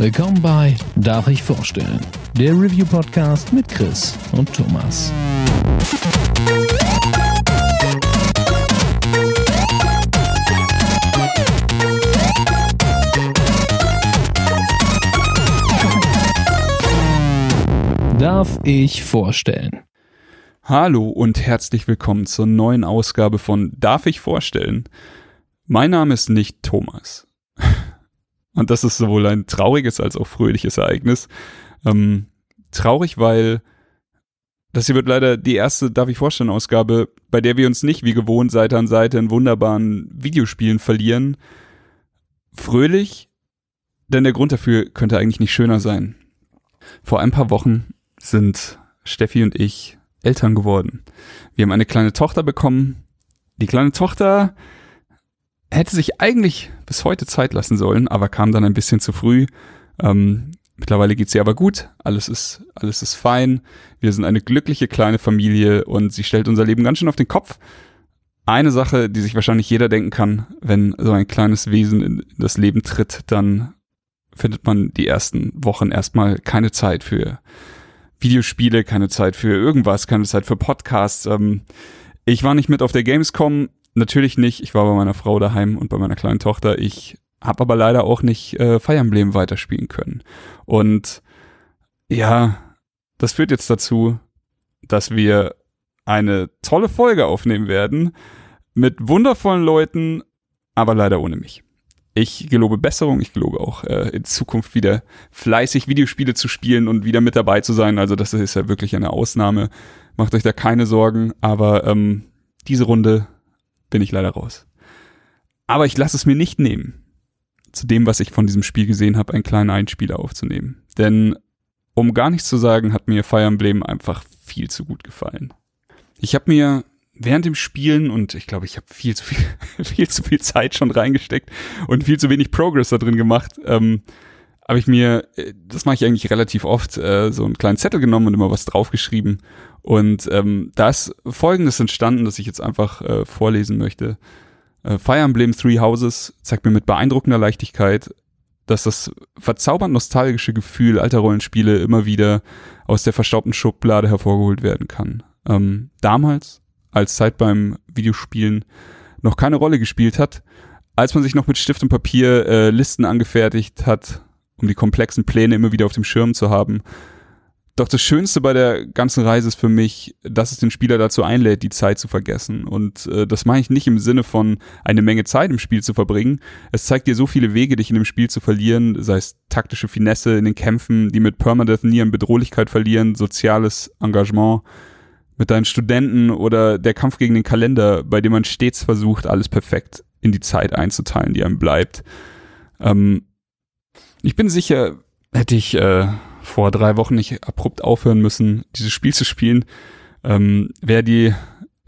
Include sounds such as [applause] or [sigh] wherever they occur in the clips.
Willkommen bei Darf ich vorstellen? Der Review-Podcast mit Chris und Thomas. Darf ich vorstellen? Hallo und herzlich willkommen zur neuen Ausgabe von Darf ich vorstellen? Mein Name ist nicht Thomas. Und das ist sowohl ein trauriges als auch fröhliches Ereignis. Ähm, traurig, weil das hier wird leider die erste Darf ich vorstellen Ausgabe, bei der wir uns nicht wie gewohnt Seite an Seite in wunderbaren Videospielen verlieren. Fröhlich, denn der Grund dafür könnte eigentlich nicht schöner sein. Vor ein paar Wochen sind Steffi und ich Eltern geworden. Wir haben eine kleine Tochter bekommen. Die kleine Tochter hätte sich eigentlich bis heute Zeit lassen sollen, aber kam dann ein bisschen zu früh. Ähm, mittlerweile geht's ihr aber gut. Alles ist, alles ist fein. Wir sind eine glückliche kleine Familie und sie stellt unser Leben ganz schön auf den Kopf. Eine Sache, die sich wahrscheinlich jeder denken kann, wenn so ein kleines Wesen in das Leben tritt, dann findet man die ersten Wochen erstmal keine Zeit für Videospiele, keine Zeit für irgendwas, keine Zeit für Podcasts. Ähm, ich war nicht mit auf der Gamescom, natürlich nicht. Ich war bei meiner Frau daheim und bei meiner kleinen Tochter. Ich habe aber leider auch nicht äh, Fire Emblem weiterspielen können. Und ja, das führt jetzt dazu, dass wir eine tolle Folge aufnehmen werden mit wundervollen Leuten, aber leider ohne mich. Ich gelobe Besserung, ich gelobe auch äh, in Zukunft wieder fleißig Videospiele zu spielen und wieder mit dabei zu sein. Also das ist ja wirklich eine Ausnahme. Macht euch da keine Sorgen, aber ähm, diese Runde bin ich leider raus. Aber ich lasse es mir nicht nehmen, zu dem, was ich von diesem Spiel gesehen habe, einen kleinen Einspieler aufzunehmen. Denn um gar nichts zu sagen, hat mir Fire Emblem einfach viel zu gut gefallen. Ich habe mir während dem Spielen und ich glaube, ich habe viel zu viel, [laughs] viel zu viel Zeit schon reingesteckt und viel zu wenig Progress da drin gemacht. Ähm, habe ich mir, äh, das mache ich eigentlich relativ oft, äh, so einen kleinen Zettel genommen und immer was draufgeschrieben und ähm, da ist Folgendes entstanden, das ich jetzt einfach äh, vorlesen möchte. Äh, Fire Emblem Three Houses zeigt mir mit beeindruckender Leichtigkeit, dass das verzaubernd nostalgische Gefühl alter Rollenspiele immer wieder aus der verstaubten Schublade hervorgeholt werden kann. Ähm, damals, als Zeit beim Videospielen noch keine Rolle gespielt hat, als man sich noch mit Stift und Papier äh, Listen angefertigt hat, um die komplexen Pläne immer wieder auf dem Schirm zu haben, doch das Schönste bei der ganzen Reise ist für mich, dass es den Spieler dazu einlädt, die Zeit zu vergessen. Und äh, das meine ich nicht im Sinne von eine Menge Zeit im Spiel zu verbringen. Es zeigt dir so viele Wege, dich in dem Spiel zu verlieren, sei es taktische Finesse in den Kämpfen, die mit Permadeath nie an Bedrohlichkeit verlieren, soziales Engagement mit deinen Studenten oder der Kampf gegen den Kalender, bei dem man stets versucht, alles perfekt in die Zeit einzuteilen, die einem bleibt. Ähm, ich bin sicher, hätte ich äh, vor drei Wochen nicht abrupt aufhören müssen, dieses Spiel zu spielen, ähm, wäre die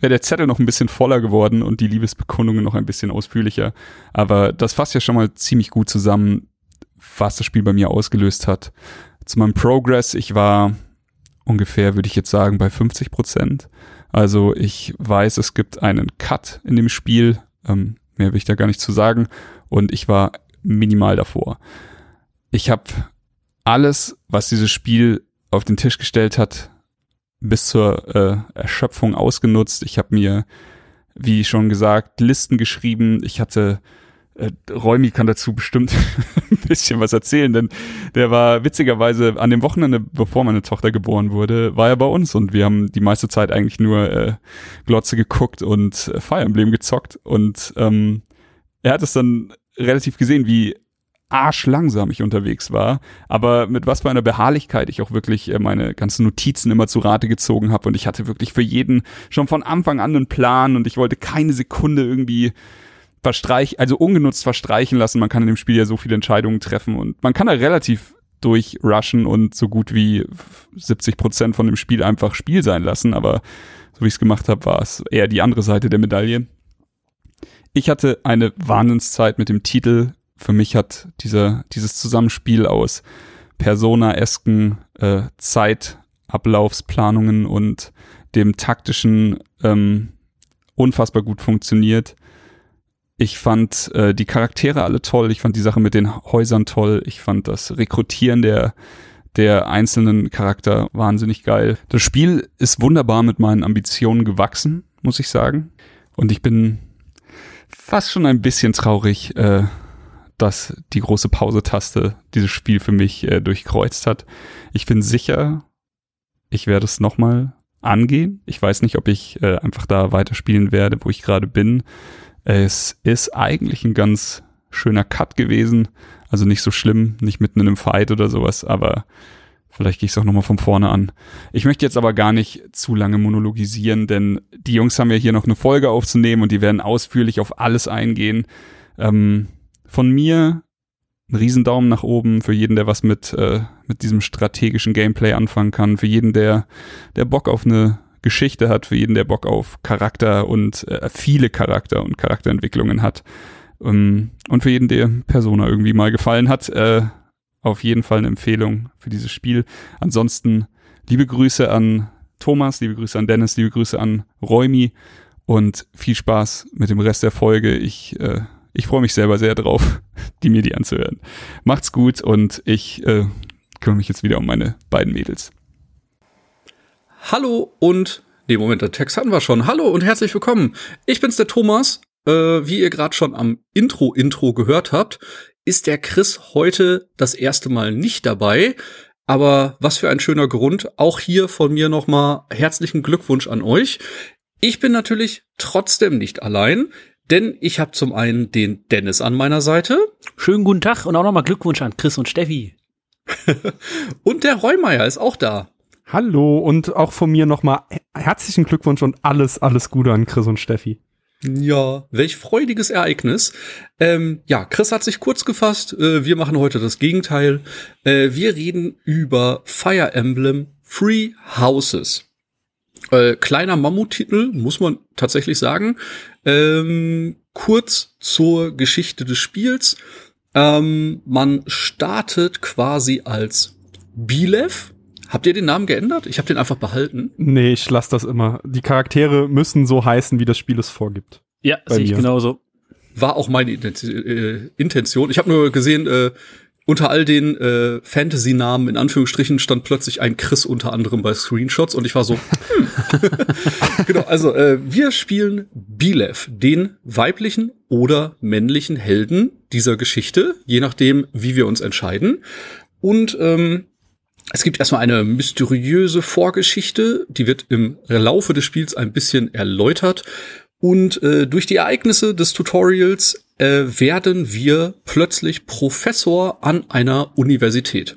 wäre der Zettel noch ein bisschen voller geworden und die Liebesbekundungen noch ein bisschen ausführlicher. Aber das fasst ja schon mal ziemlich gut zusammen, was das Spiel bei mir ausgelöst hat. Zu meinem Progress, ich war ungefähr, würde ich jetzt sagen, bei 50 Prozent. Also ich weiß, es gibt einen Cut in dem Spiel. Ähm, mehr will ich da gar nicht zu sagen. Und ich war minimal davor. Ich habe alles, was dieses Spiel auf den Tisch gestellt hat, bis zur äh, Erschöpfung ausgenutzt. Ich habe mir, wie schon gesagt, Listen geschrieben. Ich hatte äh, Räumi kann dazu bestimmt [laughs] ein bisschen was erzählen, denn der war witzigerweise an dem Wochenende, bevor meine Tochter geboren wurde, war er bei uns und wir haben die meiste Zeit eigentlich nur äh, Glotze geguckt und Fire Emblem gezockt und ähm, er hat es dann relativ gesehen, wie arschlangsam ich unterwegs war, aber mit was für einer Beharrlichkeit ich auch wirklich äh, meine ganzen Notizen immer zu Rate gezogen habe und ich hatte wirklich für jeden schon von Anfang an einen Plan und ich wollte keine Sekunde irgendwie verstreichen, also ungenutzt verstreichen lassen. Man kann in dem Spiel ja so viele Entscheidungen treffen und man kann da relativ durchrushen und so gut wie 70 Prozent von dem Spiel einfach Spiel sein lassen, aber so wie ich es gemacht habe, war es eher die andere Seite der Medaille. Ich hatte eine Wahnsinnszeit mit dem Titel für mich hat dieser, dieses Zusammenspiel aus Persona-esken äh, Zeitablaufsplanungen und dem taktischen ähm, unfassbar gut funktioniert. Ich fand äh, die Charaktere alle toll. Ich fand die Sache mit den Häusern toll. Ich fand das Rekrutieren der der einzelnen Charakter wahnsinnig geil. Das Spiel ist wunderbar mit meinen Ambitionen gewachsen, muss ich sagen. Und ich bin fast schon ein bisschen traurig, äh, dass die große Pause-Taste dieses Spiel für mich äh, durchkreuzt hat. Ich bin sicher, ich werde es nochmal angehen. Ich weiß nicht, ob ich äh, einfach da weiterspielen werde, wo ich gerade bin. Es ist eigentlich ein ganz schöner Cut gewesen. Also nicht so schlimm, nicht mitten in einem Fight oder sowas, aber vielleicht gehe ich es auch nochmal von vorne an. Ich möchte jetzt aber gar nicht zu lange monologisieren, denn die Jungs haben ja hier noch eine Folge aufzunehmen und die werden ausführlich auf alles eingehen. Ähm, von mir ein Riesendaumen nach oben für jeden, der was mit, äh, mit diesem strategischen Gameplay anfangen kann, für jeden, der, der Bock auf eine Geschichte hat, für jeden, der Bock auf Charakter und äh, viele Charakter und Charakterentwicklungen hat. Ähm, und für jeden, der Persona irgendwie mal gefallen hat, äh, auf jeden Fall eine Empfehlung für dieses Spiel. Ansonsten liebe Grüße an Thomas, liebe Grüße an Dennis, liebe Grüße an Räumi und viel Spaß mit dem Rest der Folge. Ich, äh, ich freue mich selber sehr drauf, [laughs] die mir die anzuhören. Macht's gut und ich äh, kümmere mich jetzt wieder um meine beiden Mädels. Hallo und Nee, Moment, der Text hatten wir schon. Hallo und herzlich willkommen. Ich bin's, der Thomas äh, wie ihr gerade schon am Intro-Intro gehört habt, ist der Chris heute das erste Mal nicht dabei. Aber was für ein schöner Grund. Auch hier von mir nochmal herzlichen Glückwunsch an euch. Ich bin natürlich trotzdem nicht allein, denn ich habe zum einen den Dennis an meiner Seite. Schönen guten Tag und auch nochmal Glückwunsch an Chris und Steffi. [laughs] und der Reumeier ist auch da. Hallo und auch von mir nochmal herzlichen Glückwunsch und alles, alles Gute an Chris und Steffi. Ja, welch freudiges Ereignis. Ähm, ja, Chris hat sich kurz gefasst. Äh, wir machen heute das Gegenteil. Äh, wir reden über Fire Emblem Free Houses. Äh, kleiner Mammuttitel, muss man tatsächlich sagen. Ähm, kurz zur Geschichte des Spiels. Ähm, man startet quasi als Bilev, Habt ihr den Namen geändert? Ich habe den einfach behalten. Nee, ich lasse das immer. Die Charaktere müssen so heißen, wie das Spiel es vorgibt. Ja, sehe ich genauso. War auch meine äh, Intention. Ich habe nur gesehen, äh, unter all den äh, Fantasy-Namen in Anführungsstrichen stand plötzlich ein Chris unter anderem bei Screenshots und ich war so, hm. [laughs] genau, also äh, wir spielen Bilev, den weiblichen oder männlichen Helden dieser Geschichte, je nachdem, wie wir uns entscheiden. Und ähm, es gibt erstmal eine mysteriöse Vorgeschichte, die wird im Laufe des Spiels ein bisschen erläutert. Und äh, durch die Ereignisse des Tutorials äh, werden wir plötzlich Professor an einer Universität.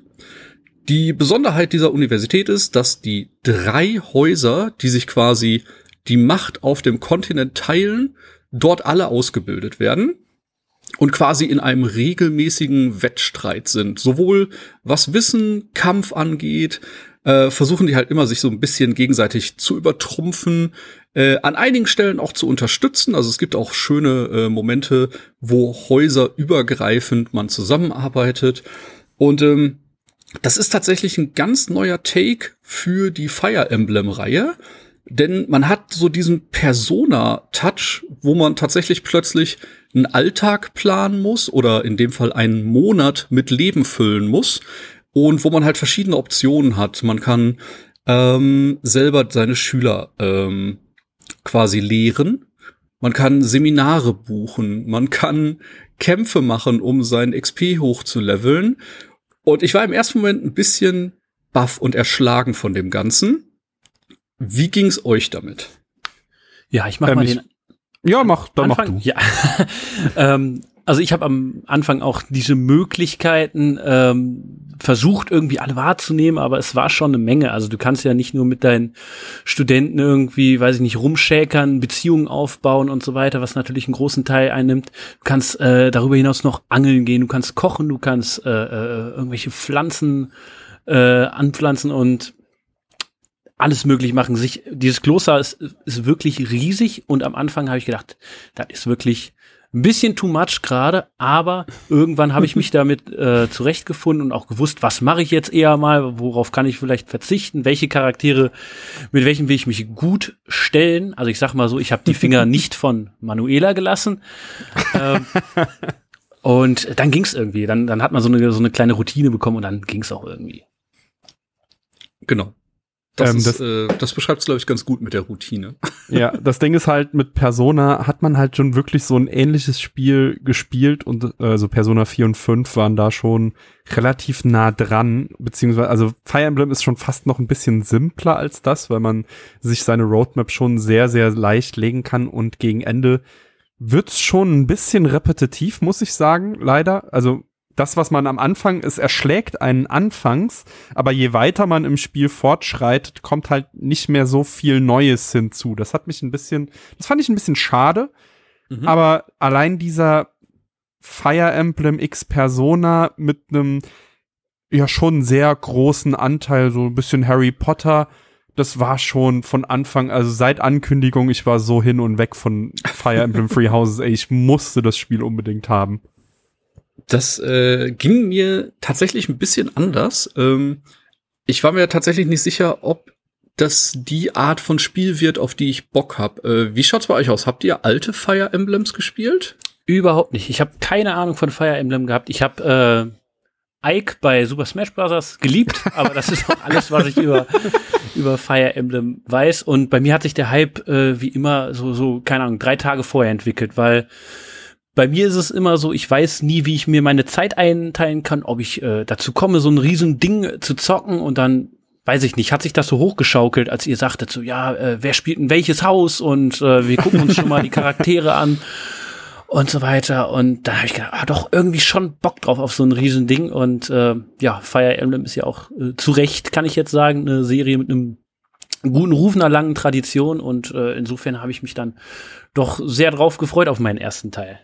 Die Besonderheit dieser Universität ist, dass die drei Häuser, die sich quasi die Macht auf dem Kontinent teilen, dort alle ausgebildet werden und quasi in einem regelmäßigen Wettstreit sind. Sowohl was Wissen, Kampf angeht, äh, versuchen die halt immer sich so ein bisschen gegenseitig zu übertrumpfen, äh, an einigen Stellen auch zu unterstützen. Also es gibt auch schöne äh, Momente, wo Häuser übergreifend man zusammenarbeitet. Und ähm, das ist tatsächlich ein ganz neuer Take für die Fire Emblem-Reihe. Denn man hat so diesen Persona-Touch, wo man tatsächlich plötzlich einen Alltag planen muss oder in dem Fall einen Monat mit Leben füllen muss und wo man halt verschiedene Optionen hat. Man kann ähm, selber seine Schüler ähm, quasi lehren. Man kann Seminare buchen. Man kann Kämpfe machen, um sein XP hochzuleveln. Und ich war im ersten Moment ein bisschen baff und erschlagen von dem Ganzen. Wie ging's euch damit? Ja, ich mach ähm, mal den. Ja, mach, dann Anfang, mach du. Ja. [laughs] ähm, also ich habe am Anfang auch diese Möglichkeiten ähm, versucht irgendwie alle wahrzunehmen, aber es war schon eine Menge. Also du kannst ja nicht nur mit deinen Studenten irgendwie, weiß ich nicht, rumschäkern, Beziehungen aufbauen und so weiter, was natürlich einen großen Teil einnimmt. Du kannst äh, darüber hinaus noch angeln gehen, du kannst kochen, du kannst äh, äh, irgendwelche Pflanzen äh, anpflanzen und alles möglich machen. Sich, dieses Kloster ist, ist wirklich riesig und am Anfang habe ich gedacht, das ist wirklich ein bisschen too much gerade, aber irgendwann habe ich mich [laughs] damit äh, zurechtgefunden und auch gewusst, was mache ich jetzt eher mal, worauf kann ich vielleicht verzichten, welche Charaktere, mit welchen will ich mich gut stellen. Also ich sag mal so, ich habe die Finger [laughs] nicht von Manuela gelassen. ähm, und dann ging's irgendwie. Dann, dann hat man so eine, so eine kleine Routine bekommen und dann ging's auch irgendwie. Genau. Das, Ähm, das- äh, das beschreibt es, glaube ich, ganz gut mit der Routine. [laughs] Ja, das Ding ist halt, mit Persona hat man halt schon wirklich so ein ähnliches Spiel gespielt und also Persona 4 und 5 waren da schon relativ nah dran, beziehungsweise, also Fire Emblem ist schon fast noch ein bisschen simpler als das, weil man sich seine Roadmap schon sehr, sehr leicht legen kann und gegen Ende wird's schon ein bisschen repetitiv, muss ich sagen, leider. Also das, was man am Anfang, es erschlägt einen anfangs, aber je weiter man im Spiel fortschreitet, kommt halt nicht mehr so viel Neues hinzu. Das hat mich ein bisschen, das fand ich ein bisschen schade, Mhm. aber allein dieser Fire Emblem X Persona mit einem ja schon sehr großen Anteil, so ein bisschen Harry Potter, das war schon von Anfang, also seit Ankündigung, ich war so hin und weg von Fire Emblem [laughs] Free Houses, ey, ich musste das Spiel unbedingt haben. Das äh, ging mir tatsächlich ein bisschen anders. Ähm, ich war mir tatsächlich nicht sicher, ob das die Art von Spiel wird, auf die ich Bock hab. Äh, wie schaut's bei euch aus? Habt ihr alte Fire Emblems gespielt? Überhaupt nicht. Ich habe keine Ahnung von Fire Emblem gehabt. Ich habe äh, Ike bei Super Smash Bros. geliebt, [laughs] aber das ist auch alles, was ich über, über Fire Emblem weiß. Und bei mir hat sich der Hype äh, wie immer so, so, keine Ahnung, drei Tage vorher entwickelt, weil bei mir ist es immer so, ich weiß nie, wie ich mir meine Zeit einteilen kann, ob ich äh, dazu komme, so ein riesen Ding zu zocken und dann weiß ich nicht, hat sich das so hochgeschaukelt, als ihr sagtet, so ja, äh, wer spielt in welches Haus und äh, wir gucken uns schon mal die Charaktere an [laughs] und so weiter. Und da habe ich gedacht, ah, doch irgendwie schon Bock drauf auf so ein Riesending. Und äh, ja, Fire Emblem ist ja auch äh, zu Recht, kann ich jetzt sagen, eine Serie mit einem guten Ruf, einer langen Tradition. Und äh, insofern habe ich mich dann doch sehr drauf gefreut auf meinen ersten Teil.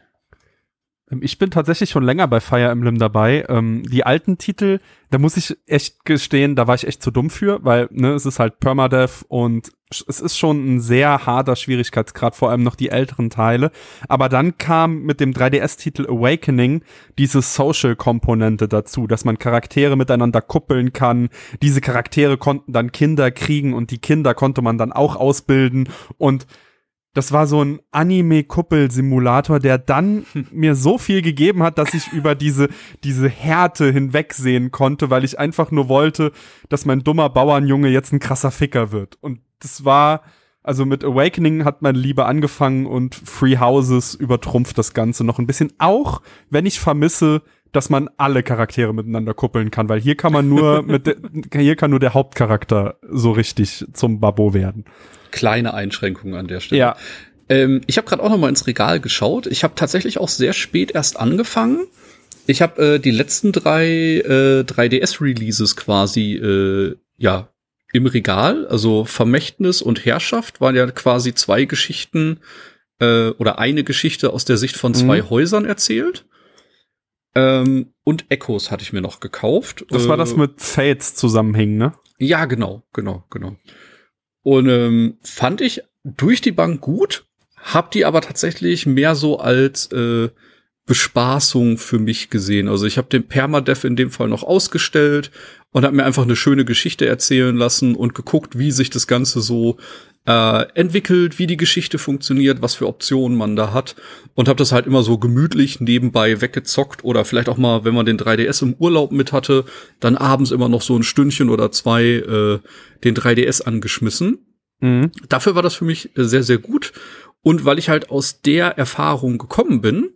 Ähm, Ich bin tatsächlich schon länger bei Fire Emblem dabei. Ähm, die alten Titel, da muss ich echt gestehen, da war ich echt zu dumm für, weil ne, es ist halt Permadeath und es ist schon ein sehr harter Schwierigkeitsgrad, vor allem noch die älteren Teile. Aber dann kam mit dem 3DS-Titel Awakening diese Social-Komponente dazu, dass man Charaktere miteinander kuppeln kann. Diese Charaktere konnten dann Kinder kriegen und die Kinder konnte man dann auch ausbilden und das war so ein Anime-Kuppel-Simulator, der dann [laughs] mir so viel gegeben hat, dass ich über diese, diese Härte hinwegsehen konnte, weil ich einfach nur wollte, dass mein dummer Bauernjunge jetzt ein krasser Ficker wird. Und das war, also mit Awakening hat meine Liebe angefangen und Free Houses übertrumpft das Ganze noch ein bisschen. Auch wenn ich vermisse, dass man alle Charaktere miteinander kuppeln kann, weil hier kann man nur [laughs] mit, hier kann nur der Hauptcharakter so richtig zum Babo werden. Kleine Einschränkungen an der Stelle. Ja, Ähm, ich habe gerade auch noch mal ins Regal geschaut. Ich habe tatsächlich auch sehr spät erst angefangen. Ich habe äh, die letzten drei äh, 3DS-Releases quasi äh, ja im Regal. Also Vermächtnis und Herrschaft waren ja quasi zwei Geschichten äh, oder eine Geschichte aus der Sicht von zwei Mhm. Häusern erzählt. Ähm, und Echos hatte ich mir noch gekauft. Das war Äh, das mit Fates zusammenhängen, ne? ja, genau, genau, genau. Und ähm, fand ich durch die Bank gut, hab die aber tatsächlich mehr so als äh, Bespaßung für mich gesehen. Also ich habe den Permadeath in dem Fall noch ausgestellt und habe mir einfach eine schöne Geschichte erzählen lassen und geguckt, wie sich das Ganze so äh, entwickelt, wie die Geschichte funktioniert, was für Optionen man da hat und habe das halt immer so gemütlich nebenbei weggezockt oder vielleicht auch mal, wenn man den 3DS im Urlaub mit hatte, dann abends immer noch so ein Stündchen oder zwei äh, den 3DS angeschmissen. Mhm. Dafür war das für mich sehr, sehr gut. Und weil ich halt aus der Erfahrung gekommen bin,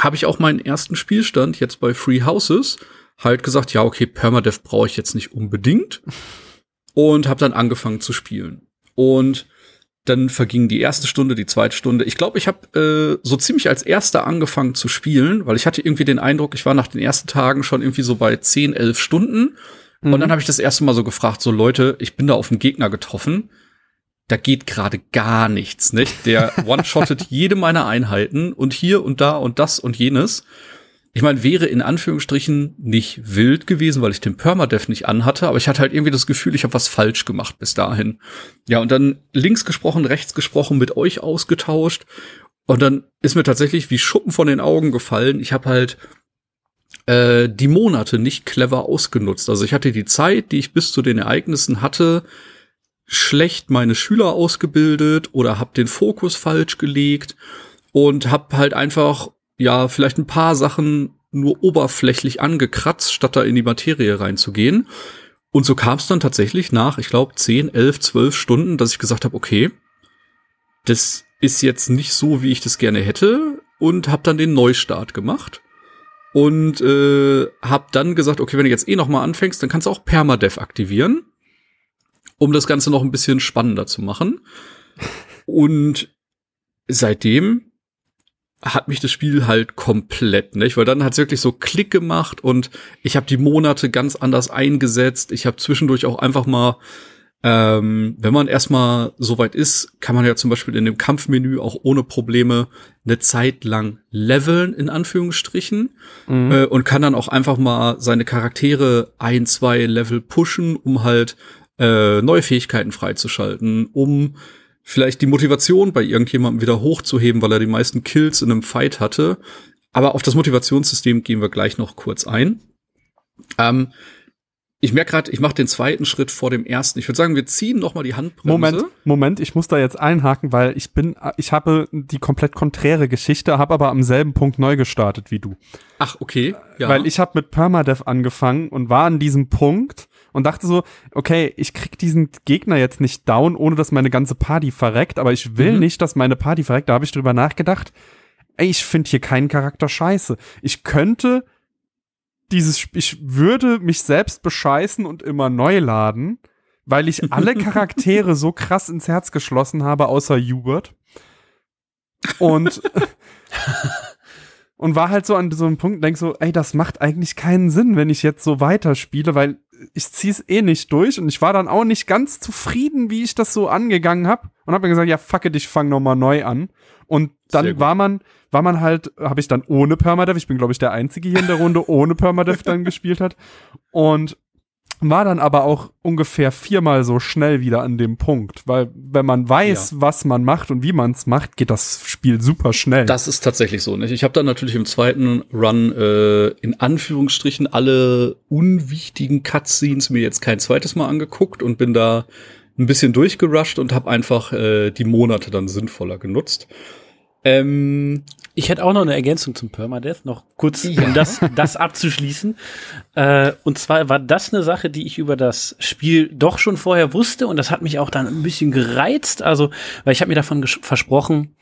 habe ich auch meinen ersten Spielstand jetzt bei Free Houses halt gesagt, ja, okay, Permadeath brauche ich jetzt nicht unbedingt. Und habe dann angefangen zu spielen. Und dann verging die erste Stunde, die zweite Stunde. Ich glaube, ich habe äh, so ziemlich als erster angefangen zu spielen, weil ich hatte irgendwie den Eindruck, ich war nach den ersten Tagen schon irgendwie so bei 10, 11 Stunden. Und dann habe ich das erste Mal so gefragt, so Leute, ich bin da auf einen Gegner getroffen. Da geht gerade gar nichts, nicht? Der [laughs] one-shottet jede meiner Einheiten und hier und da und das und jenes. Ich meine, wäre in Anführungsstrichen nicht wild gewesen, weil ich den Permadeath nicht anhatte, aber ich hatte halt irgendwie das Gefühl, ich habe was falsch gemacht bis dahin. Ja, und dann links gesprochen, rechts gesprochen, mit euch ausgetauscht. Und dann ist mir tatsächlich wie Schuppen von den Augen gefallen. Ich habe halt äh, die Monate nicht clever ausgenutzt. Also ich hatte die Zeit, die ich bis zu den Ereignissen hatte, schlecht meine Schüler ausgebildet oder habe den Fokus falsch gelegt und habe halt einfach ja vielleicht ein paar Sachen nur oberflächlich angekratzt, statt da in die Materie reinzugehen. Und so kam es dann tatsächlich nach, ich glaube, 10, 11, 12 Stunden, dass ich gesagt habe, okay, das ist jetzt nicht so, wie ich das gerne hätte und habe dann den Neustart gemacht und äh, habe dann gesagt, okay, wenn du jetzt eh noch mal anfängst, dann kannst du auch Permadev aktivieren, um das Ganze noch ein bisschen spannender zu machen. Und seitdem hat mich das Spiel halt komplett, nicht? Weil dann hat es wirklich so Klick gemacht und ich habe die Monate ganz anders eingesetzt. Ich habe zwischendurch auch einfach mal ähm, wenn man erstmal so weit ist, kann man ja zum Beispiel in dem Kampfmenü auch ohne Probleme eine Zeit lang leveln, in Anführungsstrichen, mhm. äh, und kann dann auch einfach mal seine Charaktere ein, zwei Level pushen, um halt äh, neue Fähigkeiten freizuschalten, um vielleicht die Motivation bei irgendjemandem wieder hochzuheben, weil er die meisten Kills in einem Fight hatte. Aber auf das Motivationssystem gehen wir gleich noch kurz ein. Ähm, ich merke gerade, ich mache den zweiten Schritt vor dem ersten. Ich würde sagen, wir ziehen noch mal die Handbremse. Moment, Moment, ich muss da jetzt einhaken, weil ich bin, ich habe die komplett konträre Geschichte, habe aber am selben Punkt neu gestartet wie du. Ach, okay. Ja. Weil ich habe mit Permadeath angefangen und war an diesem Punkt und dachte so, okay, ich krieg diesen Gegner jetzt nicht down, ohne dass meine ganze Party verreckt, aber ich will mhm. nicht, dass meine Party verreckt. Da habe ich drüber nachgedacht. Ey, ich finde hier keinen Charakter scheiße. Ich könnte dieses, ich würde mich selbst bescheißen und immer neu laden, weil ich alle [laughs] Charaktere so krass ins Herz geschlossen habe, außer Hubert. Und, [laughs] und war halt so an so einem Punkt, denk so, ey, das macht eigentlich keinen Sinn, wenn ich jetzt so weiterspiele, weil ich zieh's eh nicht durch und ich war dann auch nicht ganz zufrieden, wie ich das so angegangen habe und habe mir gesagt, ja, fuck it, ich fang noch mal neu an. Und dann war man, war man halt, habe ich dann ohne Permadev, ich bin glaube ich der Einzige hier in der Runde, ohne Permadev dann [laughs] gespielt hat. Und war dann aber auch ungefähr viermal so schnell wieder an dem Punkt, weil wenn man weiß, ja. was man macht und wie man es macht, geht das Spiel super schnell. Das ist tatsächlich so. Nicht? Ich habe dann natürlich im zweiten Run äh, in Anführungsstrichen alle unwichtigen Cutscenes mir jetzt kein zweites Mal angeguckt und bin da ein bisschen durchgerusht und habe einfach äh, die Monate dann sinnvoller genutzt. Ähm, ich hätte auch noch eine Ergänzung zum Permadeath, noch kurz, ja. um das, das abzuschließen. Äh, und zwar war das eine Sache, die ich über das Spiel doch schon vorher wusste und das hat mich auch dann ein bisschen gereizt. Also, weil ich habe mir davon versprochen,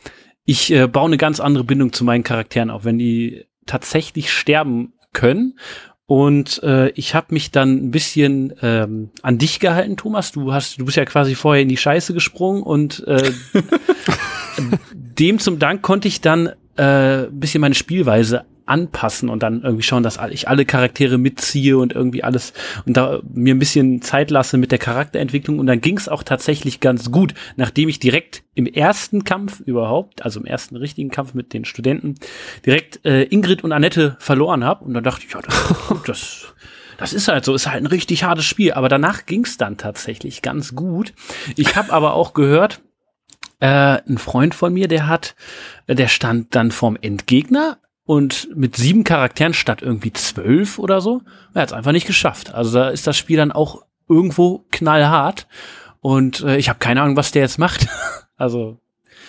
ich äh, baue eine ganz andere Bindung zu meinen Charakteren auf, wenn die tatsächlich sterben können. Und äh, ich habe mich dann ein bisschen ähm, an dich gehalten, Thomas. Du hast, du bist ja quasi vorher in die Scheiße gesprungen und äh, [laughs] dem zum Dank konnte ich dann äh, bisschen meine Spielweise anpassen und dann irgendwie schauen, dass ich alle Charaktere mitziehe und irgendwie alles und da mir ein bisschen Zeit lasse mit der Charakterentwicklung und dann ging es auch tatsächlich ganz gut, nachdem ich direkt im ersten Kampf überhaupt, also im ersten richtigen Kampf mit den Studenten, direkt äh, Ingrid und Annette verloren habe und dann dachte ich, ja, das, das das ist halt so, ist halt ein richtig hartes Spiel. Aber danach ging es dann tatsächlich ganz gut. Ich habe aber auch gehört, äh, ein Freund von mir, der hat, der stand dann vorm Endgegner und mit sieben Charakteren statt irgendwie zwölf oder so. Er hat es einfach nicht geschafft. Also da ist das Spiel dann auch irgendwo knallhart. Und äh, ich habe keine Ahnung, was der jetzt macht. [laughs] also.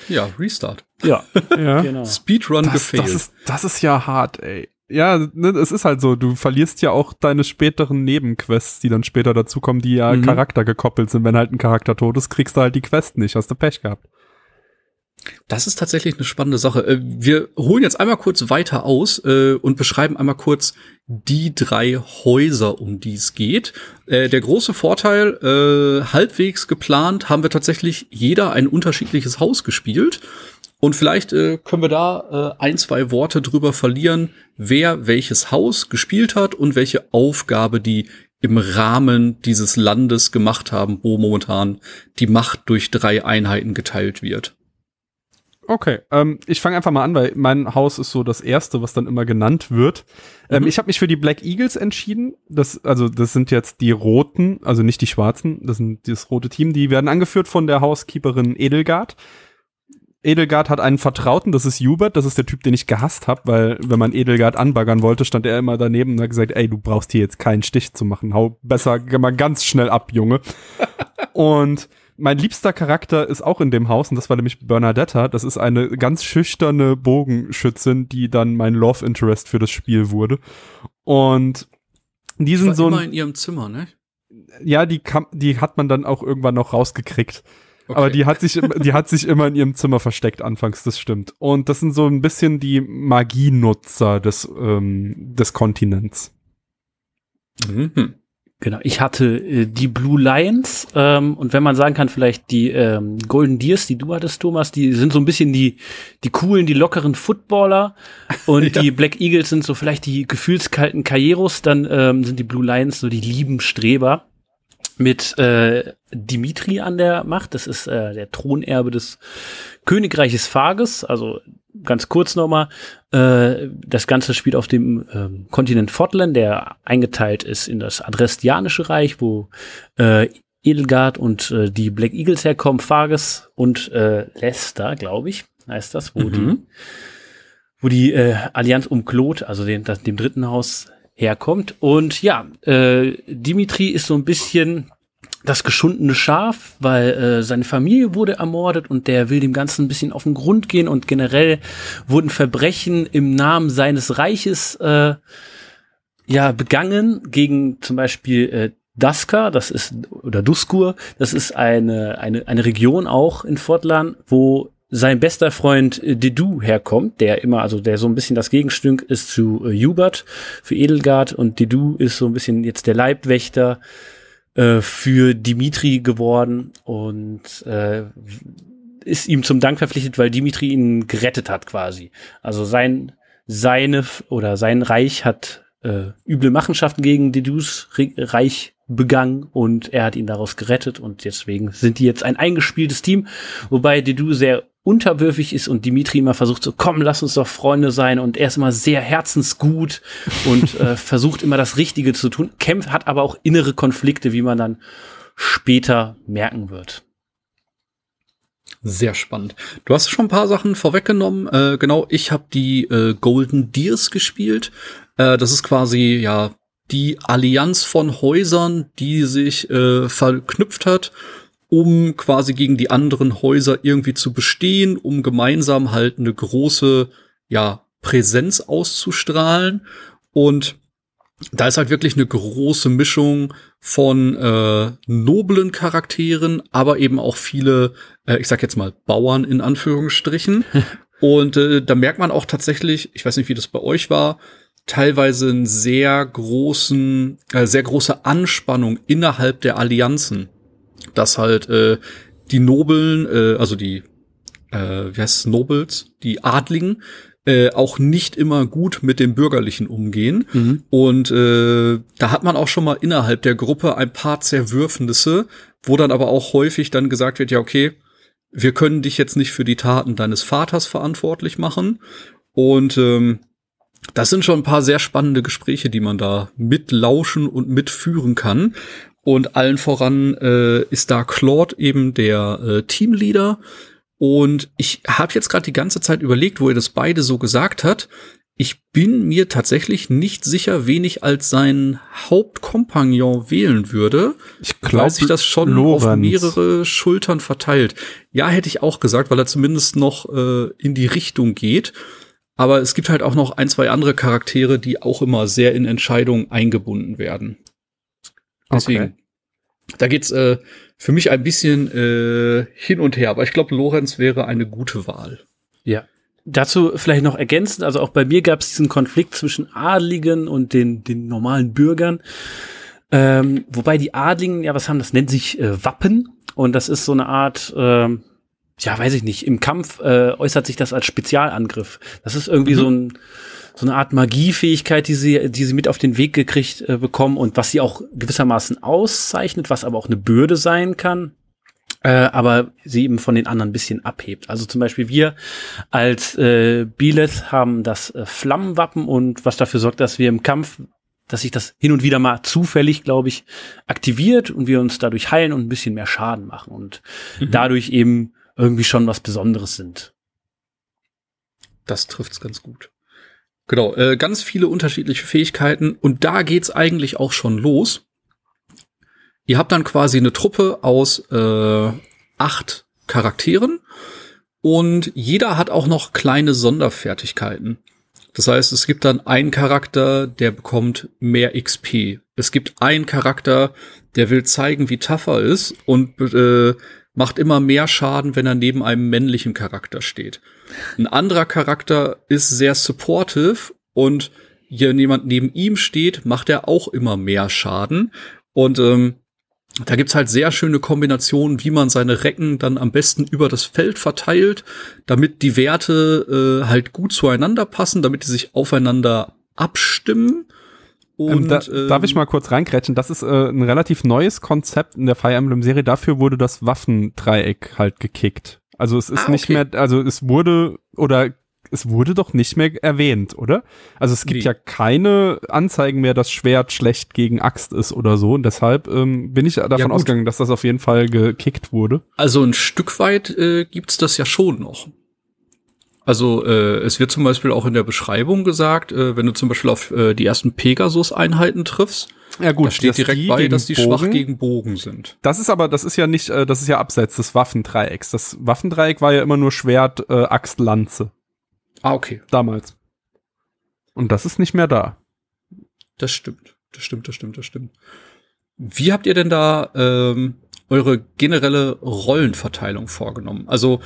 Ja, Restart. Ja, [laughs] ja. genau. Speedrun das, gefehlt. Das ist, das ist ja hart, ey. Ja, ne, es ist halt so, du verlierst ja auch deine späteren Nebenquests, die dann später dazukommen, die ja mhm. Charakter gekoppelt sind. Wenn halt ein Charakter tot ist, kriegst du halt die Quest nicht, hast du Pech gehabt. Das ist tatsächlich eine spannende Sache. Äh, wir holen jetzt einmal kurz weiter aus äh, und beschreiben einmal kurz die drei Häuser, um die es geht. Äh, der große Vorteil, halbwegs geplant, haben wir tatsächlich jeder ein unterschiedliches Haus gespielt. Und vielleicht können wir da ein, zwei Worte drüber verlieren, wer welches Haus gespielt hat und welche Aufgabe die im Rahmen dieses Landes gemacht haben, wo momentan die Macht durch drei Einheiten geteilt wird. Okay, ähm, ich fange einfach mal an, weil mein Haus ist so das erste, was dann immer genannt wird. Ähm, mhm. Ich habe mich für die Black Eagles entschieden. Das, also das sind jetzt die roten, also nicht die schwarzen, das sind das rote Team. Die werden angeführt von der Housekeeperin Edelgard. Edelgard hat einen Vertrauten, das ist Hubert, das ist der Typ, den ich gehasst habe, weil wenn man Edelgard anbaggern wollte, stand er immer daneben und hat gesagt, ey, du brauchst hier jetzt keinen Stich zu machen, hau besser mal ganz schnell ab, Junge. [laughs] und mein liebster Charakter ist auch in dem Haus und das war nämlich Bernadetta. Das ist eine ganz schüchterne Bogenschützin, die dann mein Love Interest für das Spiel wurde. Und die sind so immer in ihrem Zimmer, ne? Ja, die kam, die hat man dann auch irgendwann noch rausgekriegt. Okay. Aber die hat sich, die hat sich immer in ihrem Zimmer versteckt anfangs, das stimmt. Und das sind so ein bisschen die Magienutzer des, ähm, des Kontinents. Mhm. Genau, ich hatte äh, die Blue Lions ähm, und wenn man sagen kann, vielleicht die ähm, Golden Deers, die du hattest, Thomas, die sind so ein bisschen die die coolen, die lockeren Footballer und [laughs] ja. die Black Eagles sind so vielleicht die gefühlskalten Cayeros, dann ähm, sind die Blue Lions so die lieben Streber mit äh, Dimitri an der Macht. Das ist äh, der Thronerbe des Königreiches Phages, also ganz kurz nochmal, äh, das Ganze spielt auf dem ähm, Kontinent Fotland, der eingeteilt ist in das Adrestianische Reich, wo äh, Edelgard und äh, die Black Eagles herkommen, Fages und äh, Leicester, glaube ich, heißt das, wo mhm. die wo die äh, Allianz um Claude, also den, das, dem dritten Haus, herkommt. Und ja, äh, Dimitri ist so ein bisschen das geschundene Schaf, weil äh, seine Familie wurde ermordet und der will dem Ganzen ein bisschen auf den Grund gehen und generell wurden Verbrechen im Namen seines Reiches äh, ja begangen gegen zum Beispiel äh, Daska, das ist oder Duskur, das ist eine eine eine Region auch in Fortland, wo sein bester Freund Dedu herkommt, der immer, also der so ein bisschen das Gegenstück ist zu äh, Hubert für Edelgard. Und Dedu ist so ein bisschen jetzt der Leibwächter äh, für Dimitri geworden. Und äh, ist ihm zum Dank verpflichtet, weil Dimitri ihn gerettet hat quasi. Also sein seine oder sein Reich hat äh, üble Machenschaften gegen Dedus Reich begangen und er hat ihn daraus gerettet. Und deswegen sind die jetzt ein eingespieltes Team, wobei Dedu sehr unterwürfig ist und Dimitri immer versucht so, komm, lass uns doch Freunde sein und er ist immer sehr herzensgut und äh, [laughs] versucht immer das Richtige zu tun, kämpft, hat aber auch innere Konflikte, wie man dann später merken wird. Sehr spannend. Du hast schon ein paar Sachen vorweggenommen. Äh, genau, ich habe die äh, Golden Deers gespielt. Äh, das ist quasi ja die Allianz von Häusern, die sich äh, verknüpft hat um quasi gegen die anderen Häuser irgendwie zu bestehen, um gemeinsam halt eine große, ja, Präsenz auszustrahlen. Und da ist halt wirklich eine große Mischung von äh, noblen Charakteren, aber eben auch viele, äh, ich sag jetzt mal, Bauern in Anführungsstrichen. [laughs] Und äh, da merkt man auch tatsächlich, ich weiß nicht, wie das bei euch war, teilweise einen sehr großen, äh, sehr große Anspannung innerhalb der Allianzen dass halt äh, die Nobeln, äh, also die, äh, wie heißt es, Nobles, die Adligen, äh, auch nicht immer gut mit dem Bürgerlichen umgehen. Mhm. Und äh, da hat man auch schon mal innerhalb der Gruppe ein paar Zerwürfnisse, wo dann aber auch häufig dann gesagt wird, ja, okay, wir können dich jetzt nicht für die Taten deines Vaters verantwortlich machen. Und ähm, das sind schon ein paar sehr spannende Gespräche, die man da mitlauschen und mitführen kann. Und allen voran äh, ist da Claude eben der äh, Teamleader. Und ich habe jetzt gerade die ganze Zeit überlegt, wo er das beide so gesagt hat. Ich bin mir tatsächlich nicht sicher, wen ich als seinen Hauptkompagnon wählen würde. Ich glaube, weil sich das schon Lorenz. auf mehrere Schultern verteilt. Ja, hätte ich auch gesagt, weil er zumindest noch äh, in die Richtung geht. Aber es gibt halt auch noch ein, zwei andere Charaktere, die auch immer sehr in Entscheidungen eingebunden werden. Deswegen, okay. da geht's äh, für mich ein bisschen äh, hin und her, aber ich glaube, Lorenz wäre eine gute Wahl. Ja. Dazu vielleicht noch ergänzend, also auch bei mir gab es diesen Konflikt zwischen Adligen und den, den normalen Bürgern. Ähm, wobei die Adligen, ja, was haben das? Nennt sich äh, Wappen. Und das ist so eine Art, ähm, ja, weiß ich nicht, im Kampf äh, äußert sich das als Spezialangriff. Das ist irgendwie mhm. so ein so eine Art Magiefähigkeit, die sie, die sie mit auf den Weg gekriegt äh, bekommen und was sie auch gewissermaßen auszeichnet, was aber auch eine Bürde sein kann. Äh, aber sie eben von den anderen ein bisschen abhebt. Also zum Beispiel wir als äh, Bileth haben das äh, Flammenwappen und was dafür sorgt, dass wir im Kampf, dass sich das hin und wieder mal zufällig, glaube ich, aktiviert und wir uns dadurch heilen und ein bisschen mehr Schaden machen und mhm. dadurch eben irgendwie schon was Besonderes sind. Das trifft's ganz gut. Genau, äh, ganz viele unterschiedliche Fähigkeiten und da geht's eigentlich auch schon los. Ihr habt dann quasi eine Truppe aus äh, acht Charakteren und jeder hat auch noch kleine Sonderfertigkeiten. Das heißt, es gibt dann einen Charakter, der bekommt mehr XP. Es gibt einen Charakter, der will zeigen, wie tough er ist und äh, macht immer mehr Schaden, wenn er neben einem männlichen Charakter steht. Ein anderer Charakter ist sehr supportive und hier jemand neben ihm steht, macht er auch immer mehr Schaden. Und ähm, da gibt's halt sehr schöne Kombinationen, wie man seine Recken dann am besten über das Feld verteilt, damit die Werte äh, halt gut zueinander passen, damit die sich aufeinander abstimmen. Ähm, Und, da, ähm, darf ich mal kurz reingrätschen? Das ist äh, ein relativ neues Konzept in der Fire Emblem Serie. Dafür wurde das Waffendreieck halt gekickt. Also es ist Ah, nicht okay. mehr, also es wurde oder es wurde doch nicht mehr erwähnt, oder? Also es gibt Nee. ja keine Anzeigen mehr, dass Schwert schlecht gegen Axt ist oder so. Und deshalb ähm, bin ich davon gut. ausgegangen, dass das auf jeden Fall gekickt wurde. Also ein Stück weit äh, gibt's das ja schon noch. Also äh, es wird zum Beispiel auch in der Beschreibung gesagt, äh, wenn du zum Beispiel auf äh, die ersten Pegasus-Einheiten triffst, Ja da steht direkt die bei, dass die Bogen- schwach gegen Bogen sind. Das ist aber, das ist ja nicht, äh, das ist ja abseits des Waffendreiecks. Das Waffendreieck war ja immer nur Schwert, äh, Axt, Lanze. Ah, okay. Damals. Und das ist nicht mehr da. Das stimmt. Das stimmt, das stimmt, das stimmt. Wie habt ihr denn da ähm, eure generelle Rollenverteilung vorgenommen? Also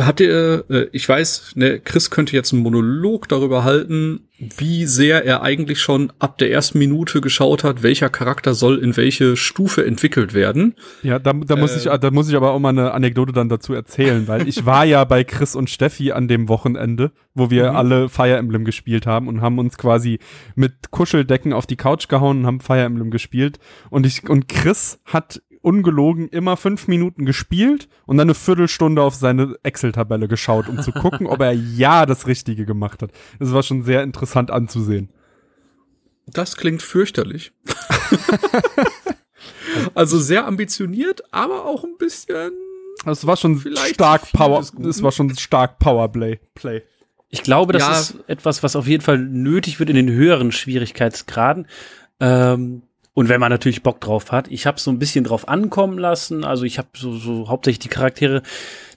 habt ihr, äh, ich weiß, ne, Chris könnte jetzt einen Monolog darüber halten, wie sehr er eigentlich schon ab der ersten Minute geschaut hat, welcher Charakter soll in welche Stufe entwickelt werden. Ja, da, da muss Äh. ich, da muss ich aber auch mal eine Anekdote dann dazu erzählen, weil ich war ja bei Chris und Steffi an dem Wochenende, wo wir Mhm. alle Fire Emblem gespielt haben und haben uns quasi mit Kuscheldecken auf die Couch gehauen und haben Fire Emblem gespielt. Und ich, und Chris hat ungelogen immer fünf Minuten gespielt und dann eine Viertelstunde auf seine Excel-Tabelle geschaut, um zu gucken, ob er [laughs] ja das Richtige gemacht hat. Das war schon sehr interessant anzusehen. Das klingt fürchterlich. [laughs] also sehr ambitioniert, aber auch ein bisschen. Es war schon stark Power, es war schon stark Powerplay. Play. Ich glaube, das Ja. ist etwas, was auf jeden Fall nötig wird in den höheren Schwierigkeitsgraden. Ähm, und wenn man natürlich Bock drauf hat. Ich habe so ein bisschen drauf ankommen lassen. Also ich habe so, so hauptsächlich die Charaktere,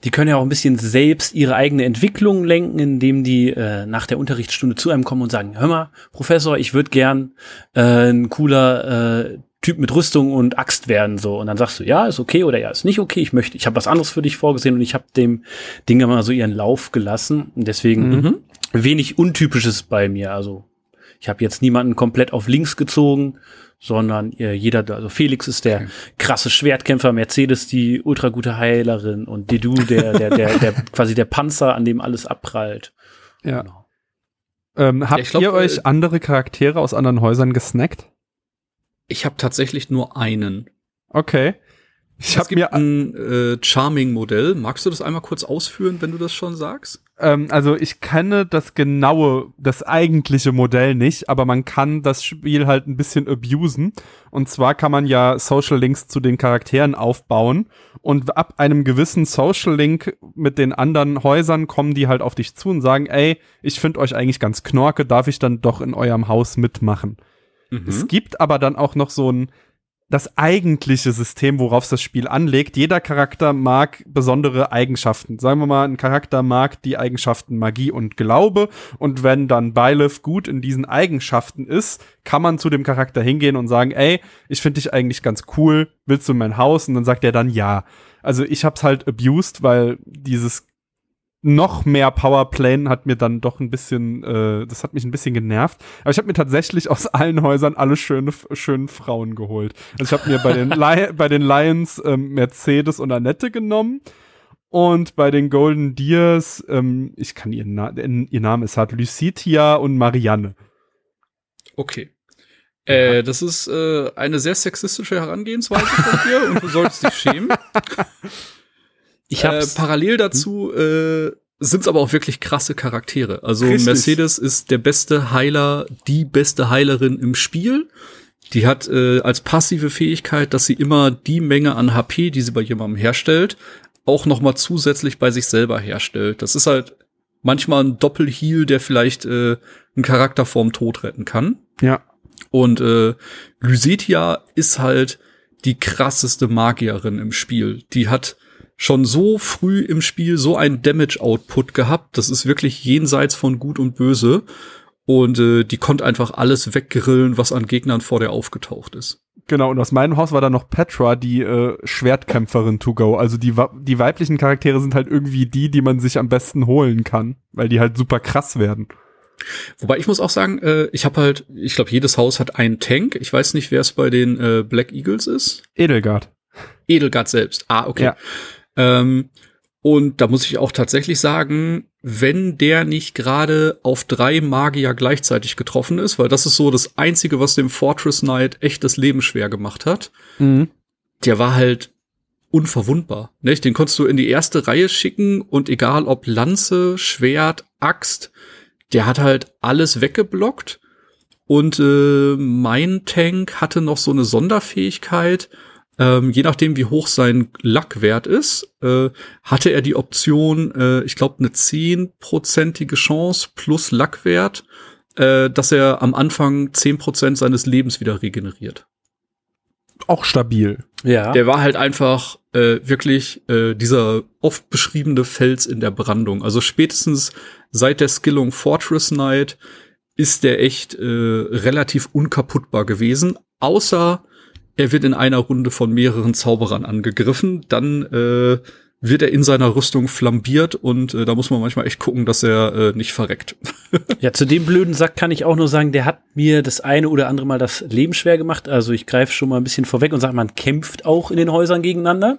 die können ja auch ein bisschen selbst ihre eigene Entwicklung lenken, indem die äh, nach der Unterrichtsstunde zu einem kommen und sagen, hör mal, Professor, ich würde gern äh, ein cooler äh, Typ mit Rüstung und Axt werden so und dann sagst du ja ist okay oder ja ist nicht okay ich möchte ich habe was anderes für dich vorgesehen und ich habe dem Ding mal so ihren Lauf gelassen und deswegen Mhm. wenig untypisches bei mir also ich habe jetzt niemanden komplett auf links gezogen sondern äh, jeder also Felix ist der krasse Schwertkämpfer Mercedes die ultra gute Heilerin und Dedu der der der der [laughs] quasi der Panzer an dem alles abprallt Ja. Genau. Ähm, habt ich glaub, ihr äh, euch andere Charaktere aus anderen Häusern gesnackt? Ich habe tatsächlich nur einen. Okay. Ich es habe gibt mir, ein äh, Charming-Modell. Magst du das einmal kurz ausführen, wenn du das schon sagst? Ähm, also ich kenne das genaue, das eigentliche Modell nicht, aber man kann das Spiel halt ein bisschen abusen. Und zwar kann man ja Social Links zu den Charakteren aufbauen und ab einem gewissen Social Link mit den anderen Häusern kommen die halt auf dich zu und sagen, ey, ich finde euch eigentlich ganz knorke, darf ich dann doch in eurem Haus mitmachen? Mhm. Es gibt aber dann auch noch so ein das eigentliche System, worauf das Spiel anlegt. Jeder Charakter mag besondere Eigenschaften. Sagen wir mal, ein Charakter mag die Eigenschaften Magie und Glaube. Und wenn dann Byleth gut in diesen Eigenschaften ist, kann man zu dem Charakter hingehen und sagen, ey, ich finde dich eigentlich ganz cool, willst du in mein Haus? Und dann sagt er dann ja. Also ich hab's halt abused, weil dieses noch mehr Powerplayen hat mir dann doch ein bisschen, äh, das hat mich ein bisschen genervt. Aber ich habe mir tatsächlich aus allen Häusern alle schöne, schönen Frauen geholt. Also ich habe mir bei den, Li [laughs] bei den Lions ähm, Mercedes und Annette genommen. Und bei den Golden Deers, ähm, ich kann ihren, Na ihr Name ist halt Lucitia und Marianne. Okay. Äh, das ist äh, eine sehr sexistische Herangehensweise von dir und du solltest dich schämen. [laughs] ich Äh, hab's parallel dazu äh, sind es aber auch wirklich krasse Charaktere. Also Richtig. Mercedes ist der beste Heiler, die beste Heilerin im Spiel. Die hat äh, als passive Fähigkeit, dass sie immer die Menge an HP, die sie bei jemandem herstellt, auch noch mal zusätzlich bei sich selber herstellt. Das ist halt manchmal ein Doppelheal, der vielleicht äh, einen Charakter vorm Tod retten kann. Ja. Und äh, Lysetia ist halt die krasseste Magierin im Spiel. Die hat schon so früh im Spiel so ein Damage-Output gehabt. Das ist wirklich jenseits von Gut und Böse. Und äh, die konnte einfach alles weggrillen, was an Gegnern vor der aufgetaucht ist. Genau, und aus meinem Haus war dann noch Petra, die äh, Schwertkämpferin to go. Also die, die weiblichen Charaktere sind halt irgendwie die, die man sich am besten holen kann, weil die halt super krass werden. Wobei ich muss auch sagen, äh, ich habe halt, ich glaube, jedes Haus hat einen Tank. Ich weiß nicht, wer es bei den äh, Black Eagles ist. Edelgard. Edelgard selbst. Ah, okay. Ja. Ähm, und da muss ich auch tatsächlich sagen, wenn der nicht gerade auf drei Magier gleichzeitig getroffen ist, weil das ist so das Einzige, was dem Fortress Knight echt das Leben schwer gemacht hat, Mhm. der war halt unverwundbar. Nicht? Den konntest du in die erste Reihe schicken und egal ob Lanze, Schwert, Axt, der hat halt alles weggeblockt. Und äh, mein Tank hatte noch so eine Sonderfähigkeit. Ähm, je nachdem, wie hoch sein Lackwert ist, äh, hatte er die Option, äh, ich glaube, eine zehnprozentige Chance plus Lackwert, äh, dass er am Anfang zehn Prozent seines Lebens wieder regeneriert. Auch stabil. Ja. Der war halt einfach äh, wirklich äh, dieser oft beschriebene Fels in der Brandung. Also spätestens seit der Skillung Fortress Knight ist der echt äh, relativ unkaputtbar gewesen, außer er wird in einer Runde von mehreren Zauberern angegriffen, dann äh, wird er in seiner Rüstung flambiert und äh, da muss man manchmal echt gucken, dass er äh, nicht verreckt. [laughs] Ja, zu dem blöden Sack kann ich auch nur sagen, der hat mir das eine oder andere Mal das Leben schwer gemacht. Also ich greife schon mal ein bisschen vorweg und sage, man kämpft auch in den Häusern gegeneinander.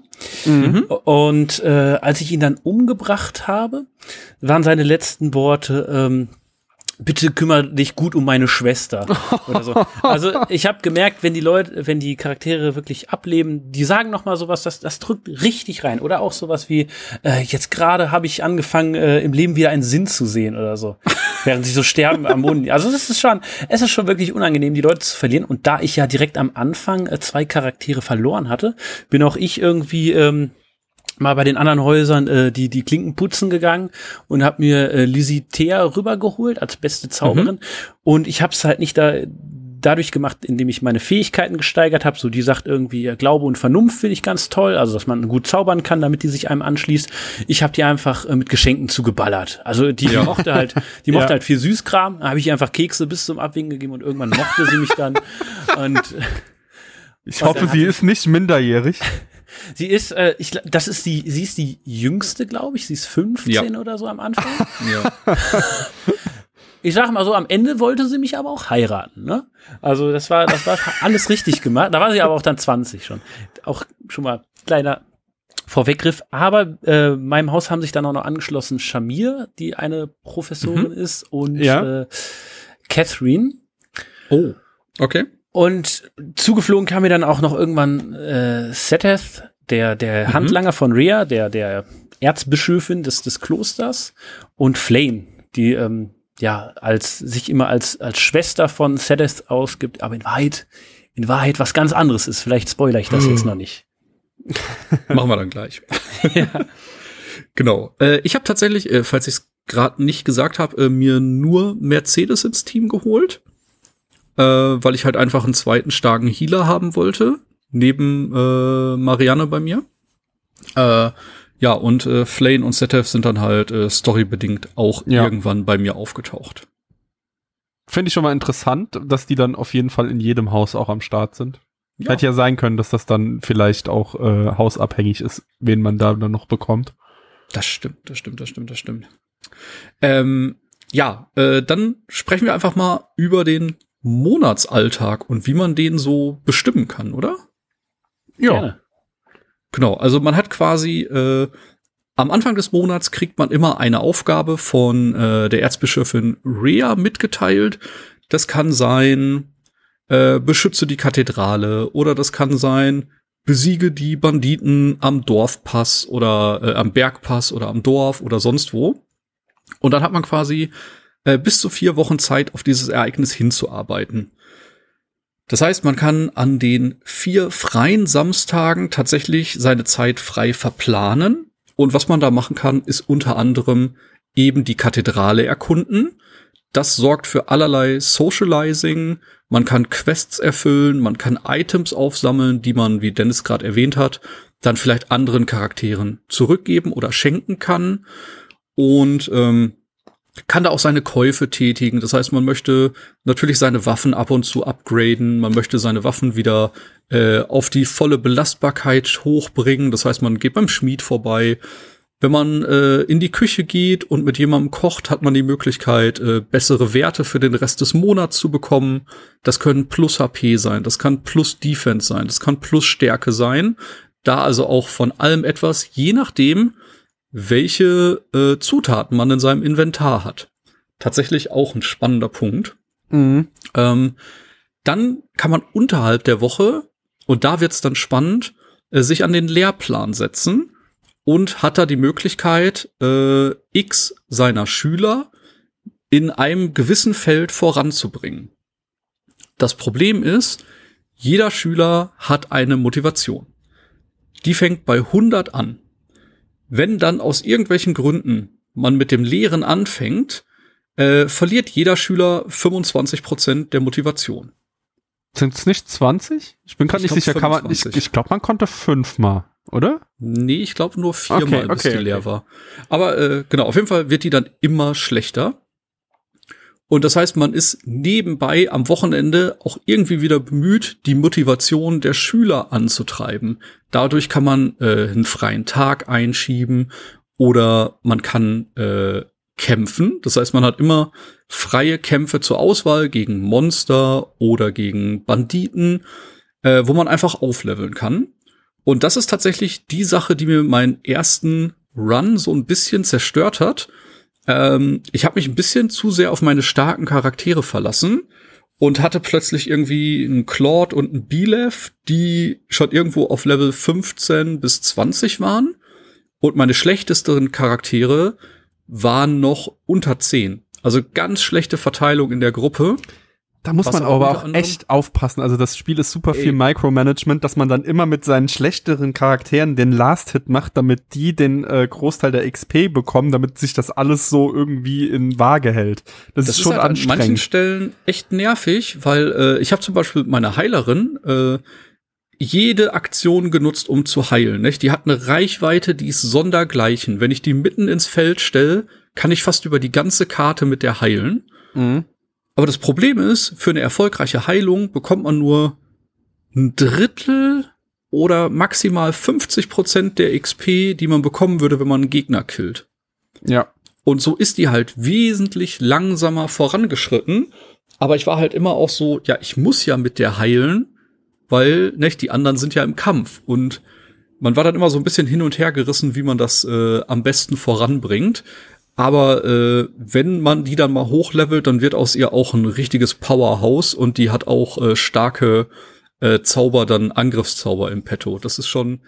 Und äh, als ich ihn dann umgebracht habe, waren seine letzten Worte, ähm, bitte kümmere dich gut um meine Schwester oder so. Also ich habe gemerkt, wenn die Leute, wenn die Charaktere wirklich ableben, die sagen noch mal sowas, das, das drückt richtig rein. Oder auch sowas wie, äh, jetzt gerade habe ich angefangen, äh, im Leben wieder einen Sinn zu sehen oder so. [laughs] Während sie so sterben am Mond. Also das ist schon, es ist schon wirklich unangenehm, die Leute zu verlieren. Und da ich ja direkt am Anfang äh, zwei Charaktere verloren hatte, bin auch ich irgendwie ähm, mal bei den anderen Häusern äh, die die Klinken putzen gegangen und habe mir äh, Lizzie Thea rübergeholt als beste Zauberin und ich habe es halt nicht da dadurch gemacht, indem ich meine Fähigkeiten gesteigert habe. So die sagt irgendwie ja, Glaube und Vernunft finde ich ganz toll, also dass man gut zaubern kann, damit die sich einem anschließt. Ich habe die einfach äh, mit Geschenken zugeballert. Also die, die mochte halt, die mochte Ja. halt viel Süßkram. Da habe ich einfach Kekse bis zum Abwinken gegeben und irgendwann mochte sie mich dann [laughs] und Ich Und hoffe, sie ist nicht minderjährig. Sie ist, äh, ich, das ist die, sie ist die jüngste, glaube ich. Sie ist 15 oder so am Anfang. [laughs] ja. [laughs] Ich sag mal so, am Ende wollte sie mich aber auch heiraten, ne? Also das war, das war alles richtig gemacht. Da war sie aber auch dann 20 schon. Auch schon mal kleiner Vorweggriff. Aber äh, meinem Haus haben sich dann auch noch angeschlossen Shamir, die eine Professorin ist, und Ja. äh, Catherine. Oh. Okay. Und zugeflogen kam mir dann auch noch irgendwann äh, Setheth, der, der Handlanger von Rhea, der, der Erzbischöfin des, des Klosters, und Flame, die ähm, ja als sich immer als, als Schwester von Setheth ausgibt, aber in Wahrheit, in Wahrheit was ganz anderes ist. Vielleicht spoilere ich das jetzt noch nicht. [laughs] Machen wir dann gleich. [laughs] Genau. Äh, ich habe tatsächlich, äh, falls ich es gerade nicht gesagt habe, äh, mir nur Mercedes ins Team geholt, äh, weil ich halt einfach einen zweiten starken Healer haben wollte, neben äh, Marianne bei mir. Äh, ja, und äh, Flane und Sethef sind dann halt äh, storybedingt auch Ja. irgendwann bei mir aufgetaucht. Finde ich schon mal interessant, dass die dann auf jeden Fall in jedem Haus auch am Start sind. Ja. Hätte ja sein können, dass das dann vielleicht auch äh, hausabhängig ist, wen man da dann noch bekommt. Das stimmt, das stimmt, das stimmt, das stimmt. Ähm, ja, äh, dann sprechen wir einfach mal über den Monatsalltag und wie man den so bestimmen kann, oder? Gerne. Genau, also man hat quasi äh, am Anfang des Monats kriegt man immer eine Aufgabe von äh, der Erzbischöfin Rhea mitgeteilt. Das kann sein, äh, beschütze die Kathedrale oder das kann sein, besiege die Banditen am Dorfpass oder äh, am Bergpass oder am Dorf oder sonst wo. Und dann hat man quasi äh, bis zu vier Wochen Zeit, auf dieses Ereignis hinzuarbeiten. Das heißt, man kann an den vier freien Samstagen tatsächlich seine Zeit frei verplanen. Und was man da machen kann, ist unter anderem eben die Kathedrale erkunden. Das sorgt für allerlei Socializing. Man kann Quests erfüllen, man kann Items aufsammeln, die man, wie Dennis gerade erwähnt hat, dann vielleicht anderen Charakteren zurückgeben oder schenken kann. Und ähm, kann da auch seine Käufe tätigen. Das heißt, man möchte natürlich seine Waffen ab und zu upgraden, man möchte seine Waffen wieder äh, auf die volle Belastbarkeit hochbringen. Das heißt, man geht beim Schmied vorbei. Wenn man äh, in die Küche geht und mit jemandem kocht, hat man die Möglichkeit, äh, bessere Werte für den Rest des Monats zu bekommen. Das können plus HP sein, das kann plus Defense sein, das kann plus Stärke sein. Da also auch von allem etwas, je nachdem, welche äh, Zutaten man in seinem Inventar hat. Tatsächlich auch ein spannender Punkt. Mhm. Ähm, dann kann man unterhalb der Woche, und da wird's dann spannend, äh, sich an den Lehrplan setzen und hat da die Möglichkeit, äh, X seiner Schüler in einem gewissen Feld voranzubringen. Das Problem ist, jeder Schüler hat eine Motivation. Die fängt bei 100 an. Wenn dann aus irgendwelchen Gründen man mit dem Lehren anfängt, äh, verliert jeder Schüler 25 Prozent der Motivation. Sind es nicht 20? Ich bin gerade Ich nicht glaub sicher. Kann man, ich 25. ich glaube, man konnte fünfmal, oder? Nee, ich glaube nur viermal, Okay, bis okay, die okay. leer war. Aber äh, genau, auf jeden Fall wird die dann immer schlechter. Und das heißt, man ist nebenbei am Wochenende auch irgendwie wieder bemüht, die Motivation der Schüler anzutreiben. Dadurch kann man äh, einen freien Tag einschieben oder man kann äh, kämpfen. Das heißt, man hat immer freie Kämpfe zur Auswahl gegen Monster oder gegen Banditen, äh, wo man einfach aufleveln kann. Und das ist tatsächlich die Sache, die mir meinen ersten Run so ein bisschen zerstört hat. Ähm, ich habe mich ein bisschen zu sehr auf meine starken Charaktere verlassen und hatte plötzlich irgendwie einen Claude und einen Bilev, die schon irgendwo auf Level 15 bis 20 waren. Und meine schlechtesteren Charaktere waren noch unter 10. Also ganz schlechte Verteilung in der Gruppe. Da muss man aber auch echt aufpassen. Also das Spiel ist super Ey. viel Micromanagement, dass man dann immer mit seinen schlechteren Charakteren den Last-Hit macht, damit die den äh, Großteil der XP bekommen, damit sich das alles so irgendwie in Waage hält. Das, Das ist schon halt an manchen anstrengend. Stellen echt nervig, weil äh, ich habe zum Beispiel mit meiner Heilerin äh, jede Aktion genutzt, um zu heilen. Nicht? Die hat eine Reichweite, die ist sondergleichen. Wenn ich die mitten ins Feld stelle, kann ich fast über die ganze Karte mit der heilen. Mhm. Aber das Problem ist, für eine erfolgreiche Heilung bekommt man nur ein Drittel oder maximal 50 Prozent der XP, die man bekommen würde, wenn man einen Gegner killt. Ja. Und so ist die halt wesentlich langsamer vorangeschritten. Aber ich war halt immer auch so, ja, ich muss ja mit der heilen, weil, nicht, die anderen sind ja im Kampf. Und man war dann immer so ein bisschen hin und her gerissen, wie man das äh, am besten voranbringt. Aber äh, wenn man die dann mal hochlevelt, dann wird aus ihr auch ein richtiges Powerhouse und die hat auch äh, starke äh, Zauber, dann Angriffszauber im Petto. Das ist schon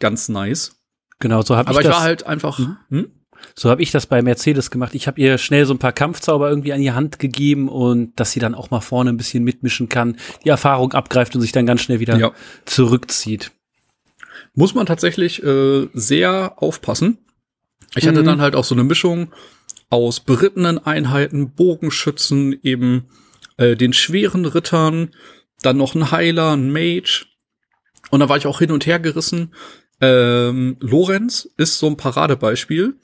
ganz nice. Genau, so habe ich Aber ich das. war halt einfach. Hm? So habe ich das bei Mercedes gemacht. Ich habe ihr schnell so ein paar Kampfzauber irgendwie an die Hand gegeben und dass sie dann auch mal vorne ein bisschen mitmischen kann, die Erfahrung abgreift und sich dann ganz schnell wieder Ja. zurückzieht. muss man tatsächlich äh, sehr aufpassen. Ich hatte Mhm. dann halt auch so eine Mischung aus berittenen Einheiten, Bogenschützen, eben äh, den schweren Rittern, dann noch ein Heiler, ein Mage. Und da war ich auch hin und her gerissen. Ähm, Lorenz ist so ein Paradebeispiel.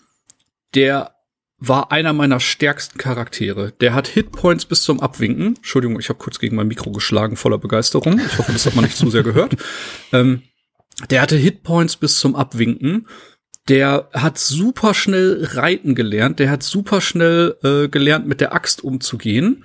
Der war einer meiner stärksten Charaktere. Der hat Hitpoints bis zum Abwinken. Entschuldigung, ich habe kurz gegen mein Mikro geschlagen, voller Begeisterung. Ich hoffe, das hat man nicht zu sehr gehört. [laughs] Ähm, der hatte Hitpoints bis zum Abwinken. Der hat super schnell reiten gelernt. Der hat super schnell äh, gelernt, mit der Axt umzugehen.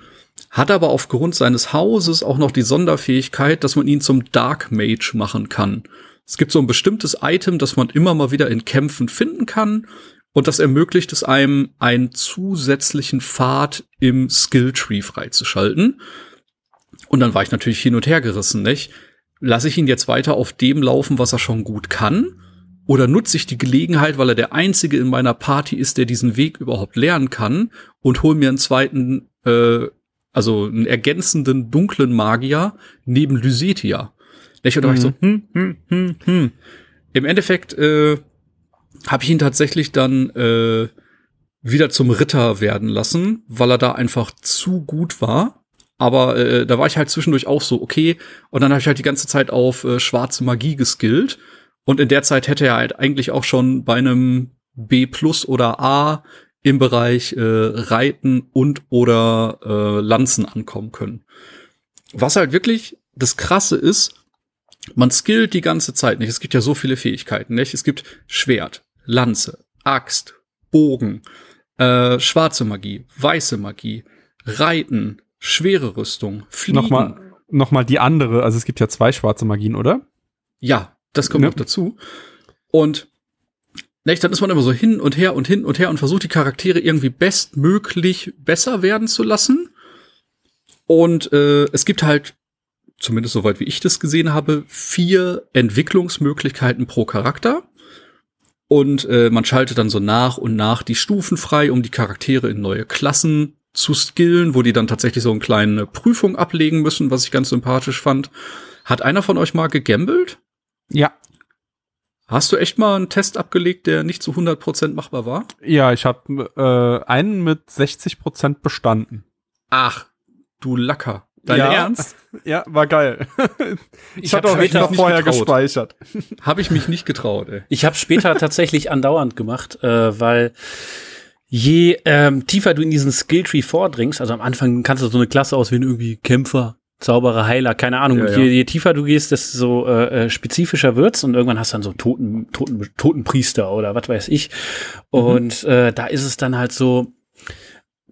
Hat aber aufgrund seines Hauses auch noch die Sonderfähigkeit, dass man ihn zum Dark Mage machen kann. Es gibt so ein bestimmtes Item, das man immer mal wieder in Kämpfen finden kann. Und das ermöglicht es einem, einen zusätzlichen Pfad im Skilltree freizuschalten. Und dann war ich natürlich hin und her gerissen, nicht? Lasse ich ihn jetzt weiter auf dem laufen, was er schon gut kann? Oder nutze ich die Gelegenheit, weil er der Einzige in meiner Party ist, der diesen Weg überhaupt lernen kann und hol mir einen zweiten, äh, also einen ergänzenden dunklen Magier neben Lysetia. Und da war ich so, hm, hm, hm, hm. Im Endeffekt äh, habe ich ihn tatsächlich dann äh, wieder zum Ritter werden lassen, weil er da einfach zu gut war. Aber äh, da war ich halt zwischendurch auch so, okay. Und dann habe ich halt die ganze Zeit auf äh, schwarze Magie geskillt. Und in der Zeit hätte er halt eigentlich auch schon bei einem B plus oder A im Bereich äh, Reiten und oder äh, Lanzen ankommen können. Was halt wirklich das Krasse ist, man skillt die ganze Zeit nicht. Es gibt ja so viele Fähigkeiten, nicht? Es gibt Schwert, Lanze, Axt, Bogen, äh, schwarze Magie, weiße Magie, Reiten, schwere Rüstung, Fliegen. Nochmal, nochmal die andere, also es gibt ja zwei schwarze Magien, oder? Ja, das kommt Ja. noch dazu. Und nicht, dann ist man immer so hin und her und hin und her und versucht die Charaktere irgendwie bestmöglich besser werden zu lassen. Und äh, es gibt halt, zumindest soweit wie ich das gesehen habe, vier Entwicklungsmöglichkeiten pro Charakter. Und äh, man schaltet dann so nach und nach die Stufen frei, um die Charaktere in neue Klassen zu skillen, wo die dann tatsächlich so eine kleine Prüfung ablegen müssen, was ich ganz sympathisch fand. Hat einer von euch mal gegambelt? Ja. Hast du echt mal einen Test abgelegt, der nicht zu 100% machbar war? Ja, ich habe äh, einen mit 60% bestanden. Ach, du Lacker. Dein Ja. Ernst? Ja, war geil. ich hab hatte auch echt später noch nicht vorher getraut. gespeichert. Habe ich mich nicht getraut, ey. Ich habe später tatsächlich andauernd gemacht, äh, weil je ähm, tiefer du in diesen Skilltree vordringst, also am Anfang kannst du so eine Klasse auswählen, irgendwie Kämpfer, Zauberer, Heiler, keine Ahnung. Ja, ja. Je, je tiefer du gehst, desto äh, äh, spezifischer wird's und irgendwann hast du dann so Toten, Toten, Totenpriester oder was weiß ich. Und äh, da ist es dann halt so,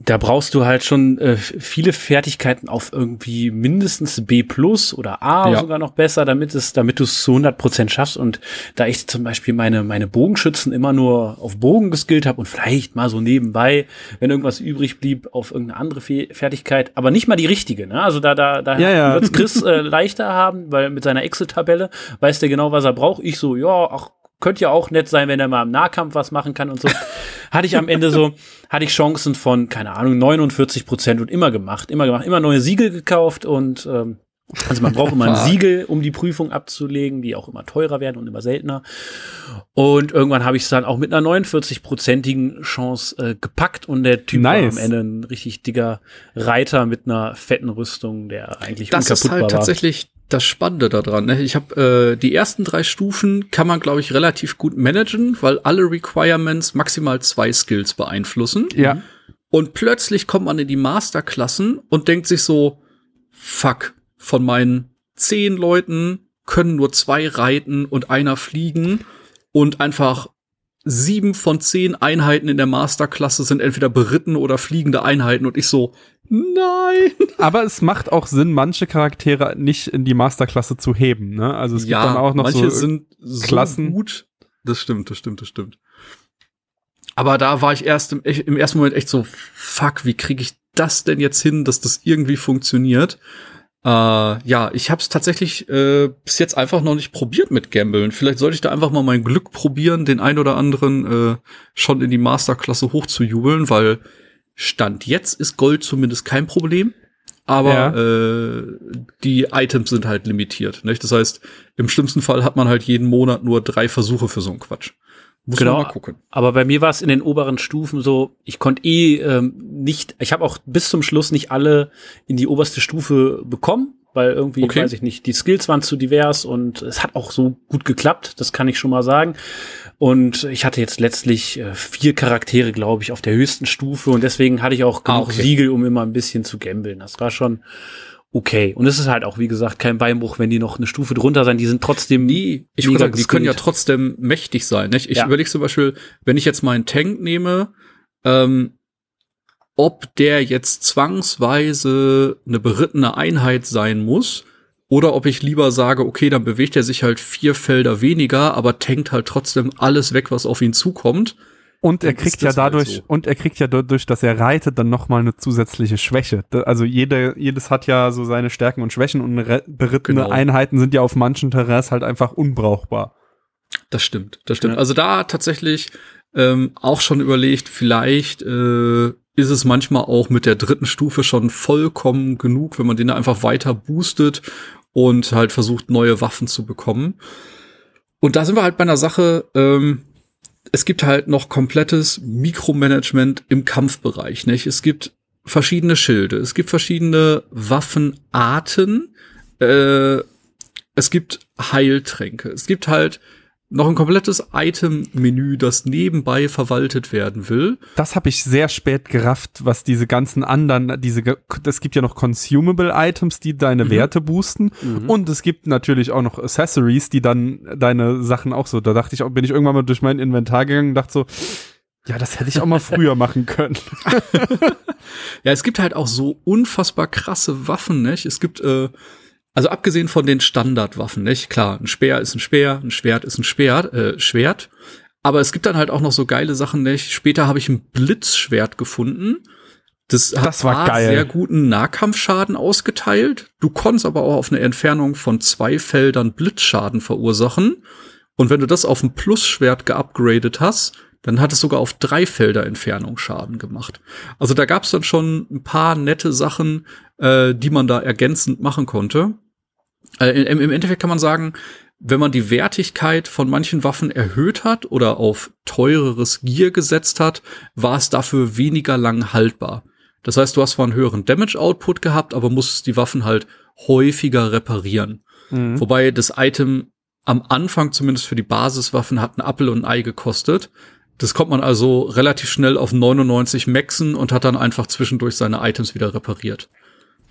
da brauchst du halt schon äh, viele Fertigkeiten auf irgendwie mindestens B plus oder A Ja. sogar noch besser, damit es, damit du es zu 100 Prozent schaffst. Und da ich zum Beispiel meine meine Bogenschützen immer nur auf Bogen geskillt habe und vielleicht mal so nebenbei, wenn irgendwas übrig blieb, auf irgendeine andere Fe Fertigkeit, aber nicht mal die richtige. Ne? Also da da da Ja, ja. wird's Chris äh, leichter haben, weil mit seiner Excel-Tabelle weiß der genau, was er braucht. Ich so, ja, ach könnte ja auch nett sein, wenn er mal im Nahkampf was machen kann und so. [laughs] hatte ich am Ende so, hatte ich Chancen von, keine Ahnung, 49 Prozent und immer gemacht, immer gemacht, immer neue Siegel gekauft und ähm, also man braucht immer ein. [laughs] Siegel, um die Prüfung abzulegen, die auch immer teurer werden und immer seltener. Und irgendwann habe ich es dann auch mit einer 49-prozentigen Chance äh, gepackt und der Typ Nice. war am Ende ein richtig dicker Reiter mit einer fetten Rüstung, der eigentlich Das ist unkaputtbar halt war. tatsächlich das Spannende daran. Ne? Ich habe äh, die ersten drei Stufen kann man, glaube ich, relativ gut managen, weil alle Requirements maximal zwei Skills beeinflussen. Ja. Und plötzlich kommt man in die Masterklassen und denkt sich so, fuck, von meinen zehn Leuten können nur zwei reiten und einer fliegen und einfach sieben von zehn Einheiten in der Masterklasse sind entweder beritten oder fliegende Einheiten und ich so, nein. [laughs] Aber es macht auch Sinn, manche Charaktere nicht in die Masterklasse zu heben. Ne? Also es gibt dann auch noch manche so sind so Klassen. gut. Das stimmt, das stimmt, das stimmt. Aber da war ich erst im, im ersten Moment echt so, fuck, wie kriege ich das denn jetzt hin, dass das irgendwie funktioniert? Äh, ja, ich habe es tatsächlich äh, bis jetzt einfach noch nicht probiert mit Gambeln. Vielleicht sollte ich da einfach mal mein Glück probieren, den ein oder anderen äh, schon in die Masterklasse hochzujubeln, weil Stand jetzt ist Gold zumindest kein Problem. Aber Ja. äh, die Items sind halt limitiert. Nicht? Das heißt, im schlimmsten Fall hat man halt jeden Monat nur drei Versuche für so einen Quatsch. Muss Genau. man mal gucken. Aber bei mir war es in den oberen Stufen so, ich konnte eh ähm, nicht, ich habe auch bis zum Schluss nicht alle in die oberste Stufe bekommen, weil irgendwie, Okay. weiß ich nicht, die Skills waren zu divers und es hat auch so gut geklappt, das kann ich schon mal sagen. Und ich hatte jetzt letztlich äh, vier Charaktere, glaube ich, auf der höchsten Stufe und deswegen hatte ich auch Ah, genug okay. Siegel, um immer ein bisschen zu gambeln. Das war schon okay. Und es ist halt auch, wie gesagt, kein Beinbruch, wenn die noch eine Stufe drunter sein. Die sind trotzdem Nee, ich würde sagen, die können ja trotzdem mächtig sein. Nicht? Ich Ja. überlege zum Beispiel, wenn ich jetzt meinen Tank nehme, ähm, ob der jetzt zwangsweise eine berittene Einheit sein muss oder ob ich lieber sage, okay, dann bewegt er sich halt vier Felder weniger, aber tankt halt trotzdem alles weg, was auf ihn zukommt. Und er kriegt ja halt dadurch, so. und er kriegt ja dadurch, dass er reitet, dann nochmal eine zusätzliche Schwäche. Also jede, jedes hat ja so seine Stärken und Schwächen und berittene Genau. Einheiten sind ja auf manchen Terrains halt einfach unbrauchbar. Das stimmt, das stimmt. Ja. Also da tatsächlich ähm, auch schon überlegt, vielleicht äh, ist es manchmal auch mit der dritten Stufe schon vollkommen genug, wenn man den da einfach weiter boostet und halt versucht, neue Waffen zu bekommen. Und da sind wir halt bei einer Sache, ähm, es gibt halt noch komplettes Mikromanagement im Kampfbereich, nicht? Es gibt verschiedene Schilde, es gibt verschiedene Waffenarten, äh, es gibt Heiltränke, es gibt halt noch ein komplettes Item-Menü, das nebenbei verwaltet werden will. Das habe ich sehr spät gerafft, was diese ganzen anderen, diese, es gibt ja noch Consumable Items, die deine mhm. Werte boosten. Mhm. Und es gibt natürlich auch noch Accessories, die dann deine Sachen auch so. Da dachte ich, bin ich irgendwann mal durch mein Inventar gegangen und dachte so, ja, das hätte ich auch mal früher [laughs] machen können. ja, es gibt halt auch so unfassbar krasse Waffen, nicht? Es gibt, äh, also abgesehen von den Standardwaffen, nicht? Klar, ein Speer ist ein Speer, ein Schwert ist ein Speer, äh, Schwert. Aber es gibt dann halt auch noch so geile Sachen, nicht? Später habe ich ein Blitzschwert gefunden. Das, das geil. sehr guten Nahkampfschaden ausgeteilt. Du konntest aber auch auf eine Entfernung von zwei Feldern Blitzschaden verursachen. Und wenn du das auf ein Plusschwert geupgradet hast, dann hat es sogar auf drei Felder Entfernung Schaden gemacht. Also da gab es dann schon ein paar nette Sachen, äh, die man da ergänzend machen konnte. Äh, im, Im Endeffekt kann man sagen, wenn man die Wertigkeit von manchen Waffen erhöht hat oder auf teureres Gear gesetzt hat, war es dafür weniger lang haltbar. Das heißt, du hast zwar einen höheren Damage-Output gehabt, aber musstest die Waffen halt häufiger reparieren. Mhm. Wobei das Item am Anfang zumindest für die Basiswaffen hat ein Apfel und ein Ei gekostet. Das kommt man also relativ schnell auf 99 Maxen und hat dann einfach zwischendurch seine Items wieder repariert.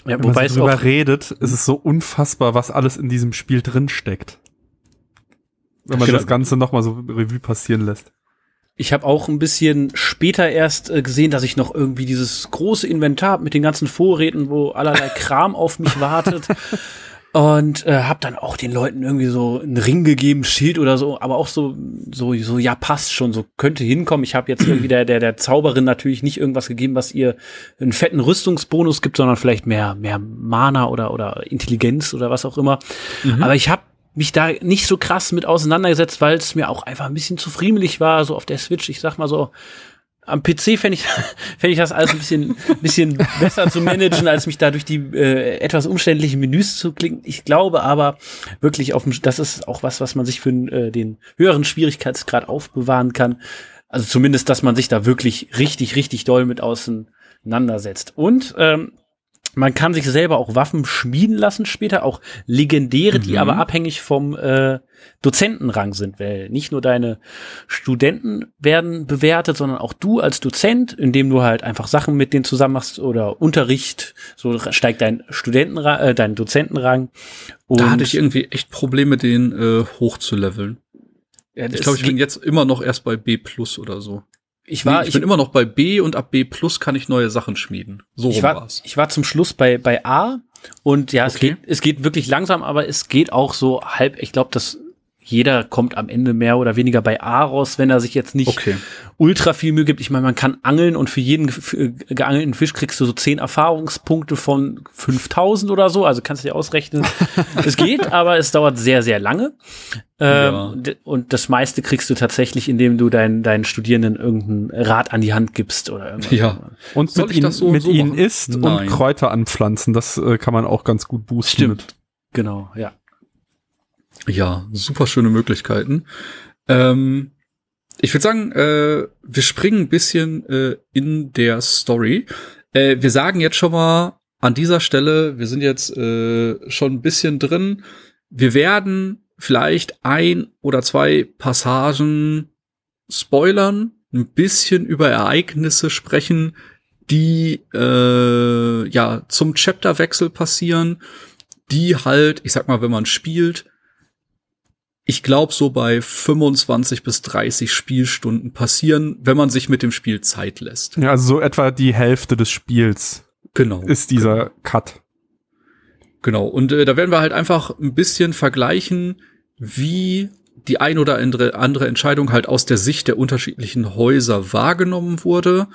Ja, Wenn wobei man so drüber redet, ist es so unfassbar, was alles in diesem Spiel drin steckt. Wenn man genau. das Ganze noch mal so Revue passieren lässt. Ich habe auch ein bisschen später erst äh, gesehen, dass ich noch irgendwie dieses große Inventar mit den ganzen Vorräten, wo allerlei Kram auf mich wartet. [laughs] und äh, habe dann auch den Leuten irgendwie so einen Ring gegeben, Schild oder so, aber auch so so so ja passt schon, so könnte hinkommen. Ich habe jetzt irgendwie der der der Zauberin natürlich nicht irgendwas gegeben, was ihr einen fetten Rüstungsbonus gibt, sondern vielleicht mehr mehr Mana oder oder Intelligenz oder was auch immer. Mhm. Aber ich habe mich da nicht so krass mit auseinandergesetzt, weil es mir auch einfach ein bisschen zu friemelig war, so auf der Switch. Ich sag mal so, am PC fände ich, [laughs] fänd ich das alles ein bisschen, bisschen besser zu managen, als mich da durch die äh, etwas umständlichen Menüs zu klicken. Ich glaube aber wirklich auf dem, das ist auch was, was man sich für äh, den höheren Schwierigkeitsgrad aufbewahren kann. Also zumindest, dass man sich da wirklich richtig, richtig doll mit auseinandersetzt. Und ähm, man kann sich selber auch Waffen schmieden lassen später, auch legendäre, mhm. die aber abhängig vom äh, Dozentenrang sind, weil nicht nur deine Studenten werden bewertet, sondern auch du als Dozent, indem du halt einfach Sachen mit denen zusammen machst oder Unterricht, so steigt dein Studentenrang, äh, dein Dozentenrang. Und da hatte ich irgendwie echt Probleme, den äh, hochzuleveln. Ja, ich glaube, ich bin jetzt immer noch erst bei B plus oder so. Ich war, nee, ich bin immer noch bei B und ab B plus kann ich neue Sachen schmieden. So ich war, war's. Ich war zum Schluss bei, bei A und ja, okay. es geht, es geht wirklich langsam, aber es geht auch so halb, ich glaube, das jeder kommt am Ende mehr oder weniger bei A raus, wenn er sich jetzt nicht okay. ultra viel Mühe gibt. Ich meine, man kann angeln und für jeden geangelten Fisch kriegst du so zehn Erfahrungspunkte von 5000 oder so. Also kannst du dir ausrechnen. [laughs] es geht, aber es dauert sehr, sehr lange. Ja. Ähm, und das meiste kriegst du tatsächlich, indem du deinen, deinen Studierenden irgendein Rad an die Hand gibst oder irgendwas. Ja. Und Soll mit, ihnen, so mit so ihnen isst Nein. und Kräuter anpflanzen. Das äh, kann man auch ganz gut boosten. Stimmt. Mit. Genau, ja. Ja, super schöne Möglichkeiten. Ähm, ich würde sagen, äh, wir springen ein bisschen äh, in der Story. Äh, wir sagen jetzt schon mal an dieser Stelle, wir sind jetzt äh, schon ein bisschen drin. Wir werden vielleicht ein oder zwei Passagen spoilern, ein bisschen über Ereignisse sprechen, die äh, ja zum Chapterwechsel passieren, die halt, ich sag mal, wenn man spielt, ich glaube, so bei 25 bis 30 Spielstunden passieren, wenn man sich mit dem Spiel Zeit lässt. Ja, also so etwa die Hälfte des Spiels. Genau. Ist dieser genau. Cut. Genau. Und äh, da werden wir halt einfach ein bisschen vergleichen, wie die ein oder andere, andere Entscheidung halt aus der Sicht der unterschiedlichen Häuser wahrgenommen wurde.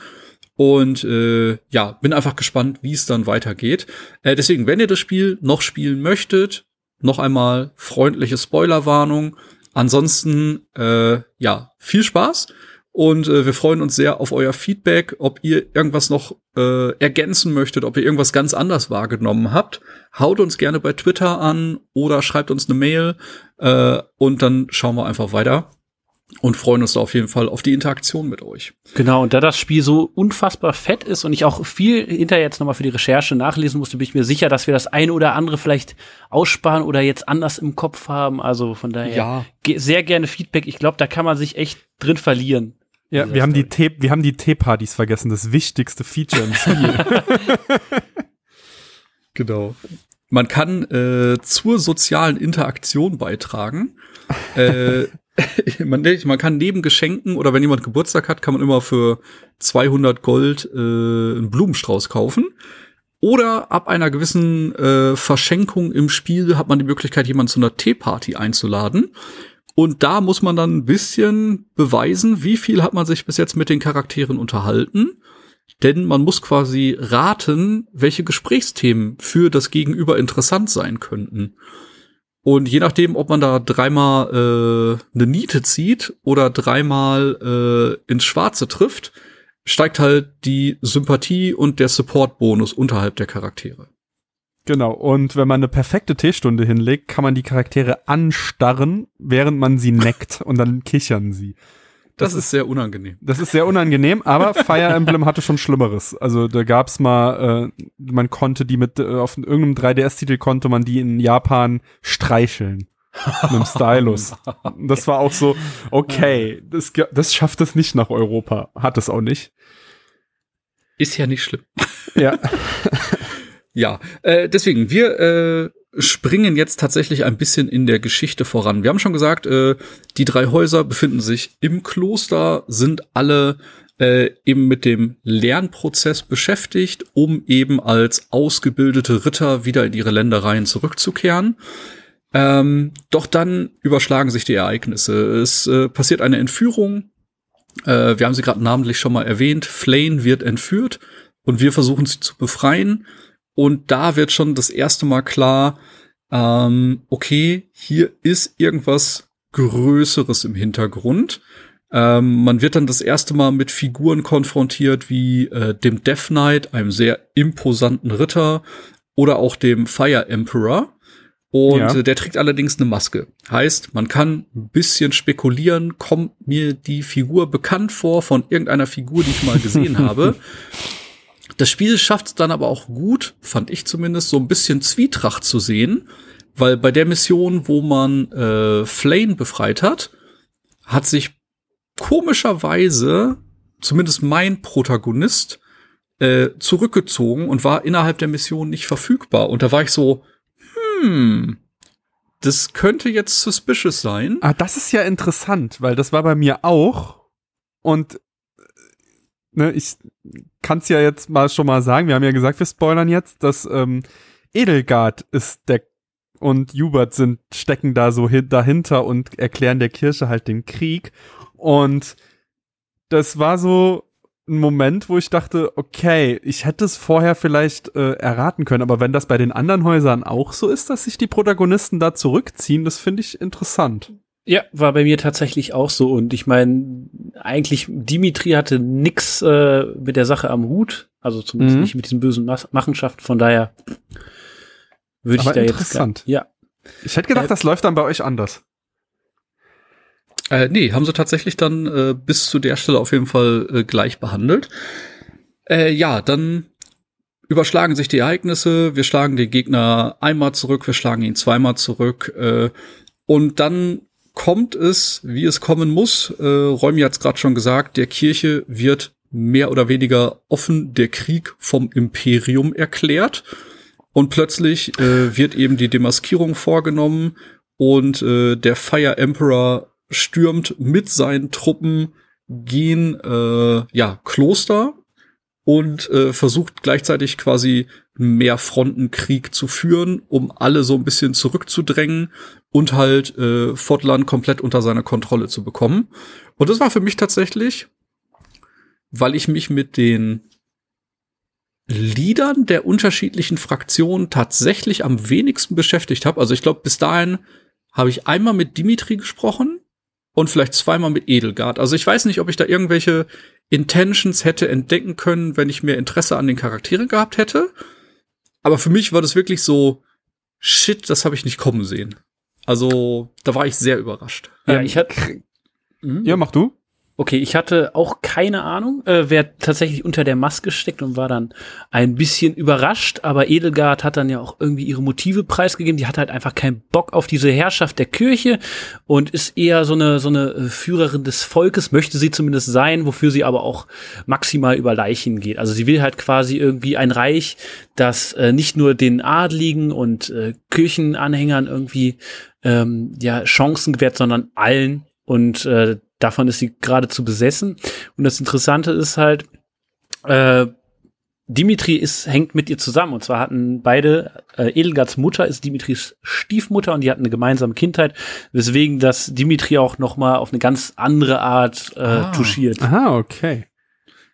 Und äh, ja, bin einfach gespannt, wie es dann weitergeht. Äh, deswegen, wenn ihr das Spiel noch spielen möchtet, noch einmal freundliche Spoilerwarnung. Ansonsten, äh, ja, viel Spaß und äh, wir freuen uns sehr auf euer Feedback, ob ihr irgendwas noch äh, ergänzen möchtet, ob ihr irgendwas ganz anders wahrgenommen habt. Haut uns gerne bei Twitter an oder schreibt uns eine Mail äh, und dann schauen wir einfach weiter. Und freuen uns da auf jeden Fall auf die Interaktion mit euch. Genau, und da das Spiel so unfassbar fett ist und ich auch viel hinterher jetzt nochmal für die Recherche nachlesen musste, bin ich mir sicher, dass wir das eine oder andere vielleicht aussparen oder jetzt anders im Kopf haben. Also von daher Ja. ge- sehr gerne Feedback. Ich glaube, da kann man sich echt drin verlieren. Ja, wir haben die. Tee, wir haben die Teepartys vergessen, das wichtigste Feature im Spiel. [laughs] Genau. Man kann äh, zur sozialen Interaktion beitragen. äh, [laughs] [laughs] man, man kann neben Geschenken oder wenn jemand Geburtstag hat, kann man immer für 200 Gold äh, einen Blumenstrauß kaufen. Oder ab einer gewissen äh, Verschenkung im Spiel hat man die Möglichkeit, jemanden zu einer Teeparty einzuladen. Und da muss man dann ein bisschen beweisen, wie viel hat man sich bis jetzt mit den Charakteren unterhalten. Denn man muss quasi raten, welche Gesprächsthemen für das Gegenüber interessant sein könnten. Und je nachdem, ob man da dreimal äh, eine Niete zieht oder dreimal äh, ins Schwarze trifft, steigt halt die Sympathie und der Support-Bonus unterhalb der Charaktere. genau. Und wenn man eine perfekte Teestunde hinlegt, kann man die Charaktere anstarren, während man sie neckt und dann kichern sie. Das, Das ist sehr unangenehm. Das ist sehr unangenehm, aber [laughs] Fire Emblem hatte schon Schlimmeres. Also da gab's mal, äh, man konnte die mit, äh, auf irgendeinem 3DS-Titel konnte man die in Japan streicheln. mit dem Stylus. [laughs] Das war auch so, okay, das, ge- das schafft es nicht nach Europa. Hat es auch nicht. Ist ja nicht schlimm. Ja. [laughs] Ja, äh, deswegen, wir äh, springen jetzt tatsächlich ein bisschen in der Geschichte voran. Wir haben schon gesagt, äh, die drei Häuser befinden sich im Kloster, sind alle äh, eben mit dem Lernprozess beschäftigt, um eben als ausgebildete Ritter wieder in ihre Ländereien zurückzukehren. Ähm, doch dann überschlagen sich die Ereignisse. Es äh, passiert eine Entführung. Äh, wir haben sie gerade namentlich schon mal erwähnt. Flane wird entführt und wir versuchen sie zu befreien. Und da wird schon das erste Mal klar, ähm, okay, hier ist irgendwas Größeres im Hintergrund. Ähm, man wird dann das erste Mal mit Figuren konfrontiert wie äh, dem Death Knight, einem sehr imposanten Ritter, oder auch dem Fire Emperor. Und Ja. äh, der trägt allerdings eine Maske. Heißt, man kann ein bisschen spekulieren, kommt mir die Figur bekannt vor von irgendeiner Figur, die ich mal gesehen [laughs] habe. Das Spiel schafft es dann aber auch gut, fand ich zumindest, so ein bisschen Zwietracht zu sehen, weil bei der Mission, wo man äh, Flane befreit hat, hat sich komischerweise zumindest mein Protagonist äh, zurückgezogen und war innerhalb der Mission nicht verfügbar. Und da war ich so, hm, das könnte jetzt suspicious sein. Ah, das ist ja interessant, weil das war bei mir auch. Und äh, ne, ich kann es ja jetzt mal schon mal sagen. Wir haben ja gesagt, wir spoilern jetzt, dass ähm, Edelgard ist der und Hubert sind stecken da so hin, dahinter und erklären der Kirche halt den Krieg. Und das war so ein Moment, wo ich dachte, okay, ich hätte es vorher vielleicht äh, erraten können, aber wenn das bei den anderen Häusern auch so ist, dass sich die Protagonisten da zurückziehen, das finde ich interessant. Ja, war bei mir tatsächlich auch so. Und ich meine, eigentlich, Dimitri hatte nix äh, mit der Sache am Hut. Also zumindest Mhm. nicht mit diesen bösen Mas- Machenschaften. Von daher würde ich da jetzt. interessant. Ja. Ich hätte gedacht, Äh, das läuft dann bei euch anders. Äh, nee, haben sie tatsächlich dann äh, bis zu der Stelle auf jeden Fall äh, gleich behandelt. Äh, ja, dann überschlagen sich die Ereignisse. Wir schlagen den Gegner einmal zurück, wir schlagen ihn zweimal zurück. Äh, und dann kommt es, wie es kommen muss. Äh, Räumi hat es gerade schon gesagt, der Kirche wird mehr oder weniger offen der Krieg vom Imperium erklärt. Und plötzlich äh, wird eben die Demaskierung vorgenommen und äh, der Fire Emperor stürmt mit seinen Truppen gen äh, ja, Kloster und äh, versucht gleichzeitig quasi Mehrfrontenkrieg zu führen, um alle so ein bisschen zurückzudrängen und halt äh, Fotland komplett unter seine Kontrolle zu bekommen. Und das war für mich tatsächlich, weil ich mich mit den Liedern der unterschiedlichen Fraktionen tatsächlich am wenigsten beschäftigt habe. Also ich glaube, bis dahin habe ich einmal mit Dimitri gesprochen und vielleicht zweimal mit Edelgard. Also ich weiß nicht, ob ich da irgendwelche Intentions hätte entdecken können, wenn ich mehr Interesse an den Charakteren gehabt hätte. Aber für mich war das wirklich so, shit, das habe ich nicht kommen sehen. Also da war ich sehr überrascht. Ja, Ähm, ich hatte. Mhm. Ja, mach du. Okay, ich hatte auch keine Ahnung, äh, wer tatsächlich unter der Maske steckt und war dann ein bisschen überrascht, aber Edelgard hat dann ja auch irgendwie ihre Motive preisgegeben. Die hat halt einfach keinen Bock auf diese Herrschaft der Kirche und ist eher so eine, so eine äh, Führerin des Volkes, möchte sie zumindest sein, wofür sie aber auch maximal über Leichen geht. Also sie will halt quasi irgendwie ein Reich, das äh, nicht nur den Adligen und äh, Kirchenanhängern irgendwie ähm, ja Chancen gewährt, sondern allen und äh, davon ist sie geradezu besessen. Und das Interessante ist halt, äh, Dimitri ist, hängt mit ihr zusammen. Und zwar hatten beide, äh, Edelgards Mutter ist Dimitris Stiefmutter und die hatten eine gemeinsame Kindheit, weswegen das Dimitri auch noch mal auf eine ganz andere Art äh, Ah. touchiert. Aha, okay.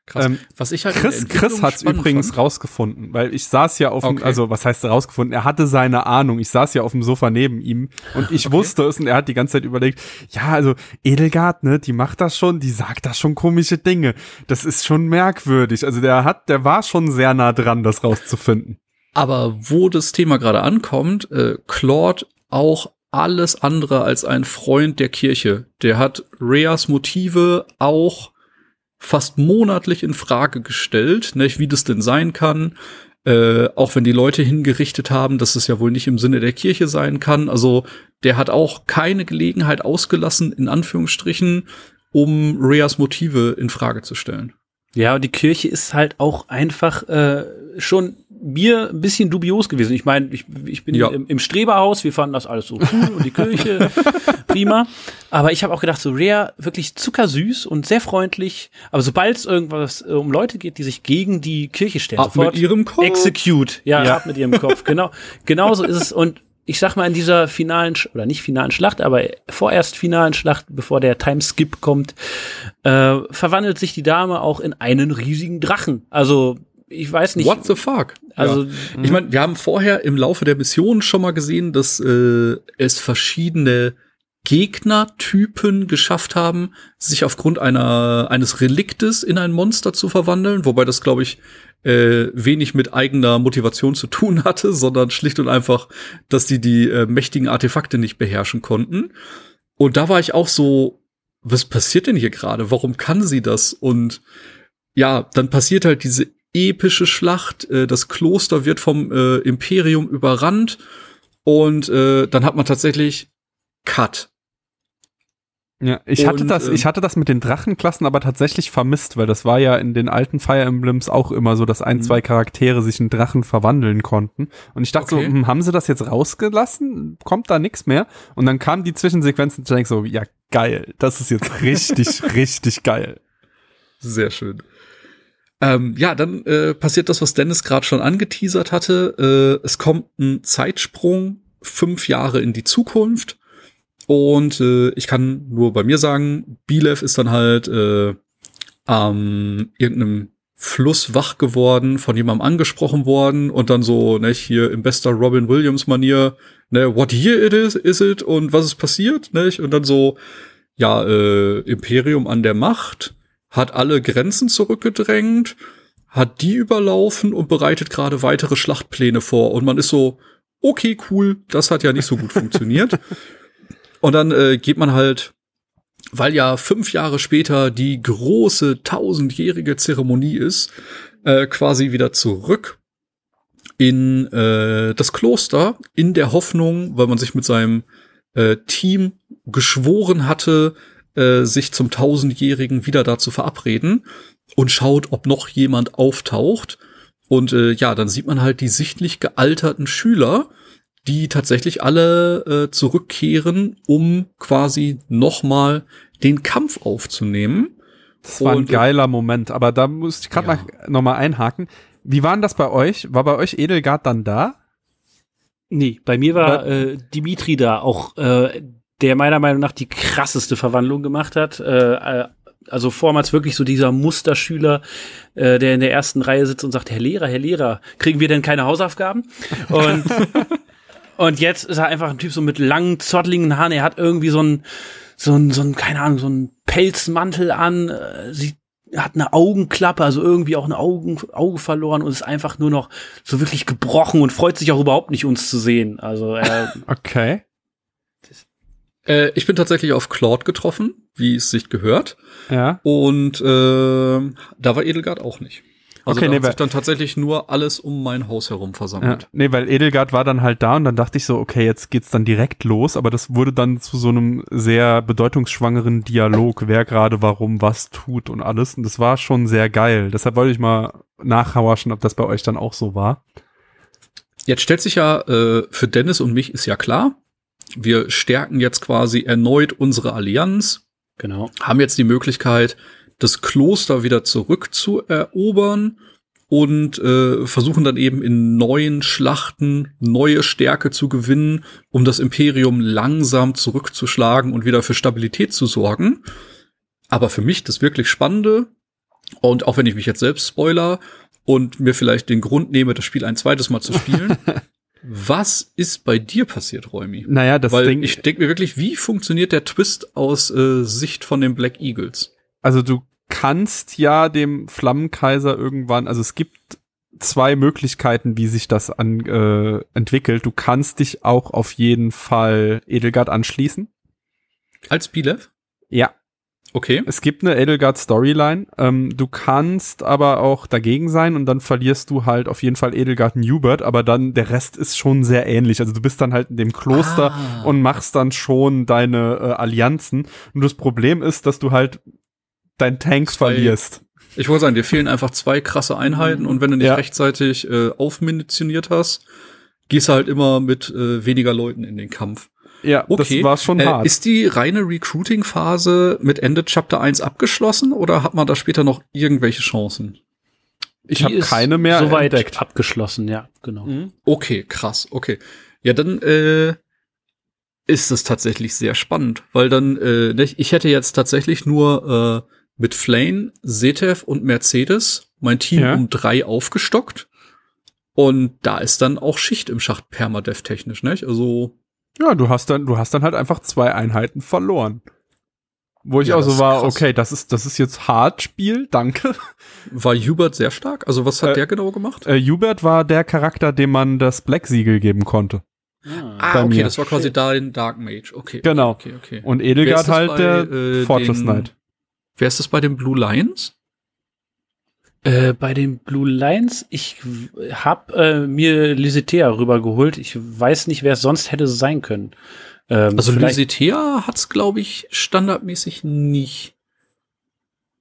Krass. Ähm, Was ich halt Chris, Chris hat's spannend übrigens fand- rausgefunden, weil ich saß ja auf dem, Okay. also was heißt rausgefunden? Er hatte seine Ahnung. Ich saß ja auf dem Sofa neben ihm und ich wusste es und er hat die ganze Zeit überlegt, ja, also Edelgard, ne, die macht das schon, die sagt da schon komische Dinge. Das ist schon merkwürdig. Also der hat, der war schon sehr nah dran, das rauszufinden. Aber wo das Thema gerade ankommt, äh, Claude auch alles andere als ein Freund der Kirche. Der hat Reas Motive auch fast monatlich in Frage gestellt, nicht, wie das denn sein kann. Äh, auch wenn die Leute hingerichtet haben, dass es ja wohl nicht im Sinne der Kirche sein kann. Also der hat auch keine Gelegenheit ausgelassen, in Anführungsstrichen, um Reas Motive in Frage zu stellen. Ja, und die Kirche ist halt auch einfach äh, schon mir ein bisschen dubios gewesen. Ich meine, ich, ich bin Ja. im, im Streberhaus, wir fanden das alles so cool und die Kirche [laughs] prima. Aber ich habe auch gedacht, so Rhea wirklich zuckersüß und sehr freundlich. Aber sobald es irgendwas äh, um Leute geht, die sich gegen die Kirche stellen, Ab mit ihrem Kopf. Execute. Ja, Ja. ab mit ihrem Kopf. Genau, genau so ist es. Und ich sag mal, in dieser finalen, oder nicht finalen Schlacht, aber vorerst finalen Schlacht, bevor der Timeskip kommt, äh, verwandelt sich die Dame auch in einen riesigen Drachen. Also, ich weiß nicht. What the fuck? Also, ja. ich meine, wir haben vorher im Laufe der Mission schon mal gesehen, dass äh, es verschiedene Gegnertypen geschafft haben, sich aufgrund einer eines Reliktes in ein Monster zu verwandeln, wobei das glaube ich äh, wenig mit eigener Motivation zu tun [laughs] hatte, sondern schlicht und einfach, dass die die äh, mächtigen Artefakte nicht beherrschen konnten. Und da war ich auch so, was passiert denn hier gerade? Warum kann sie das? Und ja, dann passiert halt diese epische Schlacht. Äh, das Kloster wird vom äh, Imperium überrannt und äh, dann hat man tatsächlich Cut. Ja, ich hatte Und, das, ähm, ich hatte das mit den Drachenklassen aber tatsächlich vermisst, weil das war ja in den alten Fire Emblems auch immer so, dass ein, Mhm. zwei Charaktere sich in Drachen verwandeln konnten. Und ich dachte Okay. so, hm, haben sie das jetzt rausgelassen? Kommt da nichts mehr? Und dann kam die Zwischensequenz und ich denk so, ja geil, das ist jetzt richtig, [laughs] richtig geil. Sehr schön. Ähm, ja, dann äh, passiert das, was Dennis gerade schon angeteasert hatte. Äh, es kommt ein Zeitsprung fünf Jahre in die Zukunft. Und äh, ich kann nur bei mir sagen, Bilev ist dann halt äh, am irgendeinem Fluss wach geworden, von jemandem angesprochen worden und dann so, ne, hier im bester Robin Williams Manier, ne, what year it is, is it und was ist passiert, ne, und dann so, ja, äh, Imperium an der Macht, hat alle Grenzen zurückgedrängt, hat die überlaufen und bereitet gerade weitere Schlachtpläne vor und man ist so, okay, cool, das hat ja nicht so gut [laughs] funktioniert. Und dann äh, geht man halt, weil ja fünf Jahre später die große tausendjährige Zeremonie ist, äh, quasi wieder zurück in äh, das Kloster, in der Hoffnung, weil man sich mit seinem äh, Team geschworen hatte, äh, sich zum tausendjährigen wieder da zu verabreden und schaut, ob noch jemand auftaucht. Und äh, ja, dann sieht man halt die sichtlich gealterten Schüler, die tatsächlich alle äh, zurückkehren, um quasi nochmal den Kampf aufzunehmen. Das war ein Und- geiler Moment, aber da muss ich gerade Ja. mal nochmal einhaken. Wie war denn das bei euch? War bei euch Edelgard dann da? nee, bei mir war äh, Dimitri da auch, äh, der meiner Meinung nach die krasseste Verwandlung gemacht hat. Äh, äh, also vormals wirklich so dieser Musterschüler, äh, der in der ersten Reihe sitzt und sagt, Herr Lehrer, Herr Lehrer, kriegen wir denn keine Hausaufgaben? Und [laughs] Und jetzt ist er einfach ein Typ so mit langen, zottligen Haaren. Er hat irgendwie so ein, so ein, so ein, keine Ahnung, so ein Pelzmantel an. äh, Sie hat eine Augenklappe, also irgendwie auch ein Augen, Auge verloren und ist einfach nur noch so wirklich gebrochen und freut sich auch überhaupt nicht, uns zu sehen. Also er, [laughs] Okay. Äh, ich bin tatsächlich auf Claude getroffen, wie es sich gehört. Ja. Und äh, da war Edelgard auch nicht. Also Okay, da nee, hat sich dann tatsächlich nur alles um mein Haus herum Ja, versammelt. nee, weil Edelgard war dann halt da und dann dachte ich so, okay, jetzt geht's dann direkt los, aber das wurde dann zu so einem sehr bedeutungsschwangeren Dialog, wer gerade warum was tut und alles und das war schon sehr geil. Deshalb wollte ich mal nachhauerschen, ob das bei euch dann auch so war. Jetzt stellt sich ja, äh, für Dennis und mich ist ja klar, wir stärken jetzt quasi erneut unsere Allianz, Genau. haben jetzt die Möglichkeit, das Kloster wieder zurückzuerobern und äh, versuchen dann eben in neuen Schlachten neue Stärke zu gewinnen, um das Imperium langsam zurückzuschlagen und wieder für Stabilität zu sorgen. Aber für mich das wirklich Spannende, und auch wenn ich mich jetzt selbst spoiler und mir vielleicht den Grund nehme, das Spiel ein zweites Mal zu spielen, [laughs] was ist bei dir passiert, Räumi? Naja, das Weil Ding, ich denke mir wirklich, wie funktioniert der Twist aus äh, Sicht von den Black Eagles? also du kannst ja dem Flammenkaiser irgendwann, also es gibt zwei Möglichkeiten, wie sich das an, äh, entwickelt. Du kannst dich auch auf jeden Fall Edelgard anschließen. Als Bilev? Ja, Okay. Es gibt eine Edelgard-Storyline. Ähm, du kannst aber auch dagegen sein und dann verlierst du halt auf jeden Fall Edelgard und Hubert, aber dann der Rest ist schon sehr ähnlich. Also du bist dann halt in dem Kloster Ah. und machst dann schon deine äh, Allianzen. Und das Problem ist, dass du halt dein Tank Zwei- verlierst. Ich wollte sagen, dir fehlen einfach zwei krasse Einheiten und wenn du nicht Ja. rechtzeitig äh, aufmunitioniert hast, gehst du halt immer mit äh, weniger Leuten in den Kampf. Ja, Okay. das war schon äh, hart. Ist die reine Recruiting-Phase mit Ende Chapter 1 abgeschlossen oder hat man da später noch irgendwelche Chancen? ich habe keine mehr Soweit entdeckt. abgeschlossen, ja, genau. Mhm. Okay, krass, okay. Ja, dann äh, ist es tatsächlich sehr spannend, weil dann, äh, ne, ich hätte jetzt tatsächlich nur äh, mit Flame, Setev und Mercedes mein Team Ja. um drei aufgestockt. Und da ist dann auch Schicht im Schacht Permadev technisch, nicht? Also, Ja, du hast dann, du hast dann halt einfach zwei Einheiten verloren. Wo ich Ja, auch das so ist war, krass. okay, das ist, das ist jetzt hart Spiel, danke. war Hubert sehr stark? Also, was hat Äh, der genau gemacht? Äh, Hubert war der Charakter, dem man das Black-Siegel geben konnte. ah, bei okay, mir. das war quasi da in Dark Mage. Okay. Genau. Okay, okay. Und Edelgard halt bei, der äh, Fortress den- Knight. Wer ist das bei den Blue Lions? Äh, bei den Blue Lions, ich w- hab äh, mir Lysitea rübergeholt. Ich weiß nicht, wer es sonst hätte sein können. Ähm, Also vielleicht- Lysitea hat's, glaube ich, standardmäßig nicht.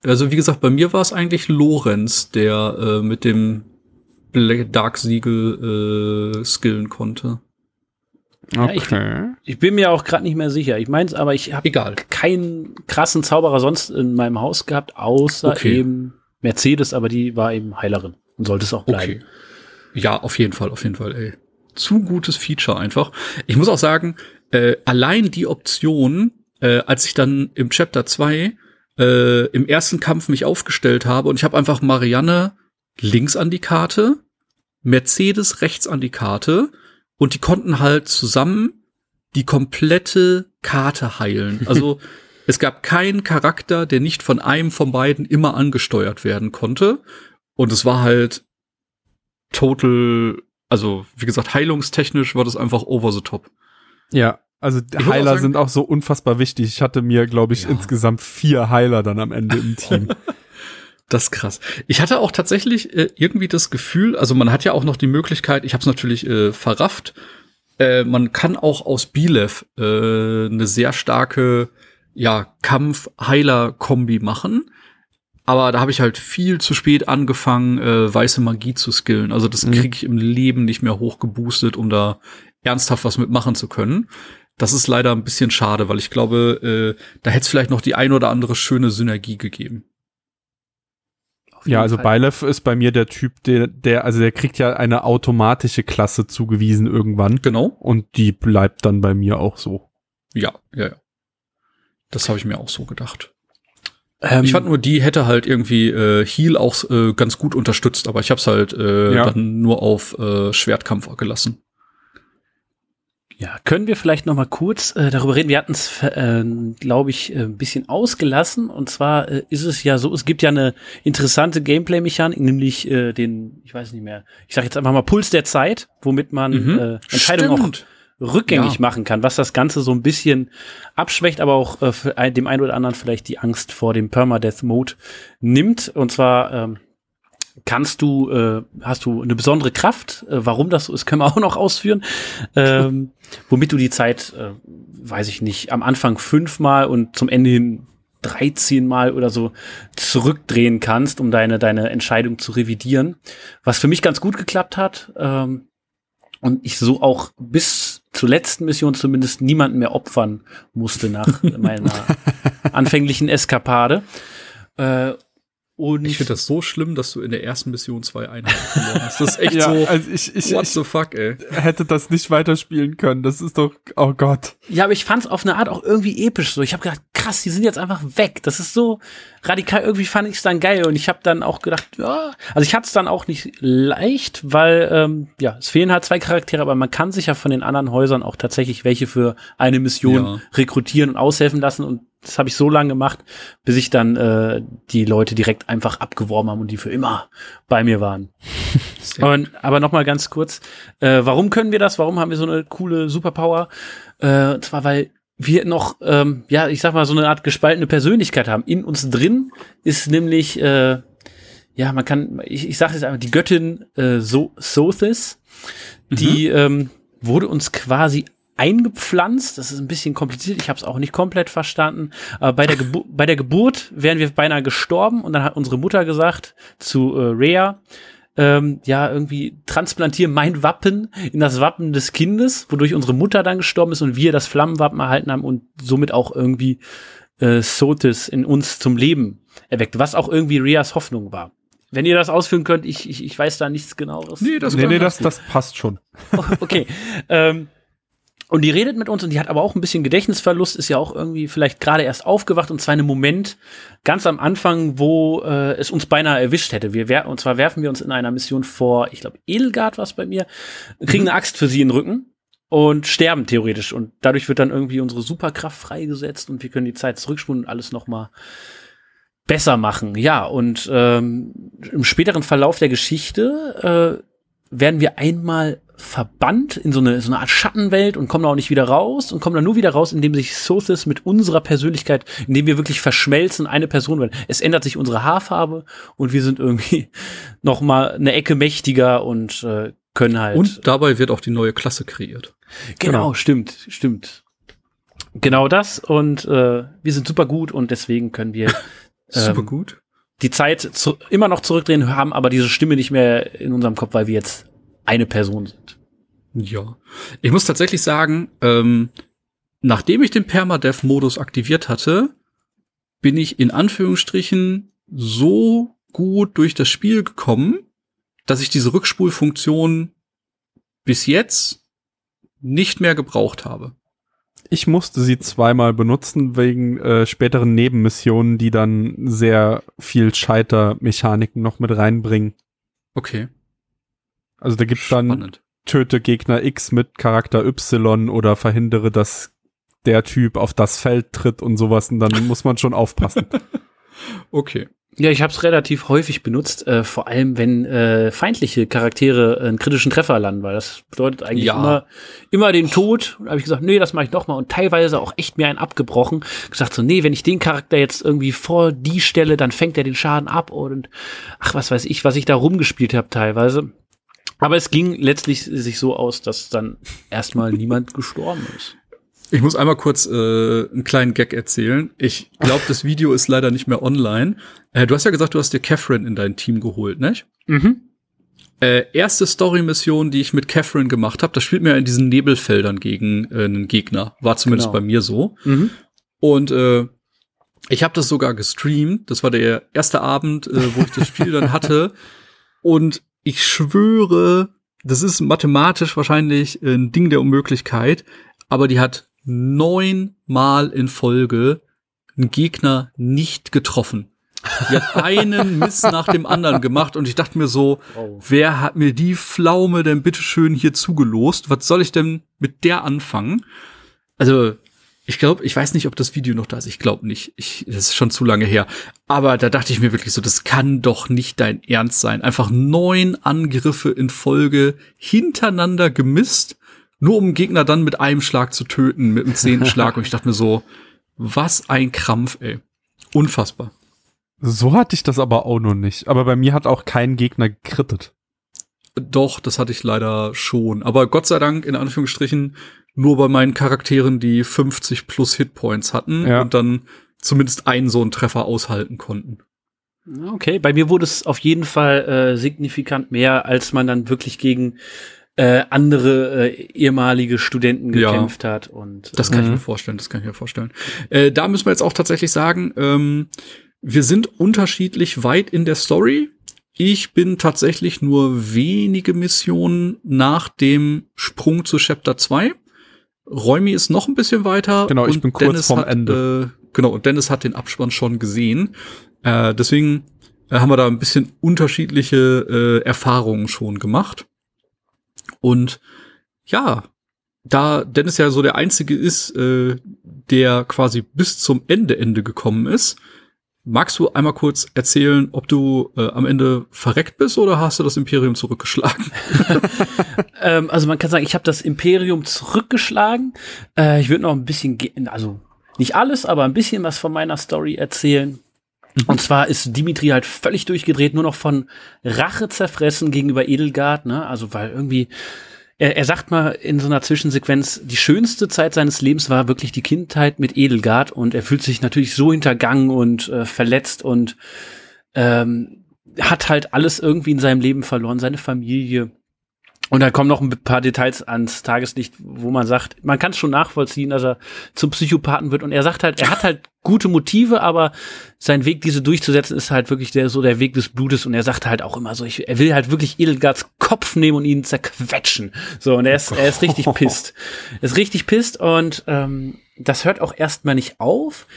Also wie gesagt, bei mir war es eigentlich Lorenz, der äh, mit dem Black Dark Siegel äh, skillen konnte. Ja, ich- Ich bin mir auch gerade nicht mehr sicher. Ich meine aber, ich habe Egal. keinen krassen Zauberer sonst in meinem Haus gehabt, außer Okay. eben Mercedes, aber die war eben Heilerin und sollte es auch bleiben. Okay. Ja, auf jeden Fall, auf jeden Fall, ey. Zu gutes Feature einfach. Ich muss auch sagen, äh, allein die Option, äh, als ich dann im Chapter 2 äh, im ersten Kampf mich aufgestellt habe und ich habe einfach Marianne links an die Karte, Mercedes rechts an die Karte und die konnten halt zusammen die komplette Karte heilen. Also [laughs] es gab keinen Charakter, der nicht von einem von beiden immer angesteuert werden konnte. Und es war halt total, also wie gesagt, heilungstechnisch war das einfach over the top. Ja, also muss auch Heiler sagen- sind auch so unfassbar wichtig. Ich hatte mir, glaube ich, Ja. insgesamt vier Heiler dann am Ende im Team. [laughs] Das ist krass. Ich hatte auch tatsächlich äh, irgendwie das Gefühl, also man hat ja auch noch die Möglichkeit, ich habe es natürlich äh, verrafft, äh, man kann auch aus Bilev äh, eine sehr starke ja, Kampf-Heiler-Kombi machen. Aber da habe ich halt viel zu spät angefangen, äh, weiße Magie zu skillen. Also das Mhm. kriege ich im Leben nicht mehr hochgeboostet, um da ernsthaft was mitmachen zu können. Das ist leider ein bisschen schade, weil ich glaube, äh, da hätte es vielleicht noch die ein oder andere schöne Synergie gegeben. Ja, also. Beilev ist bei mir der Typ, der, der, also der kriegt ja eine automatische Klasse zugewiesen irgendwann. Genau. Und die bleibt dann bei mir auch so. Ja, ja, ja. Das habe ich mir auch so gedacht. Ähm, Ich fand nur, die hätte halt irgendwie äh, Heal auch äh, ganz gut unterstützt, aber ich habe es halt äh, Ja. dann nur auf äh, Schwertkampf gelassen. Ja, können wir vielleicht noch mal kurz äh, darüber reden? Wir hatten es, äh, glaube ich, äh, ein bisschen ausgelassen. Und zwar äh, ist es ja so, es gibt ja eine interessante Gameplay-Mechanik, nämlich äh, den, ich weiß nicht mehr, ich sage jetzt einfach mal Puls der Zeit, womit man Mhm. äh, Entscheidungen auch. Rückgängig Ja. machen kann, was das Ganze so ein bisschen abschwächt, aber auch äh, für ein, dem einen oder anderen vielleicht die Angst vor dem Permadeath-Mode nimmt. Und zwar ähm, kannst du, äh, hast du eine besondere Kraft, äh, warum das so ist, können wir [laughs] auch noch ausführen, ähm, womit du die Zeit, äh, weiß ich nicht, am Anfang fünfmal und zum Ende hin 13 Mal oder so zurückdrehen kannst, um deine, deine Entscheidung zu revidieren. Was für mich ganz gut geklappt hat. Ähm, und ich so auch bis zur letzten Mission zumindest niemanden mehr opfern musste nach [laughs] meiner anfänglichen Eskapade. Äh, und Ich finde das so schlimm, dass du in der ersten Mission zwei Einheiten verloren hast. Das ist echt [laughs] ja, so. also ich, ich, What ich the fuck, ey? hätte das nicht weiterspielen können. Das ist doch, oh Gott. Ja, aber ich fand es auf eine Art auch irgendwie episch so. Ich habe gedacht, krass, die sind jetzt einfach weg. Das ist so radikal. Irgendwie fand ich es dann geil und ich habe dann auch gedacht, ja, also ich hatte es dann auch nicht leicht, weil ähm, ja, es fehlen halt zwei Charaktere, aber man kann sich ja von den anderen Häusern auch tatsächlich welche für eine Mission Ja. rekrutieren und aushelfen lassen und das habe ich so lange gemacht, bis ich dann äh, die Leute direkt einfach abgeworben haben und die für immer bei mir waren. Und, aber noch mal ganz kurz, äh, warum können wir das? Warum haben wir so eine coole Superpower? Äh, und zwar, weil wir noch, ähm, ja, ich sag mal, so eine Art gespaltene Persönlichkeit haben. In uns drin ist nämlich, äh, ja, man kann, ich, ich sage jetzt einfach, die Göttin äh, so Sothis, die ähm, wurde uns quasi eingepflanzt. Das ist ein bisschen kompliziert. Ich habe es auch nicht komplett verstanden. Aber bei der, Gebu bei der Geburt wären wir beinahe gestorben und dann hat unsere Mutter gesagt zu äh, Rhea, ähm, ja, irgendwie transplantiere mein Wappen in das Wappen des Kindes, wodurch unsere Mutter dann gestorben ist und wir das Flammenwappen erhalten haben und somit auch irgendwie äh, Sotis in uns zum Leben erweckt, was auch irgendwie Rheas Hoffnung war. Wenn ihr das ausführen könnt, ich, ich, ich weiß da nichts genaueres. Nee, das Nee, nee, das, das passt schon. [laughs] Okay. ähm, und die redet mit uns und die hat aber auch ein bisschen Gedächtnisverlust, ist ja auch irgendwie vielleicht gerade erst aufgewacht und zwar in einem Moment ganz am Anfang, wo äh, es uns beinahe erwischt hätte. Wir und zwar werfen wir uns in einer Mission vor, ich glaube, Edelgard war es bei mir, kriegen eine Axt für sie in den Rücken und sterben theoretisch. Und dadurch wird dann irgendwie unsere Superkraft freigesetzt und wir können die Zeit zurückspulen und alles noch mal besser machen. Ja, und ähm, im späteren Verlauf der Geschichte äh, werden wir einmal verbannt in so eine, so eine Art Schattenwelt und kommen da auch nicht wieder raus und kommen da nur wieder raus, indem sich Sothis mit unserer Persönlichkeit, indem wir wirklich verschmelzen, eine Person werden. Es ändert sich unsere Haarfarbe und wir sind irgendwie [laughs] noch mal eine Ecke mächtiger und äh, können halt. Und dabei wird auch die neue Klasse kreiert. genau, stimmt, stimmt. Genau das und äh, wir sind super gut und deswegen können wir Super [laughs] ähm, gut. die Zeit zu, immer noch zurückdrehen, haben aber diese Stimme nicht mehr in unserem Kopf, weil wir jetzt eine Person sind. Ja. Ich muss tatsächlich sagen, ähm, nachdem ich den Permadeath-Modus aktiviert hatte, bin ich in Anführungsstrichen so gut durch das Spiel gekommen, dass ich diese Rückspulfunktion bis jetzt nicht mehr gebraucht habe. Ich musste sie zweimal benutzen wegen äh, späteren Nebenmissionen, die dann sehr viel Scheitermechaniken noch mit reinbringen. Okay. Also da gibt's dann Spannend. töte Gegner X mit Charakter Y oder verhindere, dass der Typ auf das Feld tritt und sowas und dann muss man schon aufpassen. [laughs] Okay. Ja, ich habe es relativ häufig benutzt, äh, vor allem wenn äh, feindliche Charaktere einen kritischen Treffer landen, weil das bedeutet eigentlich Ja. immer, immer den Tod. Und da habe ich gesagt, nee, das mache ich noch mal und teilweise auch echt mir einen abgebrochen. Gesagt so, nee, wenn ich den Charakter jetzt irgendwie vor die stelle, dann fängt er den Schaden ab und ach, was weiß ich, was ich da rumgespielt habe teilweise. Aber es ging letztlich sich so aus, dass dann erstmal niemand gestorben ist. Ich muss einmal kurz äh, einen kleinen Gag erzählen. Ich glaube, das Video ist leider nicht mehr online. Äh, du hast ja gesagt, du hast dir Catherine in dein Team geholt, nicht? Mhm. Äh, erste Story-Mission, die ich mit Catherine gemacht habe, das spielt mir in diesen Nebelfeldern gegen äh, einen Gegner. War zumindest Genau. bei mir so. Mhm. Und äh, ich habe das sogar gestreamt. Das war der erste Abend, äh, wo ich das Spiel dann hatte. [laughs] Und ich schwöre, das ist mathematisch wahrscheinlich ein Ding der Unmöglichkeit, aber die hat neunmal in Folge einen Gegner nicht getroffen. Die hat [laughs] einen Miss nach dem anderen gemacht und ich dachte mir so, Oh. wer hat mir die Pflaume denn bitteschön hier zugelost? Was soll ich denn mit der anfangen? Also, ich glaube, ich weiß nicht, ob das Video noch da ist. Ich glaube nicht. Ich, das ist schon zu lange her. Aber da dachte ich mir wirklich so, das kann doch nicht dein Ernst sein. Einfach neun Angriffe in Folge hintereinander gemisst, nur um Gegner dann mit einem Schlag zu töten, mit einem zehnten [laughs] Schlag. Und ich dachte mir so, was ein Krampf, ey. Unfassbar. So hatte ich das aber auch noch nicht. Aber bei mir hat auch kein Gegner gekrittet. Doch, das hatte ich leider schon. Aber Gott sei Dank, in Anführungsstrichen, nur bei meinen Charakteren, die 50 plus Hitpoints hatten Ja. und dann zumindest einen so einen Treffer aushalten konnten. Okay, bei mir wurde es auf jeden Fall äh, signifikant mehr, als man dann wirklich gegen äh, andere äh, ehemalige Studenten Ja. gekämpft hat. Und Das kann ich Mhm. mir vorstellen, das kann ich mir vorstellen. Äh, da müssen wir jetzt auch tatsächlich sagen, ähm, wir sind unterschiedlich weit in der Story. Ich bin tatsächlich nur wenige Missionen nach dem Sprung zu Chapter 2. Räumi ist noch ein bisschen weiter. Genau, ich bin kurz Dennis vorm hat, Ende. Äh, genau, und Dennis hat den Abspann schon gesehen. Äh, deswegen äh, haben wir da ein bisschen unterschiedliche äh, Erfahrungen schon gemacht. Und ja, da Dennis ja so der einzige ist, äh, der quasi bis zum Ende Ende gekommen ist, magst du einmal kurz erzählen, ob du äh, am Ende verreckt bist oder hast du das Imperium zurückgeschlagen? [laughs] Ähm, also man kann sagen, ich habe das Imperium zurückgeschlagen. Äh, ich würde noch ein bisschen, also nicht alles, aber ein bisschen was von meiner Story erzählen. Und zwar ist Dimitri halt völlig durchgedreht, nur noch von Rache zerfressen gegenüber Edelgard, ne? Also weil irgendwie er, er sagt mal in so einer Zwischensequenz, die schönste Zeit seines Lebens war wirklich die Kindheit mit Edelgard und er fühlt sich natürlich so hintergangen und äh, verletzt und ähm, hat halt alles irgendwie in seinem Leben verloren, seine Familie. Und da kommen noch ein paar Details ans Tageslicht, wo man sagt, man kann es schon nachvollziehen, dass er zum Psychopathen wird. Und er sagt halt, er hat halt gute Motive, aber sein Weg, diese durchzusetzen, ist halt wirklich der, so der Weg des Blutes. Und er sagt halt auch immer so, ich, er will halt wirklich Edelgards Kopf nehmen und ihn zerquetschen. So, und er ist, er ist richtig [laughs] pisst. Er ist richtig pisst und ähm, das hört auch erstmal nicht auf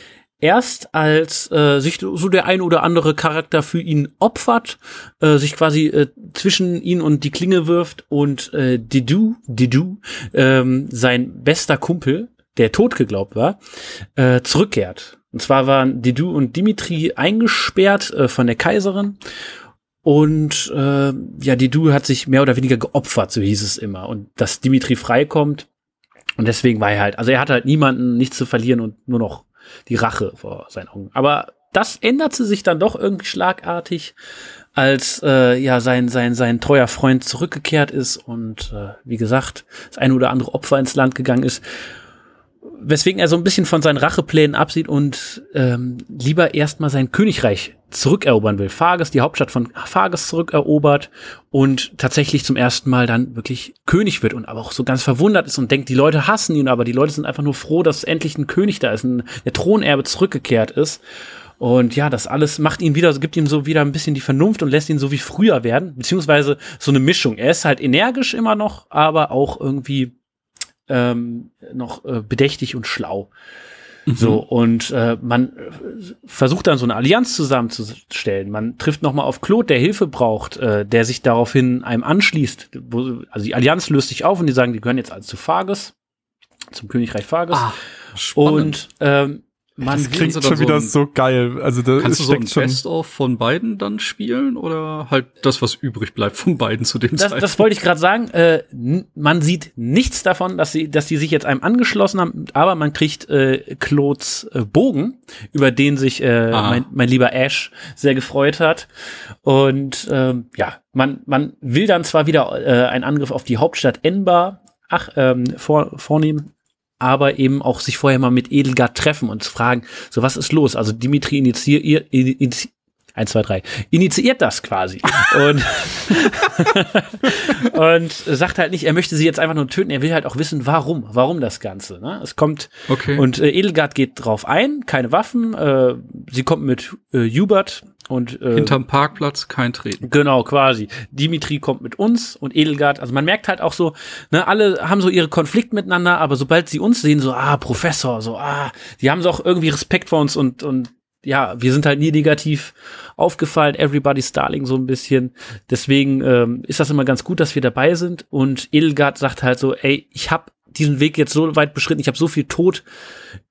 erst als äh, sich so der ein oder andere Charakter für ihn opfert, äh, sich quasi äh, zwischen ihn und die Klinge wirft und äh, Didu, Didu, ähm, sein bester Kumpel, der tot geglaubt war, äh, zurückkehrt. Und zwar waren Didu und Dimitri eingesperrt äh, von der Kaiserin und äh, ja, Didu hat sich mehr oder weniger geopfert, so hieß es immer. Und dass Dimitri freikommt und deswegen war er halt, also er hatte halt niemanden, nichts zu verlieren und nur noch die Rache vor seinen Augen. Aber das änderte sich dann doch irgendwie schlagartig, als äh, ja sein sein sein treuer Freund zurückgekehrt ist und äh, wie gesagt das eine oder andere Opfer ins Land gegangen ist, weswegen er so ein bisschen von seinen Racheplänen absieht und ähm, lieber erstmal sein Königreich zurückerobern will. Farges, die Hauptstadt von Farges zurückerobert und tatsächlich zum ersten Mal dann wirklich König wird und aber auch so ganz verwundert ist und denkt, die Leute hassen ihn, aber die Leute sind einfach nur froh, dass endlich ein König da ist, ein, der Thronerbe zurückgekehrt ist. Und ja, das alles macht ihn wieder, gibt ihm so wieder ein bisschen die Vernunft und lässt ihn so wie früher werden, beziehungsweise so eine Mischung. Er ist halt energisch immer noch, aber auch irgendwie ähm, noch äh, bedächtig und schlau. So, und äh, man äh, versucht dann so eine Allianz zusammenzustellen. Man trifft nochmal auf Claude, der Hilfe braucht, äh, der sich daraufhin einem anschließt. Wo, also die Allianz löst sich auf und die sagen, die gehören jetzt also zu Farges, zum Königreich Farges. Ah, spannend. und ähm, man Das klingt so schon dann wieder so ein- so geil. Also da Kannst du so ein. Best-of von beiden dann spielen oder halt das, was übrig bleibt von beiden zu dem Das, Zeitpunkt? das wollte ich gerade sagen. Äh, man sieht nichts davon, dass sie, dass die sich jetzt einem angeschlossen haben, aber man kriegt äh, Claudes äh, Bogen, über den sich äh, Ah. mein, mein lieber Ash sehr gefreut hat. Und ähm, ja, man, man will dann zwar wieder äh, einen Angriff auf die Hauptstadt Enbar ach, ähm, vor, vornehmen, aber eben auch sich vorher mal mit Edelgard treffen und fragen, so was ist los? Also Dimitri initiiert, initi eins, zwei, drei, initiiert das quasi. und, [laughs] und sagt halt nicht, er möchte sie jetzt einfach nur töten, er will halt auch wissen, warum, warum das Ganze. Ne? Es kommt, Okay. und äh, Edelgard geht drauf ein, keine Waffen, äh, sie kommt mit äh, Hubert und äh, Hinterm Parkplatz kein Treten. Genau, quasi. Dimitri kommt mit uns und Edelgard, also man merkt halt auch so, ne, alle haben so ihre Konflikte miteinander, aber sobald sie uns sehen, so, ah, Professor, so, ah, die haben so auch irgendwie Respekt vor uns und, und ja, wir sind halt nie negativ aufgefallen, everybody's darling so ein bisschen. Deswegen ähm, ist das immer ganz gut, dass wir dabei sind. Und Edelgard sagt halt so, ey, ich habe diesen Weg jetzt so weit beschritten, ich habe so viel Tod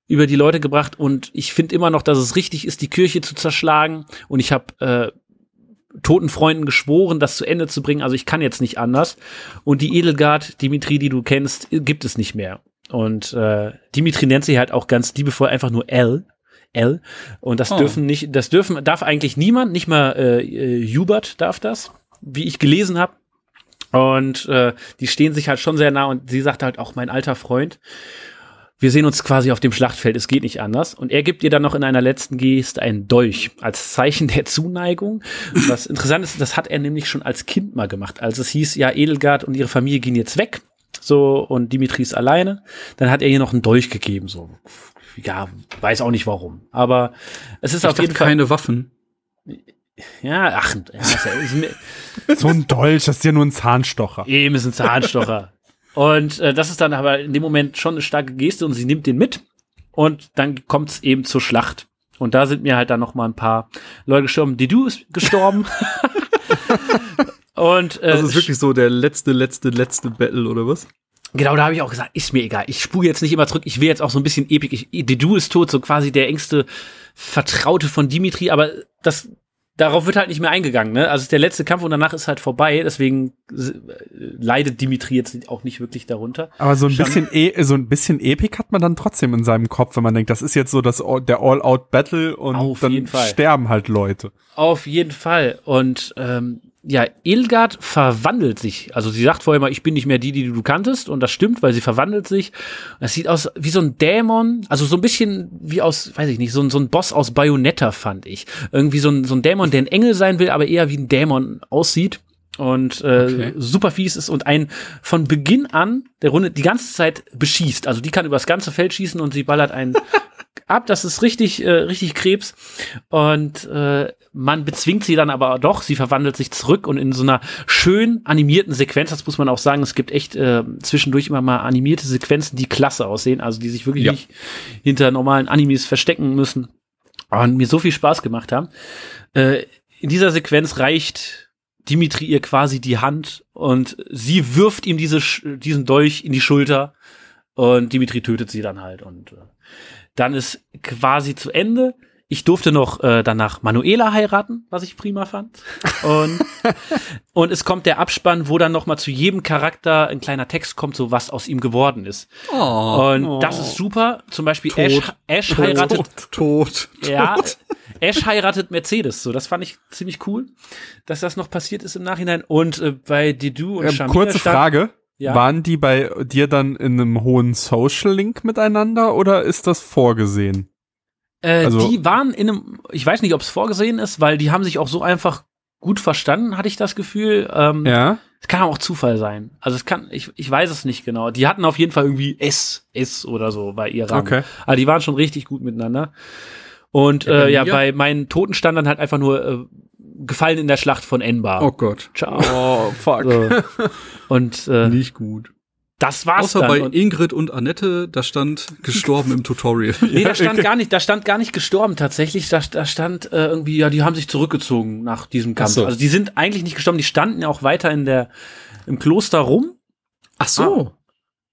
über die Leute gebracht und ich finde immer noch, dass es richtig ist, die Kirche zu zerschlagen. Und ich habe äh, toten Freunden geschworen, das zu Ende zu bringen. Also ich kann jetzt nicht anders. Und die Edelgard, Dimitri, die du kennst, gibt es nicht mehr. Und äh, Dimitri nennt sie halt auch ganz liebevoll einfach nur L. L. Und das Oh. dürfen nicht, das dürfen, darf eigentlich niemand, nicht mal äh, äh, Hubert darf das, wie ich gelesen habe. Und äh, die stehen sich halt schon sehr nah und sie sagt halt auch mein alter Freund. Wir sehen uns quasi auf dem Schlachtfeld, es geht nicht anders. Und er gibt ihr dann noch in einer letzten Geste einen Dolch als Zeichen der Zuneigung. Und was interessant ist, das hat er nämlich schon als Kind mal gemacht. Als es hieß, ja, Edelgard und ihre Familie gehen jetzt weg. So, und Dimitri ist alleine. Dann hat er ihr noch einen Dolch gegeben. So, ja, weiß auch nicht warum. Aber es ist Ich auf jeden Fall. keine Waffen. Ja, ach, ja, So ein Dolch, das ist ja nur ein Zahnstocher. Eben ist ein Zahnstocher. und äh, das ist dann aber in dem Moment schon eine starke Geste und sie nimmt den mit und dann kommt es eben zur Schlacht. Und da sind mir halt dann noch mal ein paar Leute gestorben. Didu ist gestorben. [laughs] und äh, Das ist wirklich so der letzte, letzte, letzte Battle, oder was? Genau, da habe ich auch gesagt, ist mir egal. Ich spule jetzt nicht immer zurück. Ich will jetzt auch so ein bisschen epik. Ich, Didu ist tot, so quasi der engste Vertraute von Dimitri, aber das darauf wird halt nicht mehr eingegangen. Ne? Also der letzte Kampf und danach ist halt vorbei. Deswegen äh, leidet Dimitri jetzt auch nicht wirklich darunter. Aber so ein bisschen, e so ein bisschen Epik hat man dann trotzdem in seinem Kopf, wenn man denkt, das ist jetzt so das, der All-Out-Battle und Auf dann sterben halt Leute. Auf jeden Fall. Und ähm, ja, Ilgard verwandelt sich. Also sie sagt vorher mal, ich bin nicht mehr die, die du kanntest. Und das stimmt, weil sie verwandelt sich. Das sieht aus wie so ein Dämon. Also so ein bisschen wie aus, weiß ich nicht, so ein, so ein Boss aus Bayonetta, fand ich. Irgendwie so ein, so ein Dämon, der ein Engel sein will, aber eher wie ein Dämon aussieht. Und äh, Okay. super fies ist und ein von Beginn an der Runde die ganze Zeit beschießt. Also die kann übers ganze Feld schießen und sie ballert einen [laughs] ab. Das ist richtig, äh, richtig Krebs. Und äh, man bezwingt sie dann aber doch. Sie verwandelt sich zurück und in so einer schön animierten Sequenz, das muss man auch sagen, es gibt echt äh, zwischendurch immer mal animierte Sequenzen, die klasse aussehen, also die sich wirklich Ja. nicht hinter normalen Animes verstecken müssen und mir so viel Spaß gemacht haben. Äh, in dieser Sequenz reicht Dimitri ihr quasi die Hand und sie wirft ihm diese, diesen Dolch in die Schulter und Dimitri tötet sie dann halt und äh, dann ist quasi zu Ende. Ich durfte noch äh, danach Manuela heiraten, was ich prima fand. Und, [laughs] und es kommt der Abspann, wo dann noch mal zu jedem Charakter ein kleiner Text kommt, so was aus ihm geworden ist. Oh, Und das ist super. Zum Beispiel Tot. Ash, Ash heiratet tot. ja, Ash heiratet Mercedes, so das fand ich ziemlich cool, dass das noch passiert ist im Nachhinein. Und äh, bei Didu und Ähm, Shamir kurze Frage. Ja. Waren die bei dir dann in einem hohen Social Link miteinander oder ist das vorgesehen? Äh, Also- die waren in einem, ich weiß nicht, ob es vorgesehen ist, weil die haben sich auch so einfach gut verstanden, hatte ich das Gefühl. Ähm, Ja. Es kann auch Zufall sein. Also es kann, ich, ich weiß es nicht genau. Die hatten auf jeden Fall irgendwie S, S oder so bei ihr Rang. Okay. Aber die waren schon richtig gut miteinander. Und Ja, äh, ja bei meinen Toten stand dann halt einfach nur äh, gefallen in der Schlacht von Enbar. Oh Gott. Ciao. Oh, fuck. So. Und äh, Nicht gut. das war's Außer dann. bei Und, Ingrid und Annette, da stand gestorben im Tutorial. [laughs] nee, da stand [laughs] gar nicht, da stand gar nicht gestorben tatsächlich. Da, da stand äh, irgendwie, ja, die haben sich zurückgezogen nach diesem Kampf. So. Also die sind eigentlich nicht gestorben, die standen ja auch weiter in der im Kloster rum. Ach so.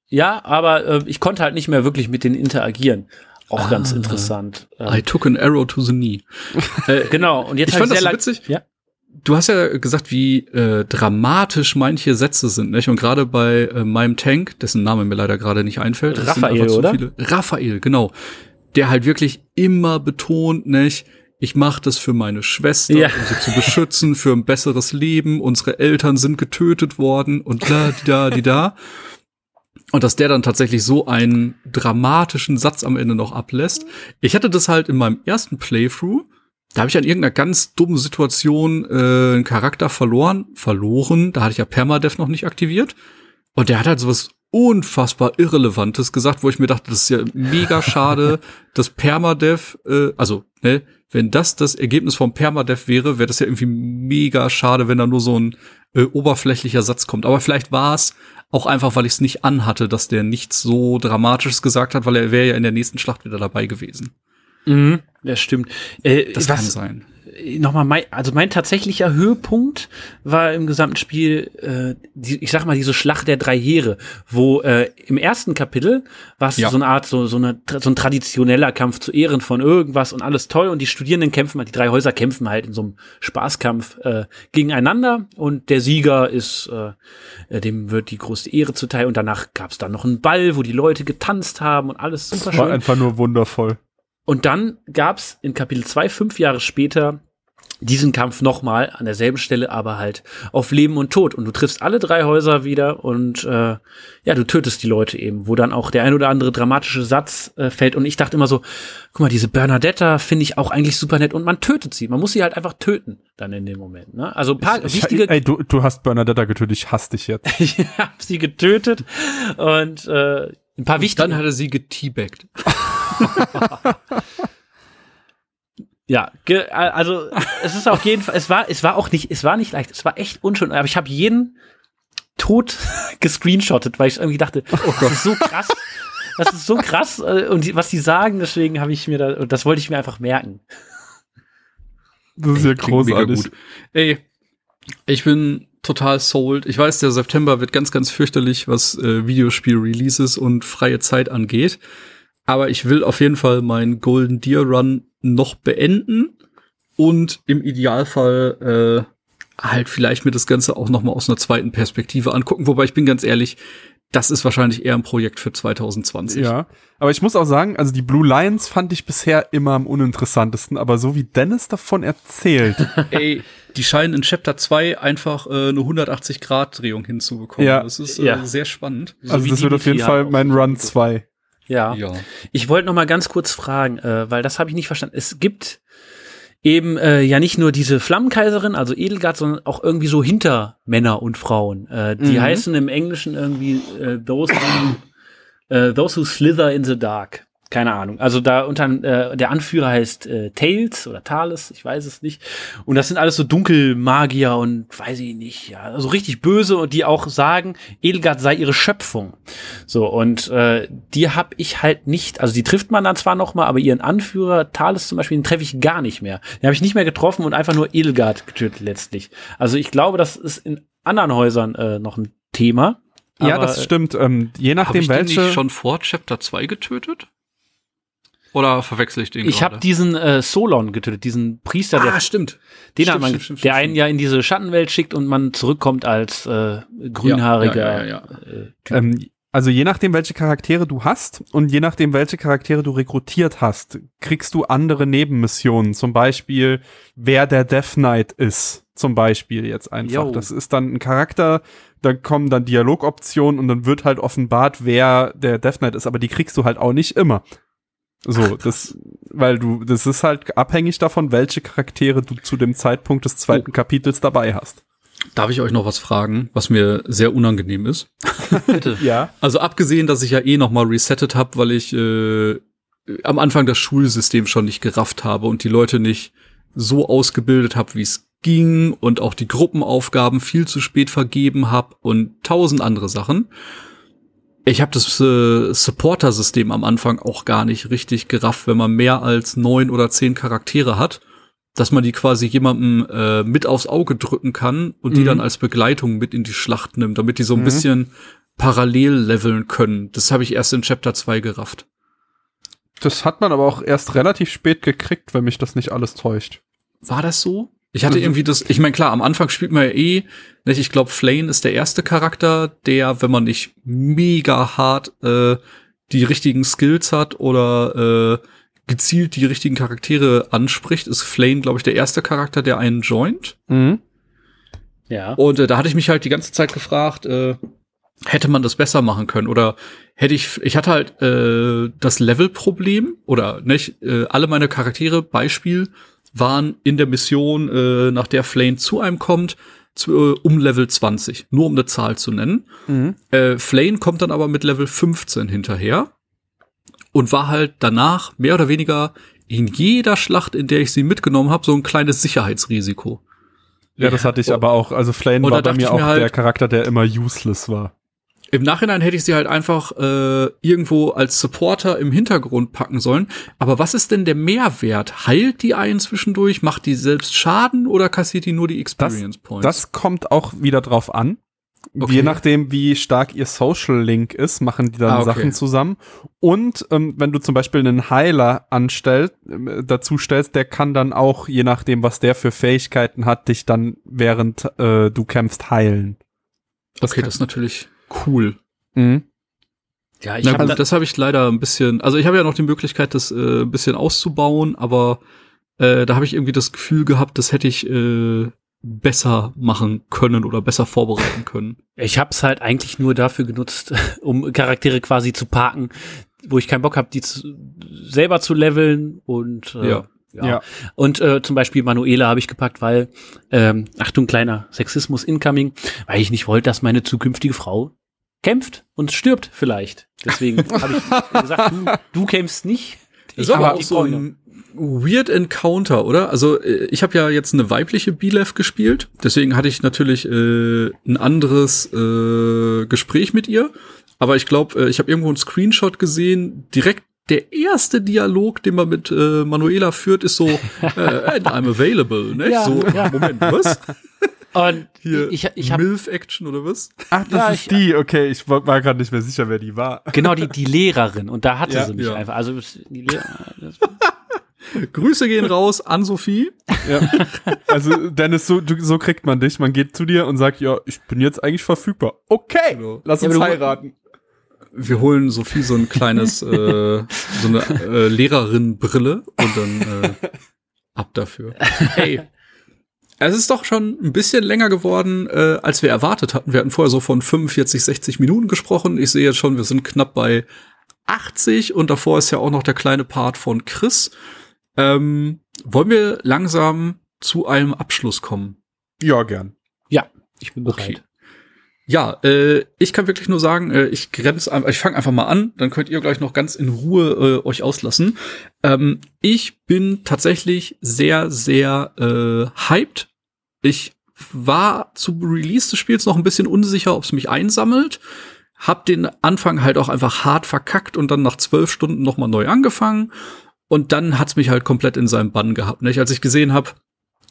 Ja, aber äh, ich konnte halt nicht mehr wirklich mit denen interagieren. Auch ganz Ah. interessant. I Ähm, took an arrow to the knee. [laughs] äh, genau. Und jetzt Ich fand das sehr so witzig. Ja. Du hast ja gesagt, wie äh, dramatisch manche Sätze sind, nicht? Und gerade bei äh, meinem Tank, dessen Name mir leider gerade nicht einfällt, das sind Raphael, oder? Viele, Raphael, genau. Der halt wirklich immer betont, nicht? Ich mache das für meine Schwester, Ja. um sie zu beschützen, für ein besseres Leben. Unsere Eltern sind getötet worden und la, die da, die da. Und dass der dann tatsächlich so einen dramatischen Satz am Ende noch ablässt. Ich hatte das halt in meinem ersten Playthrough. Da habe ich an irgendeiner ganz dummen Situation äh, einen Charakter verloren, verloren. Da hatte ich ja Permadeath noch nicht aktiviert. Und der hat halt sowas unfassbar Irrelevantes gesagt, wo ich mir dachte, das ist ja mega schade, [laughs] dass Permadeath, äh, also, ne, wenn das das Ergebnis vom Permadeath wäre, wäre das ja irgendwie mega schade, wenn da nur so ein äh, oberflächlicher Satz kommt. Aber vielleicht war es auch einfach, weil ich es nicht anhatte, dass der nichts so Dramatisches gesagt hat, weil er wäre ja in der nächsten Schlacht wieder dabei gewesen. Mhm, das stimmt. Äh, Das was, kann sein. Nochmal mein, also mein tatsächlicher Höhepunkt war im gesamten Spiel, äh, die, ich sag mal, diese Schlacht der drei Heere, wo äh, im ersten Kapitel war es Ja. so eine Art, so, so, eine, so ein traditioneller Kampf zu Ehren von irgendwas und alles toll und die Studierenden kämpfen, die drei Häuser kämpfen halt in so einem Spaßkampf äh, gegeneinander und der Sieger ist, äh, dem wird die größte Ehre zuteil und danach gab es dann noch einen Ball, wo die Leute getanzt haben und alles super Das war schön. einfach nur wundervoll. Und dann gab's in Kapitel 2, fünf Jahre später, diesen Kampf nochmal an derselben Stelle, aber halt auf Leben und Tod. Und du triffst alle drei Häuser wieder und äh, ja, du tötest die Leute eben, wo dann auch der ein oder andere dramatische Satz äh, fällt. Und ich dachte immer so, guck mal, diese Bernadetta finde ich auch eigentlich super nett und man tötet sie. Man muss sie halt einfach töten dann in dem Moment. Ne? Also ein paar Ich, wichtige ey, du, du hast Bernadetta getötet, ich hasse dich jetzt. [laughs] ich habe sie getötet und äh, ein paar wichtige. Dann hat er sie geteabaggt. [laughs] Ja, also es ist auf jeden Fall, es war, es war auch nicht, es war nicht leicht, es war echt unschön, aber ich habe jeden tot [laughs] gescreenshottet, weil ich irgendwie dachte, oh das ist so krass, das ist so krass äh, und die, was die sagen, deswegen habe ich mir da, und das wollte ich mir einfach merken. Das ist ja mega großartig. gut. Ey, ich bin total sold. Ich weiß, der September wird ganz, ganz fürchterlich, was äh, Videospiel-Releases und freie Zeit angeht. Aber ich will auf jeden Fall meinen Golden Deer Run noch beenden und im Idealfall äh, halt vielleicht mir das Ganze auch noch mal aus einer zweiten Perspektive angucken. Wobei ich bin ganz ehrlich, das ist wahrscheinlich eher ein Projekt für 2020. Ja, aber ich muss auch sagen, also die Blue Lions fand ich bisher immer am uninteressantesten, aber so wie Dennis davon erzählt, [laughs] Ey, die scheinen in Chapter 2 einfach äh, eine 180-Grad-Drehung hinzubekommen. Ja. Das ist äh, Ja. sehr spannend. So also wie das wird auf jeden Fall hat mein Run 2. Ja. Ja. Ich wollte noch mal ganz kurz fragen, äh, weil das habe ich nicht verstanden. Es gibt eben äh, ja nicht nur diese Flammenkaiserin, also Edelgard, sondern auch irgendwie so Hintermänner und Frauen. Äh, die Mhm. heißen im Englischen irgendwie äh, those, who, äh, those who slither in the dark. Keine Ahnung. Also da unter äh, der Anführer heißt äh, Tails oder Thales, ich weiß es nicht. Und das sind alles so Dunkelmagier und weiß ich nicht, ja, also richtig böse und die auch sagen, Edelgard sei ihre Schöpfung. So, und äh, die habe ich halt nicht, also die trifft man dann zwar noch mal, aber ihren Anführer, Thales zum Beispiel, den treffe ich gar nicht mehr. Den habe ich nicht mehr getroffen und einfach nur Edelgard getötet letztlich. Also ich glaube, das ist in anderen Häusern äh, noch ein Thema. Ja, Aber, das stimmt. Ähm, je nachdem ich den welche. nicht schon vor Chapter 2 getötet? Oder verwechsel ich den Ich habe diesen äh, Solon getötet, diesen Priester, der, Ah, stimmt. den stimmt, hat man, stimmt, stimmt, der stimmt, einen ja in diese Schattenwelt schickt und man zurückkommt als äh, grünhaariger. Ja, ja, ja, Äh. Ähm, also je nachdem, welche Charaktere du hast und je nachdem, welche Charaktere du rekrutiert hast, kriegst du andere Nebenmissionen. Zum Beispiel, wer der Death Knight ist. Zum Beispiel jetzt einfach. Jo. Das ist dann ein Charakter, da kommen dann Dialogoptionen und dann wird halt offenbart, wer der Death Knight ist, aber die kriegst du halt auch nicht immer. So, das, weil du, das ist halt abhängig davon, welche Charaktere du zu dem Zeitpunkt des zweiten Kapitels dabei hast. Darf ich euch noch was fragen, was mir sehr unangenehm ist? [laughs] bitte. Ja. Also abgesehen, dass ich ja eh noch mal resettet habe, weil ich äh, am Anfang das Schulsystem schon nicht gerafft habe und die Leute nicht so ausgebildet habe, wie es ging und auch die Gruppenaufgaben viel zu spät vergeben habe und tausend andere Sachen. Ich habe das äh, Supporter-System am Anfang auch gar nicht richtig gerafft, wenn man mehr als neun oder zehn Charaktere hat, dass man die quasi jemandem äh, mit aufs Auge drücken kann und die Mhm. dann als Begleitung mit in die Schlacht nimmt, damit die so ein Mhm. bisschen parallel leveln können. Das habe ich erst in Chapter 2 gerafft. Das hat man aber auch erst relativ spät gekriegt, wenn mich das nicht alles täuscht. War das so? Ich hatte Also- irgendwie das, ich meine, klar, am Anfang spielt man ja eh, nicht, ich glaube, Flane ist der erste Charakter, der, wenn man nicht mega hart äh, die richtigen Skills hat oder äh, gezielt die richtigen Charaktere anspricht, ist Flane, glaube ich, der erste Charakter, der einen joint. Mhm. Ja. Und äh, da hatte ich mich halt die ganze Zeit gefragt, äh, hätte man das besser machen können oder hätte ich ich hatte halt äh, das Levelproblem oder nicht äh, alle meine Charaktere Beispiel waren in der Mission äh, nach der Flane zu einem kommt zu, äh, um Level 20 nur um eine Zahl zu nennen Mhm. äh, Flane kommt dann aber mit Level 15 hinterher und war halt danach mehr oder weniger in jeder Schlacht, in der ich sie mitgenommen habe, so ein kleines Sicherheitsrisiko. Ja, das hatte ich aber auch. Also Flane war bei mir ich auch mir halt- der Charakter, der immer useless war. Im Nachhinein hätte ich sie halt einfach äh, irgendwo als Supporter im Hintergrund packen sollen. Aber was ist denn der Mehrwert? Heilt die einen zwischendurch? Macht die selbst Schaden oder kassiert die nur die Experience Points? Das kommt auch wieder drauf an. Okay. Je nachdem, wie stark ihr Social Link ist, machen die dann Ah, okay. Sachen zusammen. Und ähm, wenn du zum Beispiel einen Heiler anstellst, äh, dazu stellst, der kann dann auch, je nachdem, was der für Fähigkeiten hat, dich dann während äh, du kämpfst heilen. okay, das ist natürlich cool. Mhm. Ja, ich Na habe gut, das habe ich leider ein bisschen. Also ich habe ja noch die Möglichkeit, das äh, ein bisschen auszubauen, aber äh, da habe ich irgendwie das Gefühl gehabt, das hätte ich äh, besser machen können oder besser vorbereiten können. Ich habe es halt eigentlich nur dafür genutzt, [laughs] um Charaktere quasi zu parken, wo ich keinen Bock habe, die zu, selber zu leveln und äh, Ja. Ja. Ja. Und äh, zum Beispiel Manuela habe ich gepackt, weil ähm, Achtung kleiner Sexismus incoming, weil ich nicht wollte, dass meine zukünftige Frau kämpft und stirbt vielleicht. Deswegen [laughs] habe ich gesagt, du, du kämpfst nicht. Das Ich war aber hab auch so ein weird Encounter, oder? Also äh, ich habe ja jetzt eine weibliche Bilev gespielt, deswegen hatte ich natürlich äh, ein anderes äh, Gespräch mit ihr. Aber ich glaube, äh, ich habe irgendwo einen Screenshot gesehen, direkt der erste Dialog, den man mit äh, Manuela führt, ist so, äh, and I'm available, ne? Ja, so, ja. Moment, was? Und Hier, ich, ich habe Milf-Action oder was? Ach, das Ja, ist ich- die. Okay, ich war gerade nicht mehr sicher, wer die war. genau die die Lehrerin und da hatte Ja, sie mich ja. einfach. Also die Lehrer, das, [laughs] Grüße gehen raus an Sophie. Ja. Also, Dennis, so, du, so kriegt man dich. Man geht zu dir und sagt, ja, ich bin jetzt eigentlich verfügbar. Okay, Genau. lass Ja, uns du- heiraten. Wir holen Sophie so ein kleines, [laughs] äh, so eine äh, Lehrerin-Brille und dann äh, ab dafür. Hey, es ist doch schon ein bisschen länger geworden, äh, als wir erwartet hatten. Wir hatten vorher so von 45, 60 Minuten gesprochen. Ich sehe jetzt schon, wir sind knapp bei 80 und davor ist ja auch noch der kleine Part von Chris. Ähm, wollen wir langsam zu einem Abschluss kommen? Ja, gern. ja, ich bin Okay. Ja, äh, ich kann wirklich nur sagen, äh, ich grenze ich fange einfach mal an, dann könnt ihr gleich noch ganz in Ruhe äh, euch auslassen. Ähm, ich bin tatsächlich sehr, sehr äh, hyped. Ich war zu Release des Spiels noch ein bisschen unsicher, ob es mich einsammelt. Hab den Anfang halt auch einfach hart verkackt und dann nach zwölf Stunden noch mal neu angefangen. Und dann hat's mich halt komplett in seinem Bann gehabt. Nicht? Als ich gesehen habe,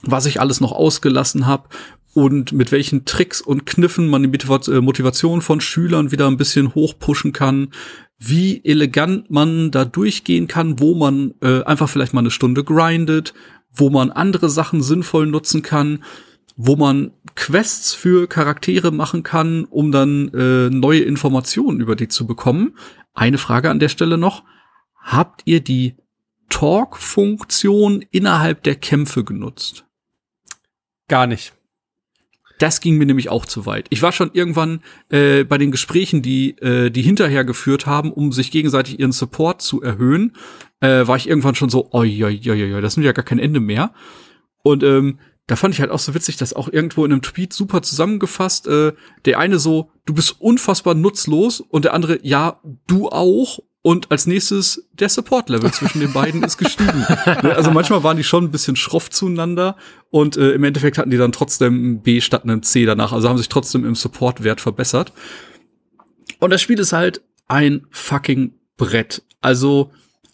was ich alles noch ausgelassen habe und mit welchen Tricks und Kniffen man die äh, Motivation von Schülern wieder ein bisschen hochpushen kann, wie elegant man da durchgehen kann, wo man äh, einfach vielleicht mal eine Stunde grindet, wo man andere Sachen sinnvoll nutzen kann, wo man Quests für Charaktere machen kann, um dann äh, neue Informationen über die zu bekommen. Eine Frage an der Stelle noch. Habt ihr die Talk-Funktion innerhalb der Kämpfe genutzt? Gar nicht. Das ging mir nämlich auch zu weit. Ich war schon irgendwann äh, bei den Gesprächen, die äh, die hinterher geführt haben, um sich gegenseitig ihren Support zu erhöhen, äh, war ich irgendwann schon so, oi, oi, oi, oi, das nimmt ja gar kein Ende mehr. Und ähm, da fand ich halt auch so witzig, dass auch irgendwo in einem Tweet super zusammengefasst, äh, der eine so, du bist unfassbar nutzlos und der andere, ja, du auch. Und als nächstes, der Support-Level zwischen den beiden ist gestiegen. [laughs] Ne, also manchmal waren die schon ein bisschen schroff zueinander und äh, im Endeffekt hatten die dann trotzdem ein B statt einem C danach. Also haben sich trotzdem im Support-Wert verbessert. Und das Spiel ist halt ein fucking Brett. Also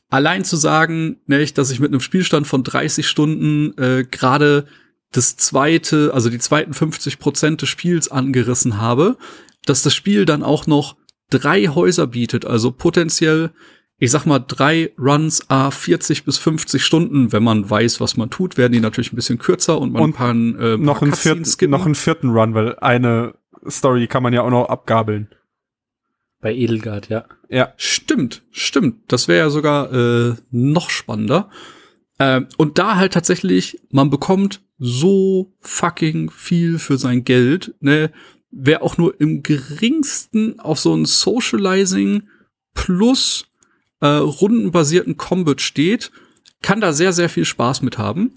allein zu sagen, nicht, dass ich mit einem Spielstand von 30 Stunden äh, gerade das zweite, also die zweiten 50 Prozent des Spiels angerissen habe, dass das Spiel dann auch noch drei Häuser bietet, also potenziell, ich sag mal, drei Runs a 40 bis 50 Stunden, wenn man weiß, was man tut, werden die natürlich ein bisschen kürzer und man Und kann äh, Noch paar einen, vierten, skippen. noch einen vierten Run, weil eine Story kann man ja auch noch abgabeln. Bei Edelgard, ja. Ja. Stimmt, stimmt. Das wäre ja sogar äh, noch spannender. Ähm, und da halt tatsächlich, man bekommt so fucking viel für sein Geld. Ne? Wer auch nur im geringsten auf so ein Socializing plus äh, rundenbasierten Combat steht, kann da sehr, sehr viel Spaß mit haben.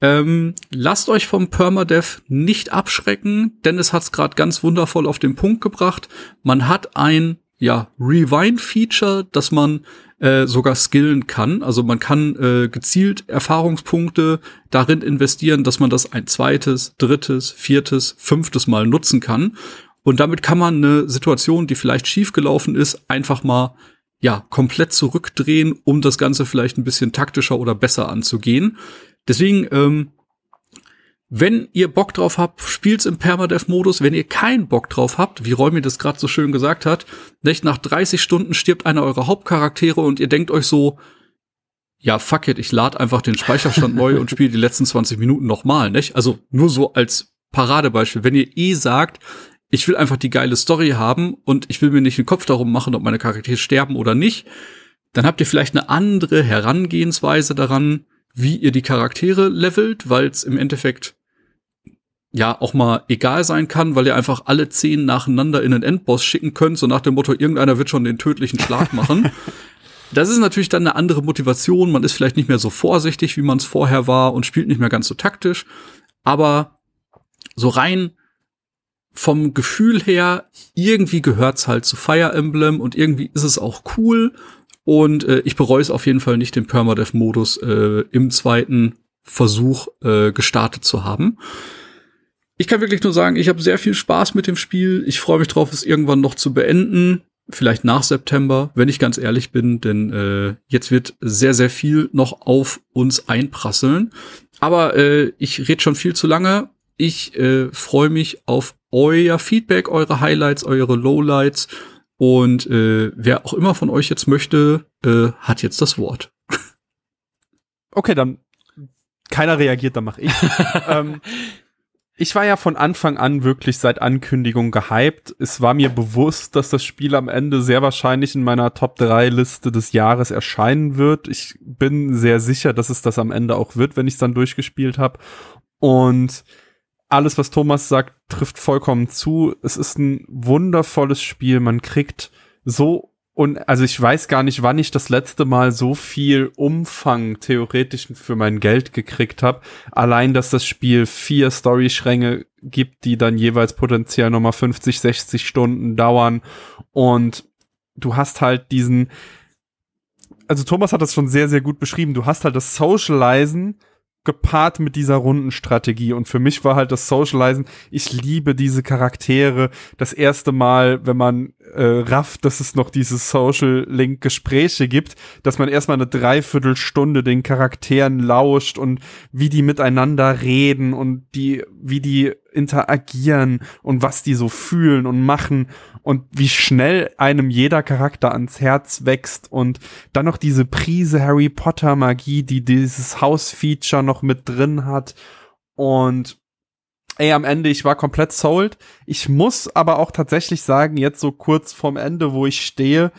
Ähm, lasst euch vom Permadeath nicht abschrecken, denn es hat's gerade ganz wundervoll auf den Punkt gebracht. Man hat ein ja Rewind-Feature, dass man äh, sogar skillen kann. Also man kann äh, gezielt Erfahrungspunkte darin investieren, dass man das ein zweites, drittes, viertes, fünftes Mal nutzen kann. Und damit kann man eine Situation, die vielleicht schiefgelaufen ist, einfach mal ja, komplett zurückdrehen, um das Ganze vielleicht ein bisschen taktischer oder besser anzugehen. Deswegen, ähm, wenn ihr Bock drauf habt, spielt's im Permadeath-Modus. Wenn ihr keinen Bock drauf habt, wie Räumi das gerade so schön gesagt hat, nicht nach 30 Stunden stirbt einer eurer Hauptcharaktere und ihr denkt euch so, ja, fuck it, ich lade einfach den Speicherstand neu und spiele die letzten 20 Minuten nochmal, nicht? Also nur so als Paradebeispiel. Wenn ihr eh sagt, ich will einfach die geile Story haben und ich will mir nicht den Kopf darum machen, ob meine Charaktere sterben oder nicht, dann habt ihr vielleicht eine andere Herangehensweise daran, wie ihr die Charaktere levelt, weil es im Endeffekt ja auch mal egal sein kann, weil ihr einfach alle zehn nacheinander in den Endboss schicken könnt, so nach dem Motto, irgendeiner wird schon den tödlichen Schlag machen. [laughs] das ist natürlich dann eine andere Motivation. Man ist vielleicht nicht mehr so vorsichtig, wie man es vorher war und spielt nicht mehr ganz so taktisch. Aber so rein vom Gefühl her, irgendwie gehört's halt zu Fire Emblem und irgendwie ist es auch cool. Und äh, ich bereue es auf jeden Fall nicht, den Permadeath-Modus äh, im zweiten Versuch äh, gestartet zu haben. Ich kann wirklich nur sagen, ich habe sehr viel Spaß mit dem Spiel. Ich freue mich drauf, es irgendwann noch zu beenden. Vielleicht nach September, wenn ich ganz ehrlich bin, denn äh, jetzt wird sehr, sehr viel noch auf uns einprasseln. Aber äh, ich rede schon viel zu lange. Ich äh, freue mich auf euer Feedback, eure Highlights, eure Lowlights. Und äh, wer auch immer von euch jetzt möchte, äh, hat jetzt das Wort. Okay, dann keiner reagiert, dann mache ich. [laughs] ähm, ich war ja von Anfang an wirklich seit Ankündigung gehypt. Es war mir bewusst, dass das Spiel am Ende sehr wahrscheinlich in meiner Top 3 Liste des Jahres erscheinen wird. Ich bin sehr sicher, dass es das am Ende auch wird, wenn ich es dann durchgespielt habe. Und alles, was Thomas sagt, trifft vollkommen zu. Es ist ein wundervolles Spiel. Man kriegt so und also ich weiß gar nicht, wann ich das letzte Mal so viel Umfang theoretisch für mein Geld gekriegt habe. Allein, dass das Spiel vier Story-Schränke gibt, die dann jeweils potenziell nochmal 50, 60 Stunden dauern. Und du hast halt diesen, also Thomas hat das schon sehr, sehr gut beschrieben. Du hast halt das Socializen gepaart mit dieser Rundenstrategie. Und für mich war halt das Socializen, ich liebe diese Charaktere. Das erste Mal, wenn man äh, rafft, dass es noch diese Social Link Gespräche gibt, dass man erstmal eine Dreiviertelstunde den Charakteren lauscht und wie die miteinander reden und die, wie die interagieren und was die so fühlen und machen und wie schnell einem jeder Charakter ans Herz wächst und dann noch diese Prise Harry Potter Magie, die dieses House-Feature noch mit drin hat und ey, am Ende, ich war komplett sold. Ich muss aber auch tatsächlich sagen, jetzt so kurz vorm Ende, wo ich stehe,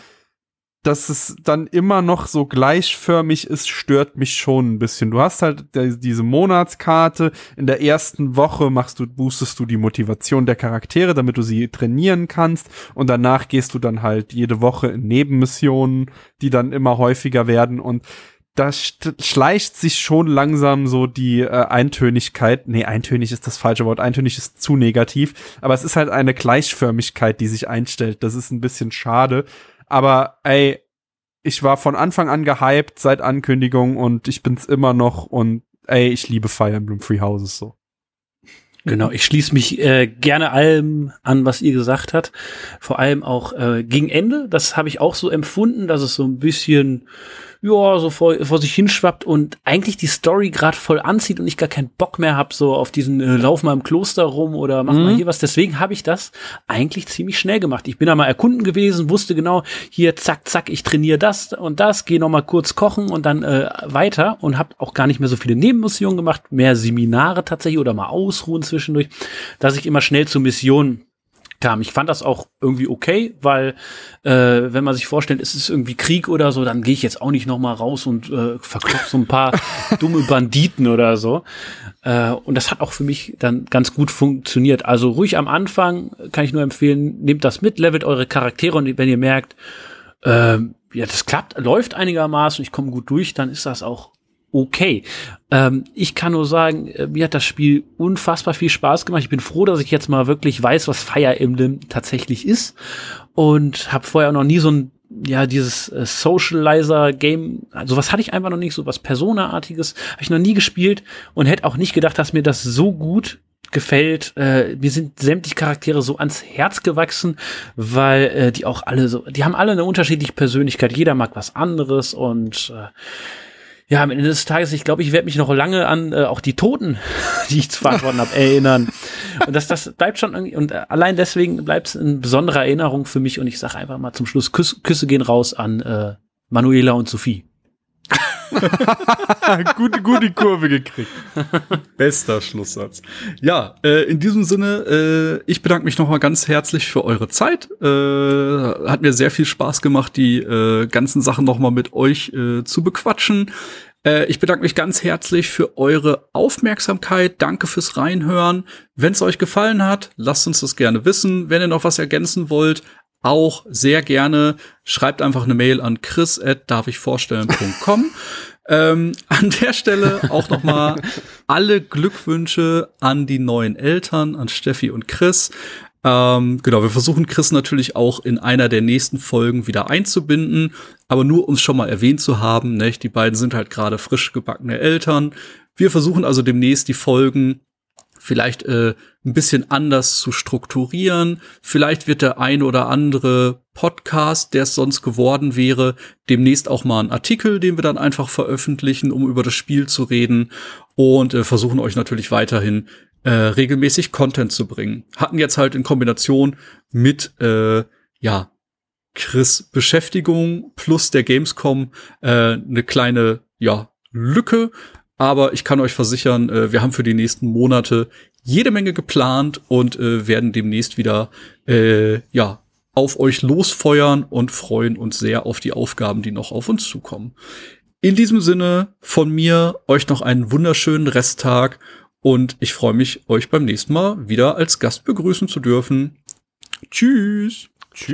dass es dann immer noch so gleichförmig ist, stört mich schon ein bisschen. Du hast halt diese Monatskarte. In der ersten Woche machst du, boostest du die Motivation der Charaktere, damit du sie trainieren kannst. Und danach gehst du dann halt jede Woche in Nebenmissionen, die dann immer häufiger werden. Und da schleicht sich schon langsam so die äh, Eintönigkeit. Nee, eintönig ist das falsche Wort. Eintönig ist zu negativ. Aber es ist halt eine Gleichförmigkeit, die sich einstellt. Das ist ein bisschen schade. Aber ey, ich war von Anfang an gehypt seit Ankündigung und ich bin's immer noch und ey, ich liebe Fire Emblem Free Houses so. Genau, ich schließe mich äh, gerne allem an, was ihr gesagt habt. Vor allem auch äh, gegen Ende. Das habe ich auch so empfunden, dass es so ein bisschen ja, so vor, vor sich hinschwappt und eigentlich die Story gerade voll anzieht und ich gar keinen Bock mehr hab so auf diesen äh, Lauf mal im Kloster rum oder mach mhm. mal hier was. Deswegen habe ich das eigentlich ziemlich schnell gemacht. Ich bin da mal erkunden gewesen, wusste genau, hier zack, zack, ich trainiere das und das, gehe noch mal kurz kochen und dann äh, weiter und habe auch gar nicht mehr so viele Nebenmissionen gemacht, mehr Seminare tatsächlich oder mal ausruhen zwischendurch, dass ich immer schnell zur Mission kam. Ich fand das auch irgendwie okay, weil äh, wenn man sich vorstellt, es ist irgendwie Krieg oder so, dann gehe ich jetzt auch nicht noch mal raus und äh, verklopf so ein paar [laughs] dumme Banditen oder so. Äh, und das hat auch für mich dann ganz gut funktioniert. Also ruhig am Anfang kann ich nur empfehlen, nehmt das mit, levelt eure Charaktere und wenn ihr merkt, äh, ja, das klappt, läuft einigermaßen, ich komme gut durch, dann ist das auch okay. Ähm, ich kann nur sagen, äh, mir hat das Spiel unfassbar viel Spaß gemacht. Ich bin froh, dass ich jetzt mal wirklich weiß, was Fire Emblem tatsächlich ist und habe vorher noch nie so ein ja, dieses äh, Socializer-Game, also was hatte ich einfach noch nicht, so was Persona-artiges, habe ich noch nie gespielt und hätte auch nicht gedacht, dass mir das so gut gefällt. Äh, mir sind sämtliche Charaktere so ans Herz gewachsen, weil äh, die auch alle so, die haben alle eine unterschiedliche Persönlichkeit. Jeder mag was anderes und äh, ja, am Ende des Tages, ich glaube, ich werde mich noch lange an äh, auch die Toten, [laughs] die ich zu verantworten habe, erinnern. Und das, das bleibt schon irgendwie, und äh, allein deswegen bleibt es eine besondere Erinnerung für mich. Und ich sage einfach mal zum Schluss, Küsse, Küsse gehen raus an äh, Manuela und Sophie. [laughs] gute, gute Kurve gekriegt. Bester Schlusssatz. Ja, äh, in diesem Sinne, äh, ich bedanke mich nochmal ganz herzlich für eure Zeit. Äh, hat mir sehr viel Spaß gemacht, die äh, ganzen Sachen nochmal mit euch äh, zu bequatschen. Äh, ich bedanke mich ganz herzlich für eure Aufmerksamkeit. Danke fürs Reinhören. Wenn es euch gefallen hat, lasst uns das gerne wissen. Wenn ihr noch was ergänzen wollt, auch sehr gerne. Schreibt einfach eine Mail an chris at darfichvorstellen.com. [laughs] ähm, an der Stelle auch noch mal alle Glückwünsche an die neuen Eltern, an Steffi und Chris. Ähm, genau, wir versuchen Chris natürlich auch in einer der nächsten Folgen wieder einzubinden, aber nur um es schon mal erwähnt zu haben, nicht? die beiden sind halt gerade frisch gebackene Eltern. Wir versuchen also demnächst die Folgen vielleicht äh, ein bisschen anders zu strukturieren. Vielleicht wird der ein oder andere Podcast, der es sonst geworden wäre, demnächst auch mal ein Artikel, den wir dann einfach veröffentlichen, um über das Spiel zu reden und äh, versuchen euch natürlich weiterhin äh, regelmäßig Content zu bringen. Hatten jetzt halt in Kombination mit äh, ja Chris Beschäftigung plus der Gamescom äh, eine kleine ja Lücke, aber ich kann euch versichern, äh, wir haben für die nächsten Monate jede Menge geplant und äh, werden demnächst wieder äh, ja auf euch losfeuern und freuen uns sehr auf die Aufgaben, die noch auf uns zukommen. In diesem Sinne von mir euch noch einen wunderschönen Resttag und ich freue mich, euch beim nächsten Mal wieder als Gast begrüßen zu dürfen. Tschüss. Tschüss.